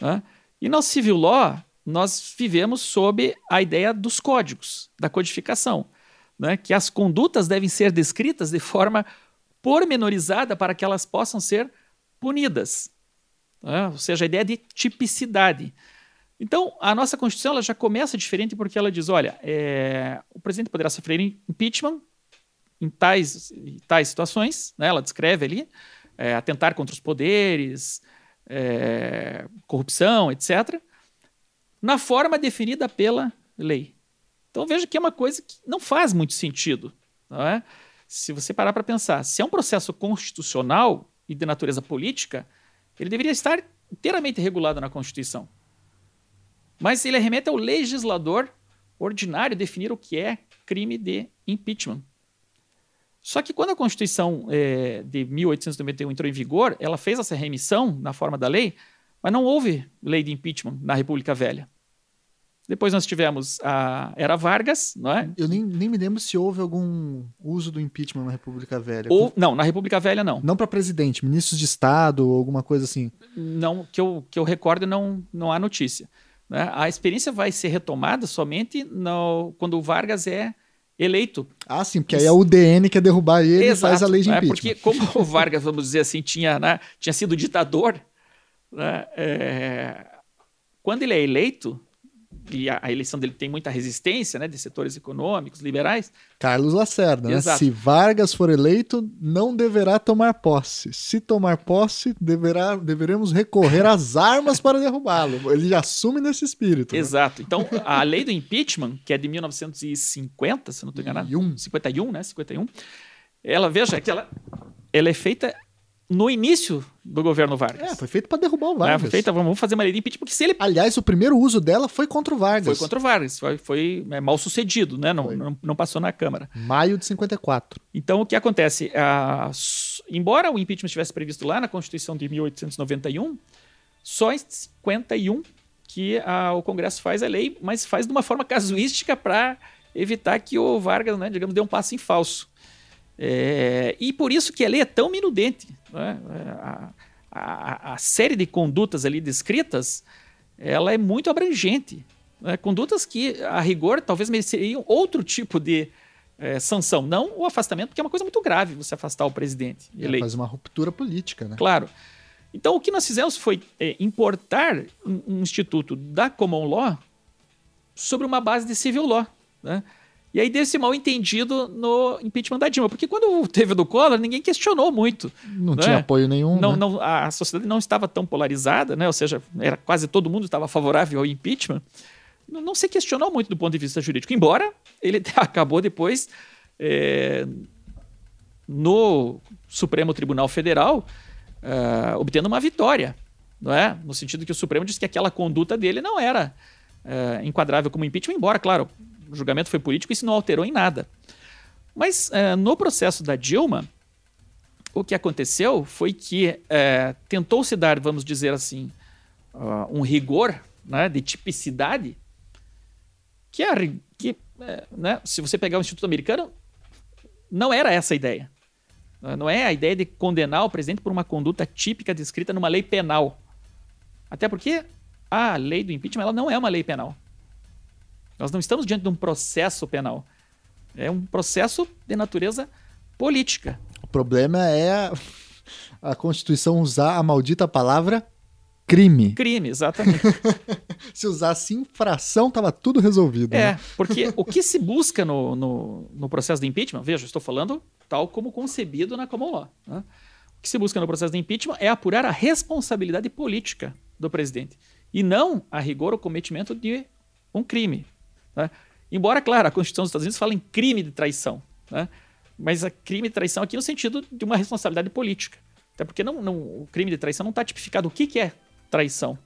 Né? E no civil law, nós vivemos sob a ideia dos códigos, da codificação, né? que as condutas devem ser descritas de forma pormenorizada para que elas possam ser punidas. Né? Ou seja, a ideia de tipicidade. Então, a nossa Constituição ela já começa diferente porque ela diz: olha, é, o presidente poderá sofrer impeachment em tais, em tais situações, né? ela descreve ali, é, atentar contra os poderes, é, corrupção, etc., na forma definida pela lei. Então veja que é uma coisa que não faz muito sentido. Não é? Se você parar para pensar, se é um processo constitucional e de natureza política, ele deveria estar inteiramente regulado na Constituição. Mas ele remete ao legislador ordinário definir o que é crime de impeachment. Só que quando a Constituição é, de 1891 entrou em vigor, ela fez essa remissão na forma da lei, mas não houve lei de impeachment na República Velha. Depois nós tivemos a Era Vargas, não é? Eu nem, nem me lembro se houve algum uso do impeachment na República Velha. Ou, não, na República Velha não. Não para presidente, ministros de Estado alguma coisa assim. Não, que eu, que eu recordo não, não há notícia. Né? A experiência vai ser retomada somente no, quando o Vargas é eleito. Ah, sim, porque aí é o UDN quer derrubar ele Exato, e faz a lei de né? impeachment. Porque como o Vargas, vamos dizer assim, tinha, né, tinha sido ditador, né, é, quando ele é eleito, e a, a, eleição dele tem muita resistência, né, de setores econômicos, liberais. Carlos Lacerda, né? Se Vargas for eleito, não deverá tomar posse. Se tomar posse, deverá, deveremos recorrer às *laughs* armas para derrubá-lo. Ele assume nesse espírito. Né? Exato. Então, a *laughs* lei do impeachment, que é de 1950, se não estou enganado, 51, né, 51, ela, veja, que ela, ela é feita no início do governo Vargas. É, foi feito para derrubar o Vargas. É, foi feita, vamos fazer uma lei de impeachment, porque se ele... Aliás, o primeiro uso dela foi contra o Vargas. Foi contra o Vargas, foi, foi é, mal sucedido, né? Não, não, não, passou na Câmara. Maio de 54. Então, o que acontece? Ah, embora o impeachment estivesse previsto lá na Constituição de 1891, só em 51 que ah, o Congresso faz a lei, mas faz de uma forma *laughs* casuística para evitar que o Vargas, né, digamos, dê um passo em falso. É, e por isso que a lei é tão minudente. Né? A, a, a, série de condutas ali descritas, ela é muito abrangente. Né? Condutas que, a rigor, talvez mereceriam outro tipo de é, sanção. Não o afastamento, porque é uma coisa muito grave você afastar o presidente é, eleito. Faz uma ruptura política, né? Claro. Então, o que nós fizemos foi é, importar um, um, instituto da common law sobre uma base de civil law. Né? E aí desse mal entendido no impeachment da Dilma. Porque quando teve o do Collor, ninguém questionou muito. Não né? tinha apoio nenhum. Não, né? não, a sociedade não estava tão polarizada, né? ou seja, era quase todo mundo estava favorável ao impeachment. Não, não se questionou muito do ponto de vista jurídico, embora ele *laughs* acabou depois é, no Supremo Tribunal Federal é, obtendo uma vitória. Não é? No sentido que o Supremo disse que aquela conduta dele não era é, enquadrável como impeachment, embora, claro, o julgamento foi político isso não alterou em nada. Mas é, no processo da Dilma, o que aconteceu foi que é, tentou-se dar, vamos dizer assim, uh, um rigor né, de tipicidade, que, é, que é, né, se você pegar o Instituto Americano, não era essa a ideia. Não é a ideia de condenar o presidente por uma conduta típica descrita numa lei penal. Até porque a lei do impeachment ela não é uma lei penal. Nós não estamos diante de um processo penal. É um processo de natureza política. O problema é a Constituição usar a maldita palavra crime. Crime, exatamente. *laughs* se usasse infração, estava tudo resolvido. É, né? porque o que se busca no, no, no, processo de impeachment, veja, estou falando tal como concebido na common law. Né? O que se busca no processo de impeachment é apurar a responsabilidade política do presidente e não, a rigor, o cometimento de um crime. Né? Embora, claro, a Constituição dos Estados Unidos fala em crime de traição. Né? Mas a crime de traição aqui no sentido de uma responsabilidade política. Até porque não, não, o crime de traição não está tipificado o que, que é traição.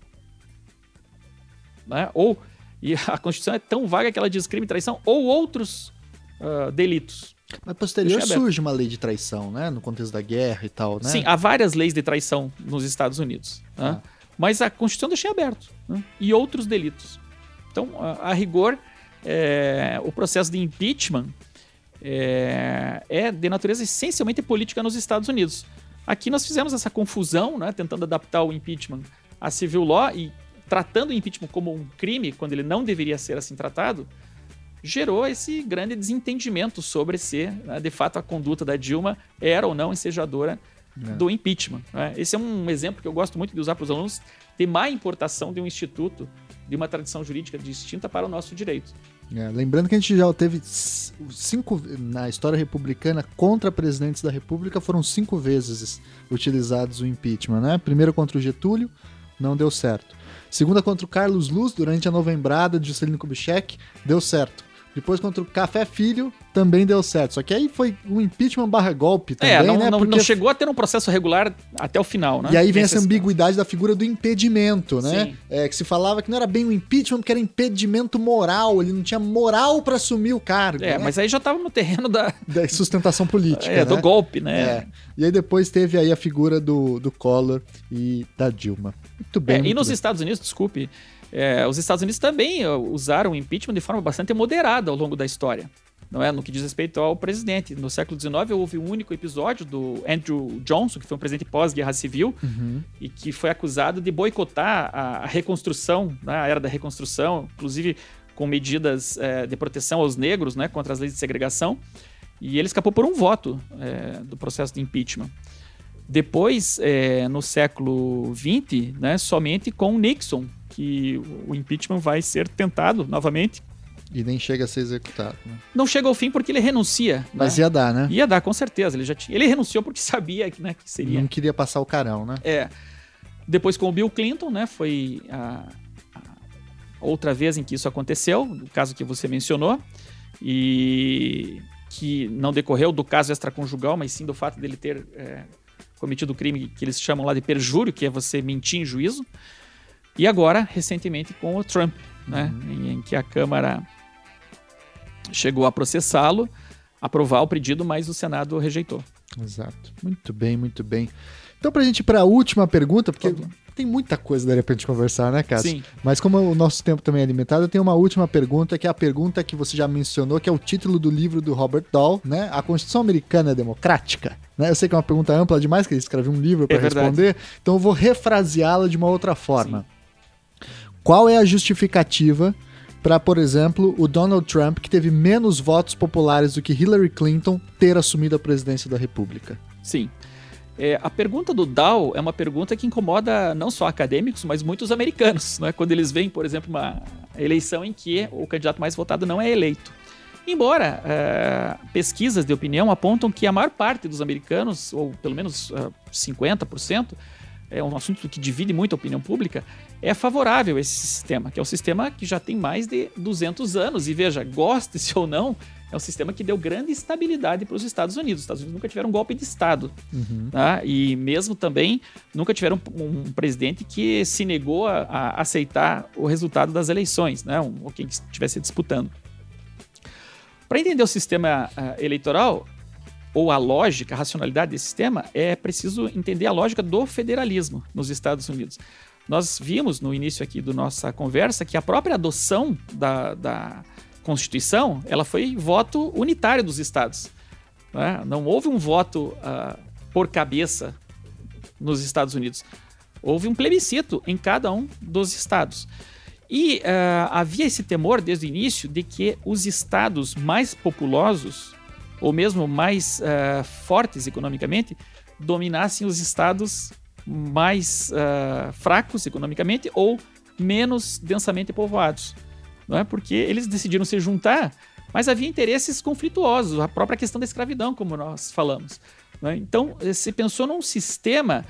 Né? Ou, e a Constituição é tão vaga que ela diz crime de traição ou outros uh, delitos. Mas posterior surge uma lei de traição, né? No contexto da guerra e tal, né? Sim, há várias leis de traição nos Estados Unidos. Né? Ah. Mas a Constituição deixa aberto. Né? E outros delitos. Então, a, a rigor, é, o processo de impeachment é, é, de natureza essencialmente política nos Estados Unidos. Aqui nós fizemos essa confusão, né? Tentando adaptar o impeachment a civil law e tratando o impeachment como um crime, quando ele não deveria ser assim tratado, gerou esse grande desentendimento sobre se, né, de fato, a conduta da Dilma era ou não ensejadora é. do impeachment. Né? Esse é um exemplo que eu gosto muito de usar para os alunos de má importação de um instituto de uma tradição jurídica distinta para o nosso direito. É, lembrando que a gente já teve cinco na história republicana contra presidentes da República foram cinco vezes utilizados o impeachment, né? Primeiro contra o Getúlio, não deu certo. Segunda contra o Carlos Luz durante a novembrada de Juscelino Kubitschek, deu certo. Depois contra o Café Filho, também deu certo. Só que aí foi um impeachment barra golpe também, é, não, né? Não, Porque... não chegou a ter um processo regular até o final, né? E aí vem essa ambiguidade da figura do impedimento, né? É, que se falava que não era bem um impeachment, porque era impedimento moral. Ele não tinha moral para assumir o cargo. É, né? mas aí já tava no terreno da... *laughs* Da sustentação política, É, né? do golpe, né? É. E aí depois teve aí a figura do, do Collor e da Dilma. Muito bem. É, muito e nos bem. Estados Unidos, desculpe, é, os Estados Unidos também usaram o impeachment de forma bastante moderada ao longo da história. Não é? No que diz respeito ao presidente. No século XIX houve um único episódio do Andrew Johnson, que foi um presidente pós-guerra civil, uhum. e que foi acusado de boicotar a reconstrução, né, a era da reconstrução, inclusive com medidas é, de proteção aos negros né, contra as leis de segregação. E ele escapou por um voto é, do processo de impeachment. Depois, é, no século XX, né, somente com Nixon, que o impeachment vai ser tentado novamente. E nem chega a ser executado. Né? Não chega ao fim porque ele renuncia. Mas né? ia dar, né? Ia dar, com certeza. Ele, já tinha... ele renunciou porque *laughs* sabia que, né, que seria. Não queria passar o carão, né? É. Depois com o Bill Clinton, né? Foi a, a outra vez em que isso aconteceu, o caso que você mencionou. E que não decorreu do caso extraconjugal, mas sim do fato dele ter é, cometido o crime que eles chamam lá de perjúrio, que é você mentir em juízo. E agora, recentemente, com o Trump, né, uhum. em, em que a Câmara chegou a processá-lo, aprovar o pedido, mas o Senado rejeitou. Exato. Muito bem, muito bem. Então, para a gente ir para a última pergunta, porque tem muita coisa daria pra gente conversar, né, Cássio? Sim. Mas como o nosso tempo também é limitado, eu tenho uma última pergunta, que é a pergunta que você já mencionou, que é o título do livro do Robert Dahl, né? A Constituição Americana é Democrática? Né? Eu sei que é uma pergunta ampla demais, que ele escreveu um livro para é responder, então eu vou refraseá-la de uma outra forma. Sim. Qual é a justificativa para, por exemplo, o Donald Trump, que teve menos votos populares do que Hillary Clinton, ter assumido a presidência da República? Sim. É, a pergunta do Dow é uma pergunta que incomoda não só acadêmicos, mas muitos americanos, né? quando eles veem, por exemplo, uma eleição em que o candidato mais votado não é eleito. Embora é, pesquisas de opinião apontam que a maior parte dos americanos, ou pelo menos é, 50%, é um assunto que divide muito a opinião pública, é favorável a esse sistema, que é um sistema que já tem mais de 200 anos. E veja, goste-se *laughs* ou não, é um sistema que deu grande estabilidade para os Estados Unidos. Os Estados Unidos nunca tiveram um golpe de Estado. Uhum. Tá? E mesmo também nunca tiveram um, um presidente que se negou a, a, aceitar o resultado das eleições, né? um, ou quem estivesse disputando. Para entender o sistema uh, eleitoral, ou a lógica, a racionalidade desse sistema, é preciso entender a lógica do federalismo nos Estados Unidos. Nós vimos no início aqui da nossa conversa que a própria adoção da, da Constituição, ela foi voto unitário dos estados. Né? Não houve um voto uh, por cabeça nos Estados Unidos. Houve um plebiscito em cada um dos estados. E uh, havia esse temor desde o início de que os estados mais populosos, ou mesmo mais uh, fortes economicamente, dominassem os estados mais uh, fracos economicamente ou menos densamente povoados não é? Porque eles decidiram se juntar, mas havia interesses conflituosos, a própria questão da escravidão, como nós falamos. É? Então, se pensou num sistema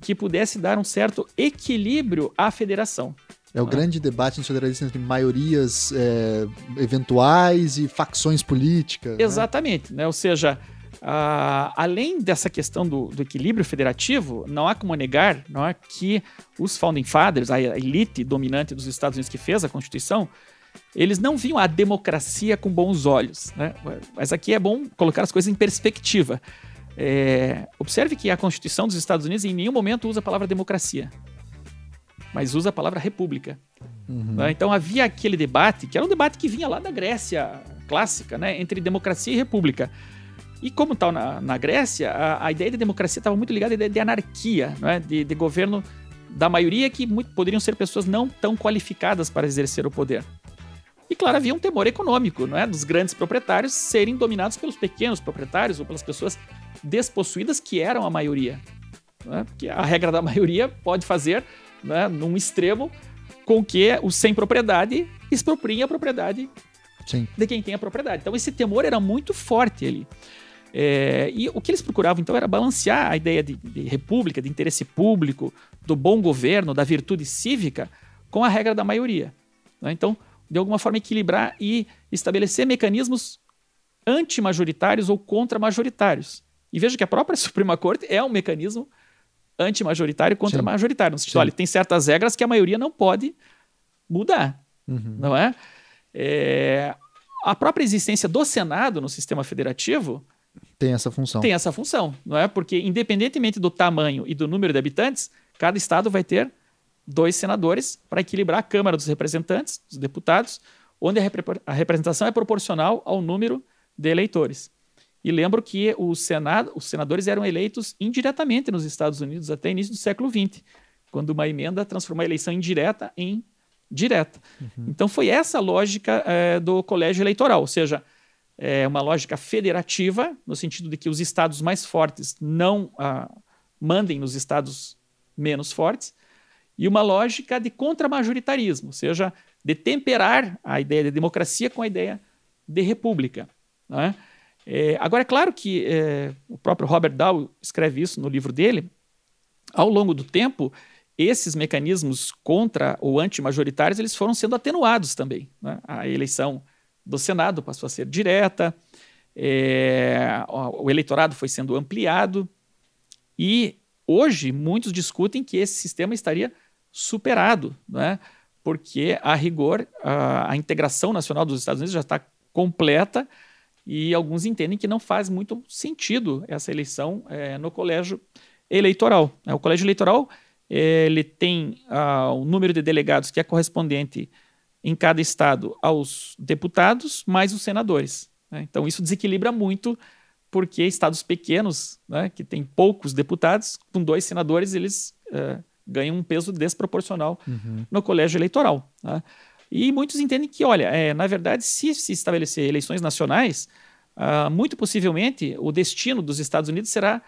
que pudesse dar um certo equilíbrio à federação. É o grande debate no federalismo entre maiorias é, eventuais e facções políticas. Exatamente, né? né? ou seja, Uh, além dessa questão do, do, equilíbrio federativo, não há como negar não é, que os Founding Fathers, a elite dominante dos Estados Unidos que fez a Constituição, eles não viam a democracia com bons olhos. Né? Mas aqui é bom colocar as coisas em perspectiva. É, observe que a Constituição dos Estados Unidos em nenhum momento usa a palavra democracia, mas usa a palavra república. Uhum. Né? Então havia aquele debate, que era um debate que vinha lá da Grécia clássica, né? entre democracia e república. E como tal na, na Grécia, a, a, ideia de democracia estava muito ligada à ideia de anarquia, né? de, de governo da maioria que muito, poderiam ser pessoas não tão qualificadas para exercer o poder. E claro, havia um temor econômico, não é, dos grandes proprietários serem dominados pelos pequenos proprietários ou pelas pessoas despossuídas que eram a maioria. É? Porque a regra da maioria pode fazer, né, num extremo, com que os sem propriedade expropriem a propriedade Sim. de quem tem a propriedade. Então esse temor era muito forte ali. É, e o que eles procuravam então era balancear a ideia de, de, república, de interesse público, do bom governo, da virtude cívica, com a regra da maioria. Né? Então, de alguma forma, equilibrar e estabelecer mecanismos antimajoritários ou contra-majoritários. E veja que a própria *laughs* Suprema Corte é um mecanismo anti-majoritário contra Sim. majoritário. No sentido, olha, tem certas regras que a maioria não pode mudar, uhum. não é? é? A própria existência do Senado no sistema federativo tem essa função. Tem essa função, não é? Porque independentemente do tamanho e do número de habitantes, cada estado vai ter dois senadores para equilibrar a Câmara dos Representantes, dos deputados, onde a, repre a representação é proporcional ao número de eleitores. E lembro que o Senado, os senadores eram eleitos indiretamente nos Estados Unidos até início do século XX, quando uma emenda transformou a eleição indireta em direta. Uhum. Então foi essa a lógica é, do colégio eleitoral, ou seja, é uma lógica federativa, no sentido de que os estados mais fortes não ah, mandem nos estados menos fortes, e uma lógica de contramajoritarismo, ou seja, de temperar a ideia de democracia com a ideia de república. Né? É, agora, é claro que é, o próprio Robert Dow escreve isso no livro dele. Ao longo do tempo, esses mecanismos contra ou anti-majoritários eles foram sendo atenuados também. Né? A eleição do Senado passou a ser direta, é, o eleitorado foi sendo ampliado e hoje muitos discutem que esse sistema estaria superado, né? porque a rigor a, a integração nacional dos Estados Unidos já está completa e alguns entendem que não faz muito sentido essa eleição é, no colégio eleitoral. Né? O colégio eleitoral ele tem uh, o número de delegados que é correspondente em cada estado aos deputados mais os senadores. Né? Então isso desequilibra muito porque estados pequenos, né, que têm poucos deputados, com dois senadores eles uh, ganham um peso desproporcional uhum. no colégio eleitoral. Né? E muitos entendem que, olha, é, na verdade, se se estabelecer eleições nacionais, uh, muito possivelmente o destino dos Estados Unidos será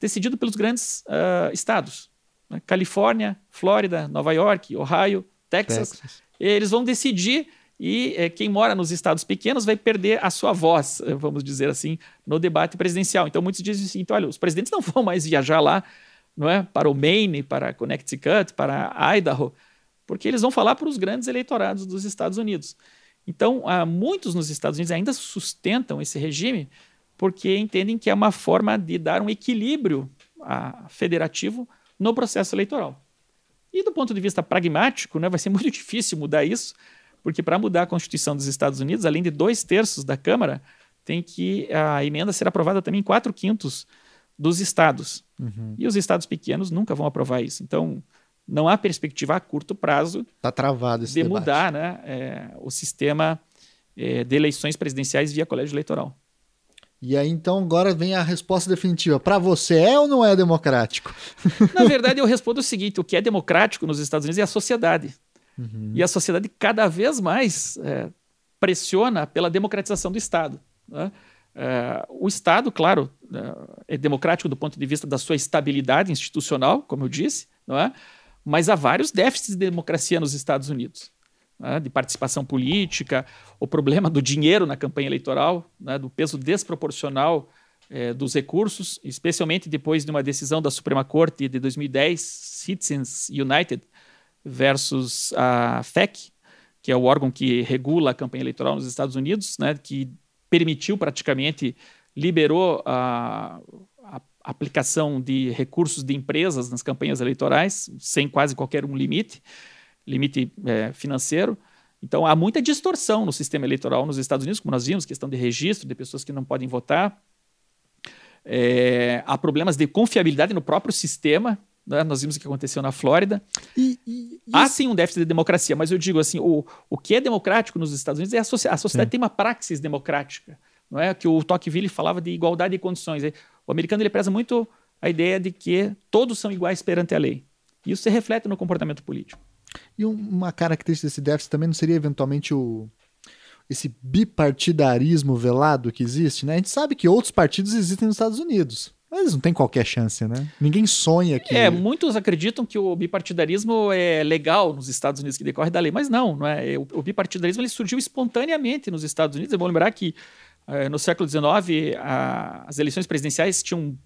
decidido pelos grandes uh, estados. Né? Califórnia, Flórida, Nova York, Ohio, Texas. Texas. Eles vão decidir e é, quem mora nos estados pequenos vai perder a sua voz, vamos dizer assim, no debate presidencial. Então muitos dizem assim, então, olha, os presidentes não vão mais viajar lá não é, para o Maine, para Connecticut, para Idaho, porque eles vão falar para os grandes eleitorados dos Estados Unidos. Então, muitos nos Estados Unidos ainda sustentam esse regime porque entendem que é uma forma de dar um equilíbrio a, federativo no processo eleitoral. E do ponto de vista pragmático, né, vai ser *laughs* muito difícil mudar isso, porque para mudar a Constituição dos Estados Unidos, além de dois terços da Câmara, tem que a emenda ser aprovada também em quatro quintos dos estados. Uhum. E os estados pequenos nunca vão aprovar isso. Então, não há perspectiva a curto prazo tá travado esse de debate. mudar né, é, o sistema é, de eleições presidenciais via colégio eleitoral. E aí, então, agora vem a resposta definitiva. Para você, é ou não é democrático? *laughs* Na verdade, eu respondo o seguinte: o que é democrático nos Estados Unidos é a sociedade. Uhum. E a sociedade cada vez mais é, pressiona pela democratização do Estado. Né? É, o Estado, claro, é, é democrático do ponto de vista da sua estabilidade institucional, como eu disse, não é? Mas há vários déficits de democracia nos Estados Unidos. Né? De participação política, o problema do dinheiro na campanha eleitoral, né? do peso desproporcional é, dos recursos, especialmente depois de uma decisão da Suprema Corte de 2010, Citizens United versus a FEC, que é o órgão que regula a campanha eleitoral nos Estados Unidos, né? que permitiu praticamente liberou a, aplicação de recursos de empresas nas campanhas eleitorais, sem quase qualquer um limite, limite é, financeiro. Então há muita distorção no sistema eleitoral nos Estados Unidos, como nós vimos, questão de registro de pessoas que não podem votar. É, há problemas de confiabilidade no próprio sistema. Né? Nós vimos o que aconteceu na Flórida. E, e, e há sim um déficit de democracia, mas eu digo assim: o, o que é democrático nos Estados Unidos é a, sociedade, a sociedade tem uma praxis democrática. Não é que o Tocqueville falava de igualdade de condições. O americano ele preza muito a ideia de que todos são iguais perante a lei. Isso se reflete no comportamento político. E uma característica desse déficit também não seria eventualmente o esse bipartidarismo velado que existe, né? A gente sabe que outros partidos existem nos Estados Unidos. Mas não tem qualquer chance, né? Ninguém sonha que. É, muitos acreditam que o bipartidarismo é legal nos Estados Unidos, que decorre da lei, mas não, não é. O, o bipartidarismo ele surgiu espontaneamente nos Estados Unidos. É bom lembrar que no século XIX a, as eleições presidenciais tinham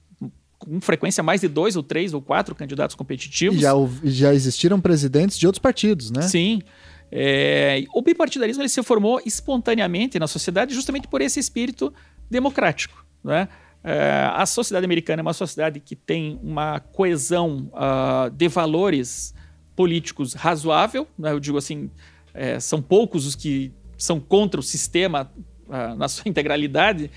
com frequência mais de dois ou três ou quatro candidatos competitivos. E já, já existiram presidentes de outros partidos, né? Sim. É, o bipartidarismo ele se formou espontaneamente na sociedade justamente por esse espírito democrático. Né? É, a sociedade americana é uma sociedade que tem uma coesão uh, de valores políticos razoável. Né? Eu digo assim, é, são poucos os que são contra o sistema na sua *laughs* integralidade,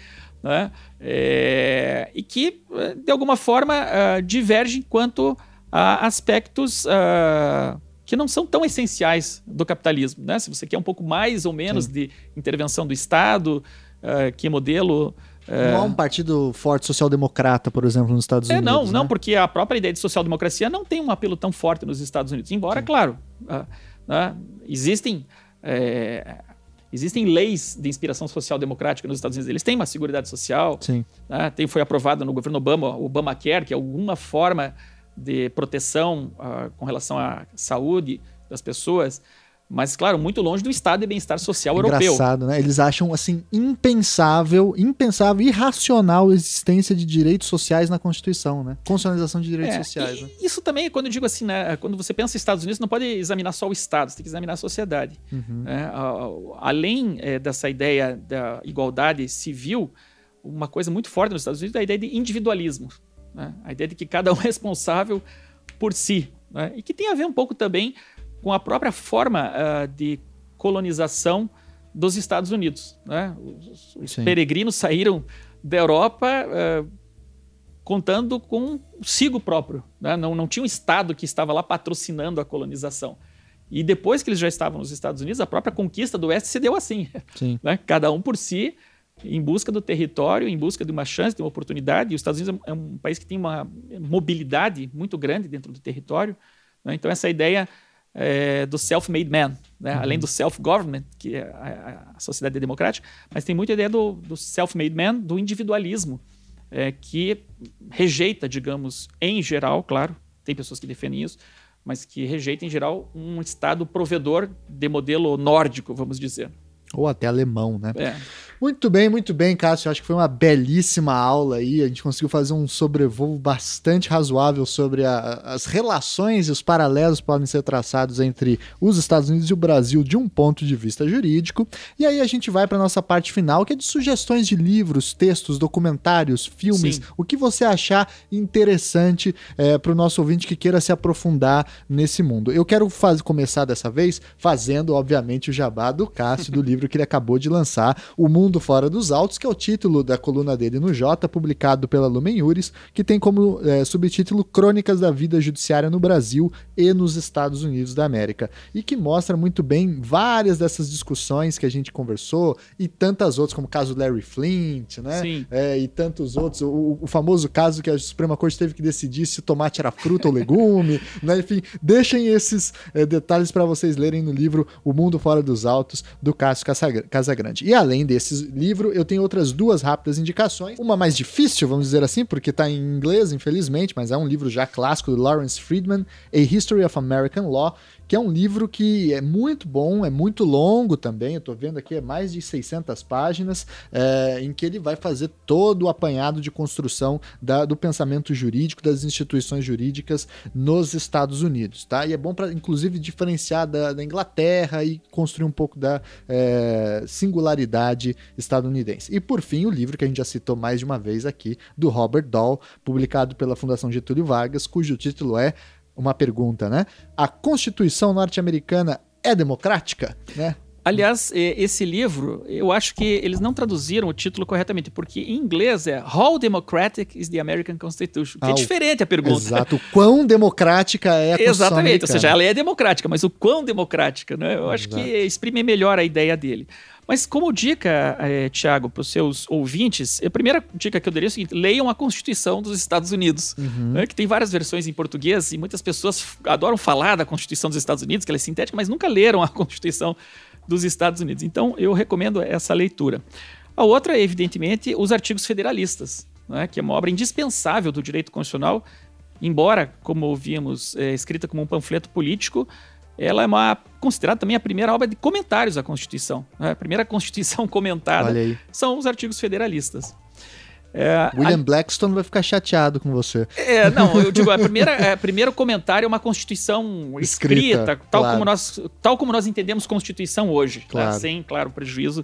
né? É, e que, de alguma forma, uh, divergem quanto a aspectos uh, que não são tão essenciais do capitalismo. Né? Se você quer um pouco mais ou menos Sim. de intervenção do Estado, uh, que modelo. Não há um partido forte social-democrata, por exemplo, nos Estados é, Unidos. Não, né? não, porque a própria ideia de social-democracia não tem um apelo tão forte nos Estados Unidos. Embora, Sim. claro, né, existem é, Existem leis de inspiração social democrática nos Estados Unidos. Eles têm uma seguridade social. Sim. Né? Tem, foi aprovado no governo Obama, o Obamacare, que é alguma forma de proteção uh, com relação à saúde das pessoas. Mas, claro, muito longe do estado de bem-estar social europeu. Engraçado, né? Eles acham, assim, impensável, impensável, irracional a existência de direitos sociais na Constituição, né? Constitucionalização de direitos é, sociais. Né? Isso também, quando eu digo assim, né? Quando você pensa em Estados Unidos, não pode examinar só o Estado, você tem que examinar a sociedade. Uhum. É, além é, dessa ideia da igualdade civil, uma coisa muito forte nos Estados Unidos é a ideia de individualismo. Né? A ideia de que cada um é responsável por si. Né? E que tem a ver um pouco também com a própria forma uh, de colonização dos Estados Unidos. Né? Os, os peregrinos saíram da Europa uh, contando com o sigo próprio. Né? Não, não tinha um Estado que estava lá patrocinando a colonização. E depois que eles já estavam nos Estados Unidos, a própria conquista do Oeste se deu assim. *laughs* Né? Cada um por si, em busca do território, em busca de uma chance, de uma oportunidade. E os Estados Unidos é um país que tem uma mobilidade muito grande dentro do território. Né? Então, essa ideia é, do self-made man, né? uhum. além do self-government, que é a, a, sociedade democrática, mas tem muita ideia do, do self-made man, do individualismo, é, que rejeita, digamos, em geral, claro, tem pessoas que defendem isso, mas que rejeita, em geral, um Estado provedor de modelo nórdico, vamos dizer. Ou até alemão, né? É. Muito bem, muito bem, Cássio. Acho que foi uma belíssima aula aí. A gente conseguiu fazer um sobrevoo bastante razoável sobre a, as relações e os paralelos que podem ser traçados entre os Estados Unidos e o Brasil de um ponto de vista jurídico. E aí a gente vai para nossa parte final, que é de sugestões de livros, textos, documentários, filmes, Sim. o que você achar interessante é, para o nosso ouvinte que queira se aprofundar nesse mundo. Eu quero faz, começar dessa vez fazendo, obviamente, o jabá do Cássio, do *laughs* livro que ele acabou de lançar, O Mundo Fora dos Autos, que é o título da coluna dele no Jota, publicado pela Lumen Iuris, que tem como é, subtítulo Crônicas da Vida Judiciária no Brasil e nos Estados Unidos da América, e que mostra muito bem várias dessas discussões que a gente conversou e tantas outras, como o caso Larry Flint, né? Sim. É, e tantos outros. O, o, famoso caso que a Suprema Corte teve que decidir se o tomate era fruta ou legume, *laughs* né? Enfim, deixem esses é, detalhes para vocês lerem no livro O Mundo Fora dos Autos, do Cássio Casagrande. E além desses livro, eu tenho outras duas rápidas indicações. Uma mais difícil, vamos dizer assim, porque está em inglês, infelizmente, mas é um livro já clássico do Lawrence Friedman, A History of American Law, que é um livro que é muito bom, é muito longo também. Eu estou vendo aqui, é mais de 600 páginas, é, em que ele vai fazer todo o apanhado de construção da, do pensamento jurídico, das instituições jurídicas nos Estados Unidos, tá? E é bom para, inclusive, diferenciar da, da, Inglaterra e construir um pouco da é, singularidade estadunidense. E, por fim, o livro que a gente já citou mais de uma vez aqui, do Robert Dahl, publicado pela Fundação Getúlio Vargas, cujo título é uma pergunta, né? A Constituição norte-americana é democrática, né? Aliás, esse livro, eu acho que eles não traduziram o título corretamente, porque em inglês é How Democratic is the American Constitution? Que é ah, é diferente a pergunta. Exato. Quão democrática é a Constituição Exatamente. Americana. Ou seja, ela é democrática, mas o quão democrática, né? Eu acho Exato. que exprime melhor a ideia dele. Mas como dica, é, Tiago, para os seus ouvintes, a primeira dica que eu daria é o seguinte: leiam a Constituição dos Estados Unidos, uhum. né, que tem várias versões em português e muitas pessoas adoram falar da Constituição dos Estados Unidos, que ela é sintética, mas nunca leram a *laughs* Constituição dos Estados Unidos. Então, eu recomendo essa leitura. A outra é, evidentemente, os artigos federalistas, né, que é uma obra indispensável do direito constitucional, embora, como vimos, é, escrita como um panfleto político, ela é uma, considerada também a primeira obra de comentários à Constituição. Né? A primeira Constituição *laughs* comentada são os artigos federalistas. É, William a... Blackstone vai ficar chateado com você. É, não, eu digo, a primeira, *laughs* é, primeiro comentário é uma Constituição escrita, escrita tal, claro. como nós, tal como nós entendemos Constituição hoje, tá? claro. Tá? sem, claro, prejuízo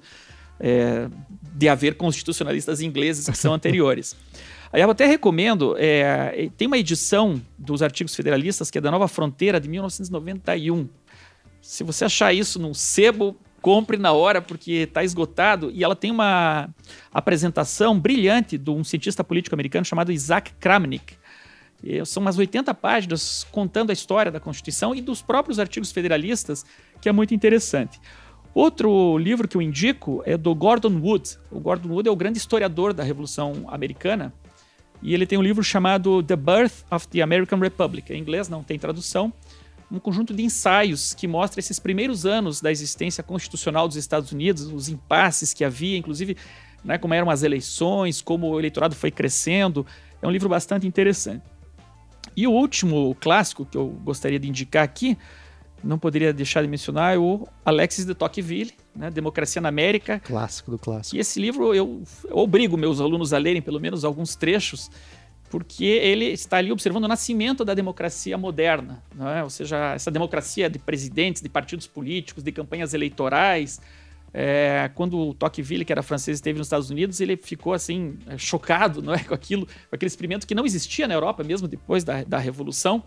é, de haver constitucionalistas ingleses que são anteriores. *laughs* Eu até recomendo, é, tem uma edição dos artigos federalistas que é da Nova Fronteira de 1991. Se você achar isso num sebo, compre na hora porque está esgotado. E ela tem uma apresentação brilhante de um cientista político americano chamado Isaac Kramnik. São umas 80 páginas contando a história da Constituição e dos próprios artigos federalistas, que é muito interessante. Outro livro que eu indico é do Gordon Wood. O Gordon Wood é o grande historiador da Revolução Americana e ele tem um livro chamado The Birth of the American Republic. Em inglês não tem tradução. Um conjunto de ensaios que mostra esses primeiros anos da existência constitucional dos Estados Unidos, os impasses que havia, inclusive né, como eram as eleições, como o eleitorado foi crescendo. É um livro bastante interessante. E o último clássico que eu gostaria de indicar aqui não poderia deixar de mencionar é o Alexis de Tocqueville, né, Democracia na América. Clássico do clássico. E esse livro eu, eu, obrigo meus alunos a lerem pelo menos alguns trechos, porque ele está ali observando o nascimento da democracia moderna, é? ou seja, essa democracia de presidentes, de partidos políticos, de campanhas eleitorais. É, quando o Tocqueville, que era francês, esteve nos Estados Unidos, ele ficou assim chocado, não é, *laughs* com aquilo, com aquele experimento que não existia na Europa mesmo depois da, da Revolução.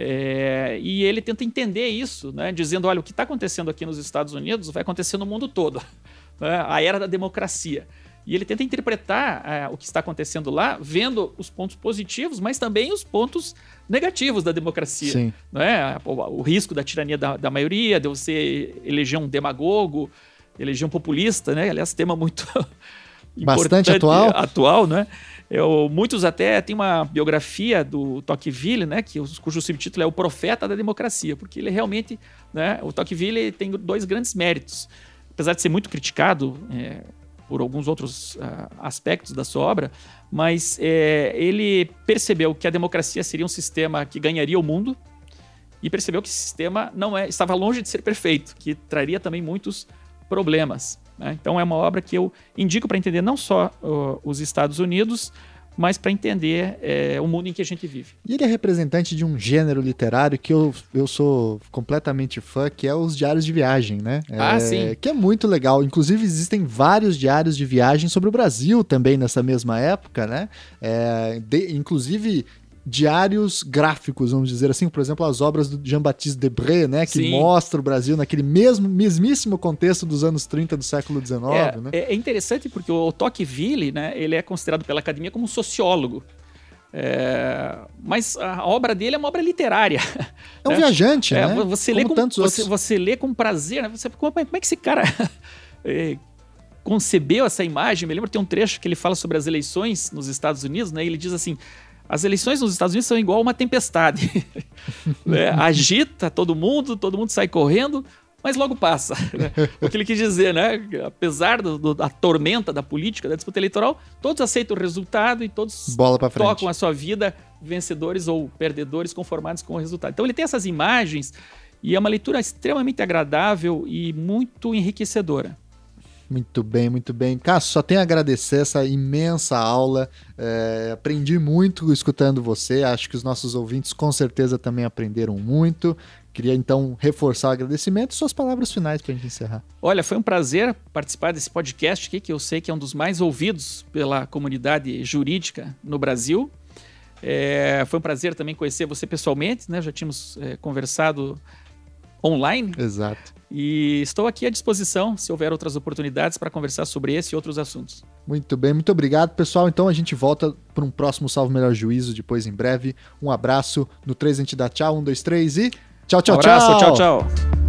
É, e ele tenta entender isso, né, dizendo: olha, o que está acontecendo aqui nos Estados Unidos vai acontecer no mundo todo *laughs* né, a era da democracia. E ele tenta interpretar é, o que está acontecendo lá, vendo os pontos positivos, mas também os pontos negativos da democracia. Sim. Né? O, o, risco da tirania da, da, maioria, de você eleger um demagogo, eleger um populista, né? aliás, tema muito *laughs* bastante atual. atual né? Eu, muitos até têm uma biografia do Tocqueville, né, que, cujo subtítulo é O Profeta da Democracia, porque ele realmente, né, o Tocqueville tem dois grandes méritos. Apesar de ser muito criticado é, por alguns outros uh, aspectos da sua obra, mas é, ele percebeu que a democracia seria um sistema que ganharia o mundo e percebeu que esse sistema não é, estava longe de ser perfeito, que traria também muitos problemas. Né? Então é uma obra que eu indico para entender não só uh, os Estados Unidos, mas para entender é, o mundo em que a gente vive. E ele é representante de um gênero literário que eu, eu sou completamente fã, que é os diários de viagem, né? Ah, é, sim. Que é muito legal. Inclusive, existem vários diários de viagem sobre o Brasil também nessa mesma época, né? É, de, inclusive, diários gráficos, vamos dizer assim, por exemplo, as obras do Jean-Baptiste Debré, né, que Sim. mostra o Brasil naquele mesmo mesmíssimo contexto dos anos 30 do século XIX, é, né? É interessante porque o Tocqueville, né, ele é considerado pela academia como um sociólogo. É, mas a obra dele é uma obra literária. É um né? *laughs* viajante, é, né? Você como lê com, tantos você, outros. você lê com prazer, né? Você, como, como é que esse cara *laughs* é, concebeu essa imagem? Me lembro tem um trecho que ele fala sobre as eleições nos Estados Unidos, né? Ele diz assim: as eleições nos Estados Unidos são igual uma tempestade. *laughs* né? Agita todo mundo, todo mundo sai correndo, mas logo passa. *laughs* Né? O que ele quis dizer, né? Apesar do, do, da tormenta da política, da disputa eleitoral, todos aceitam o resultado e todos tocam a sua vida vencedores ou perdedores conformados com o resultado. Então ele tem essas imagens E é uma leitura extremamente agradável e muito enriquecedora. Muito bem, muito bem. Cássio, só tenho a agradecer essa imensa aula. É, aprendi muito escutando você. Acho que os nossos ouvintes com certeza também aprenderam muito. Queria então reforçar o agradecimento e suas palavras finais para a gente encerrar. Olha, foi um prazer participar desse podcast aqui, que eu sei que é um dos mais ouvidos pela comunidade jurídica no Brasil. É, foi um prazer também conhecer você pessoalmente, né? Já tínhamos é, conversado online. Exato. E estou aqui à disposição se houver outras oportunidades para conversar sobre esse e outros assuntos. Muito bem, muito obrigado, pessoal. Então a gente volta para um próximo Salvo Melhor Juízo depois em breve. Um abraço. No 3 a gente dá tchau. Um, dois, três e. Tchau, tchau, um abraço, tchau. Tchau, tchau.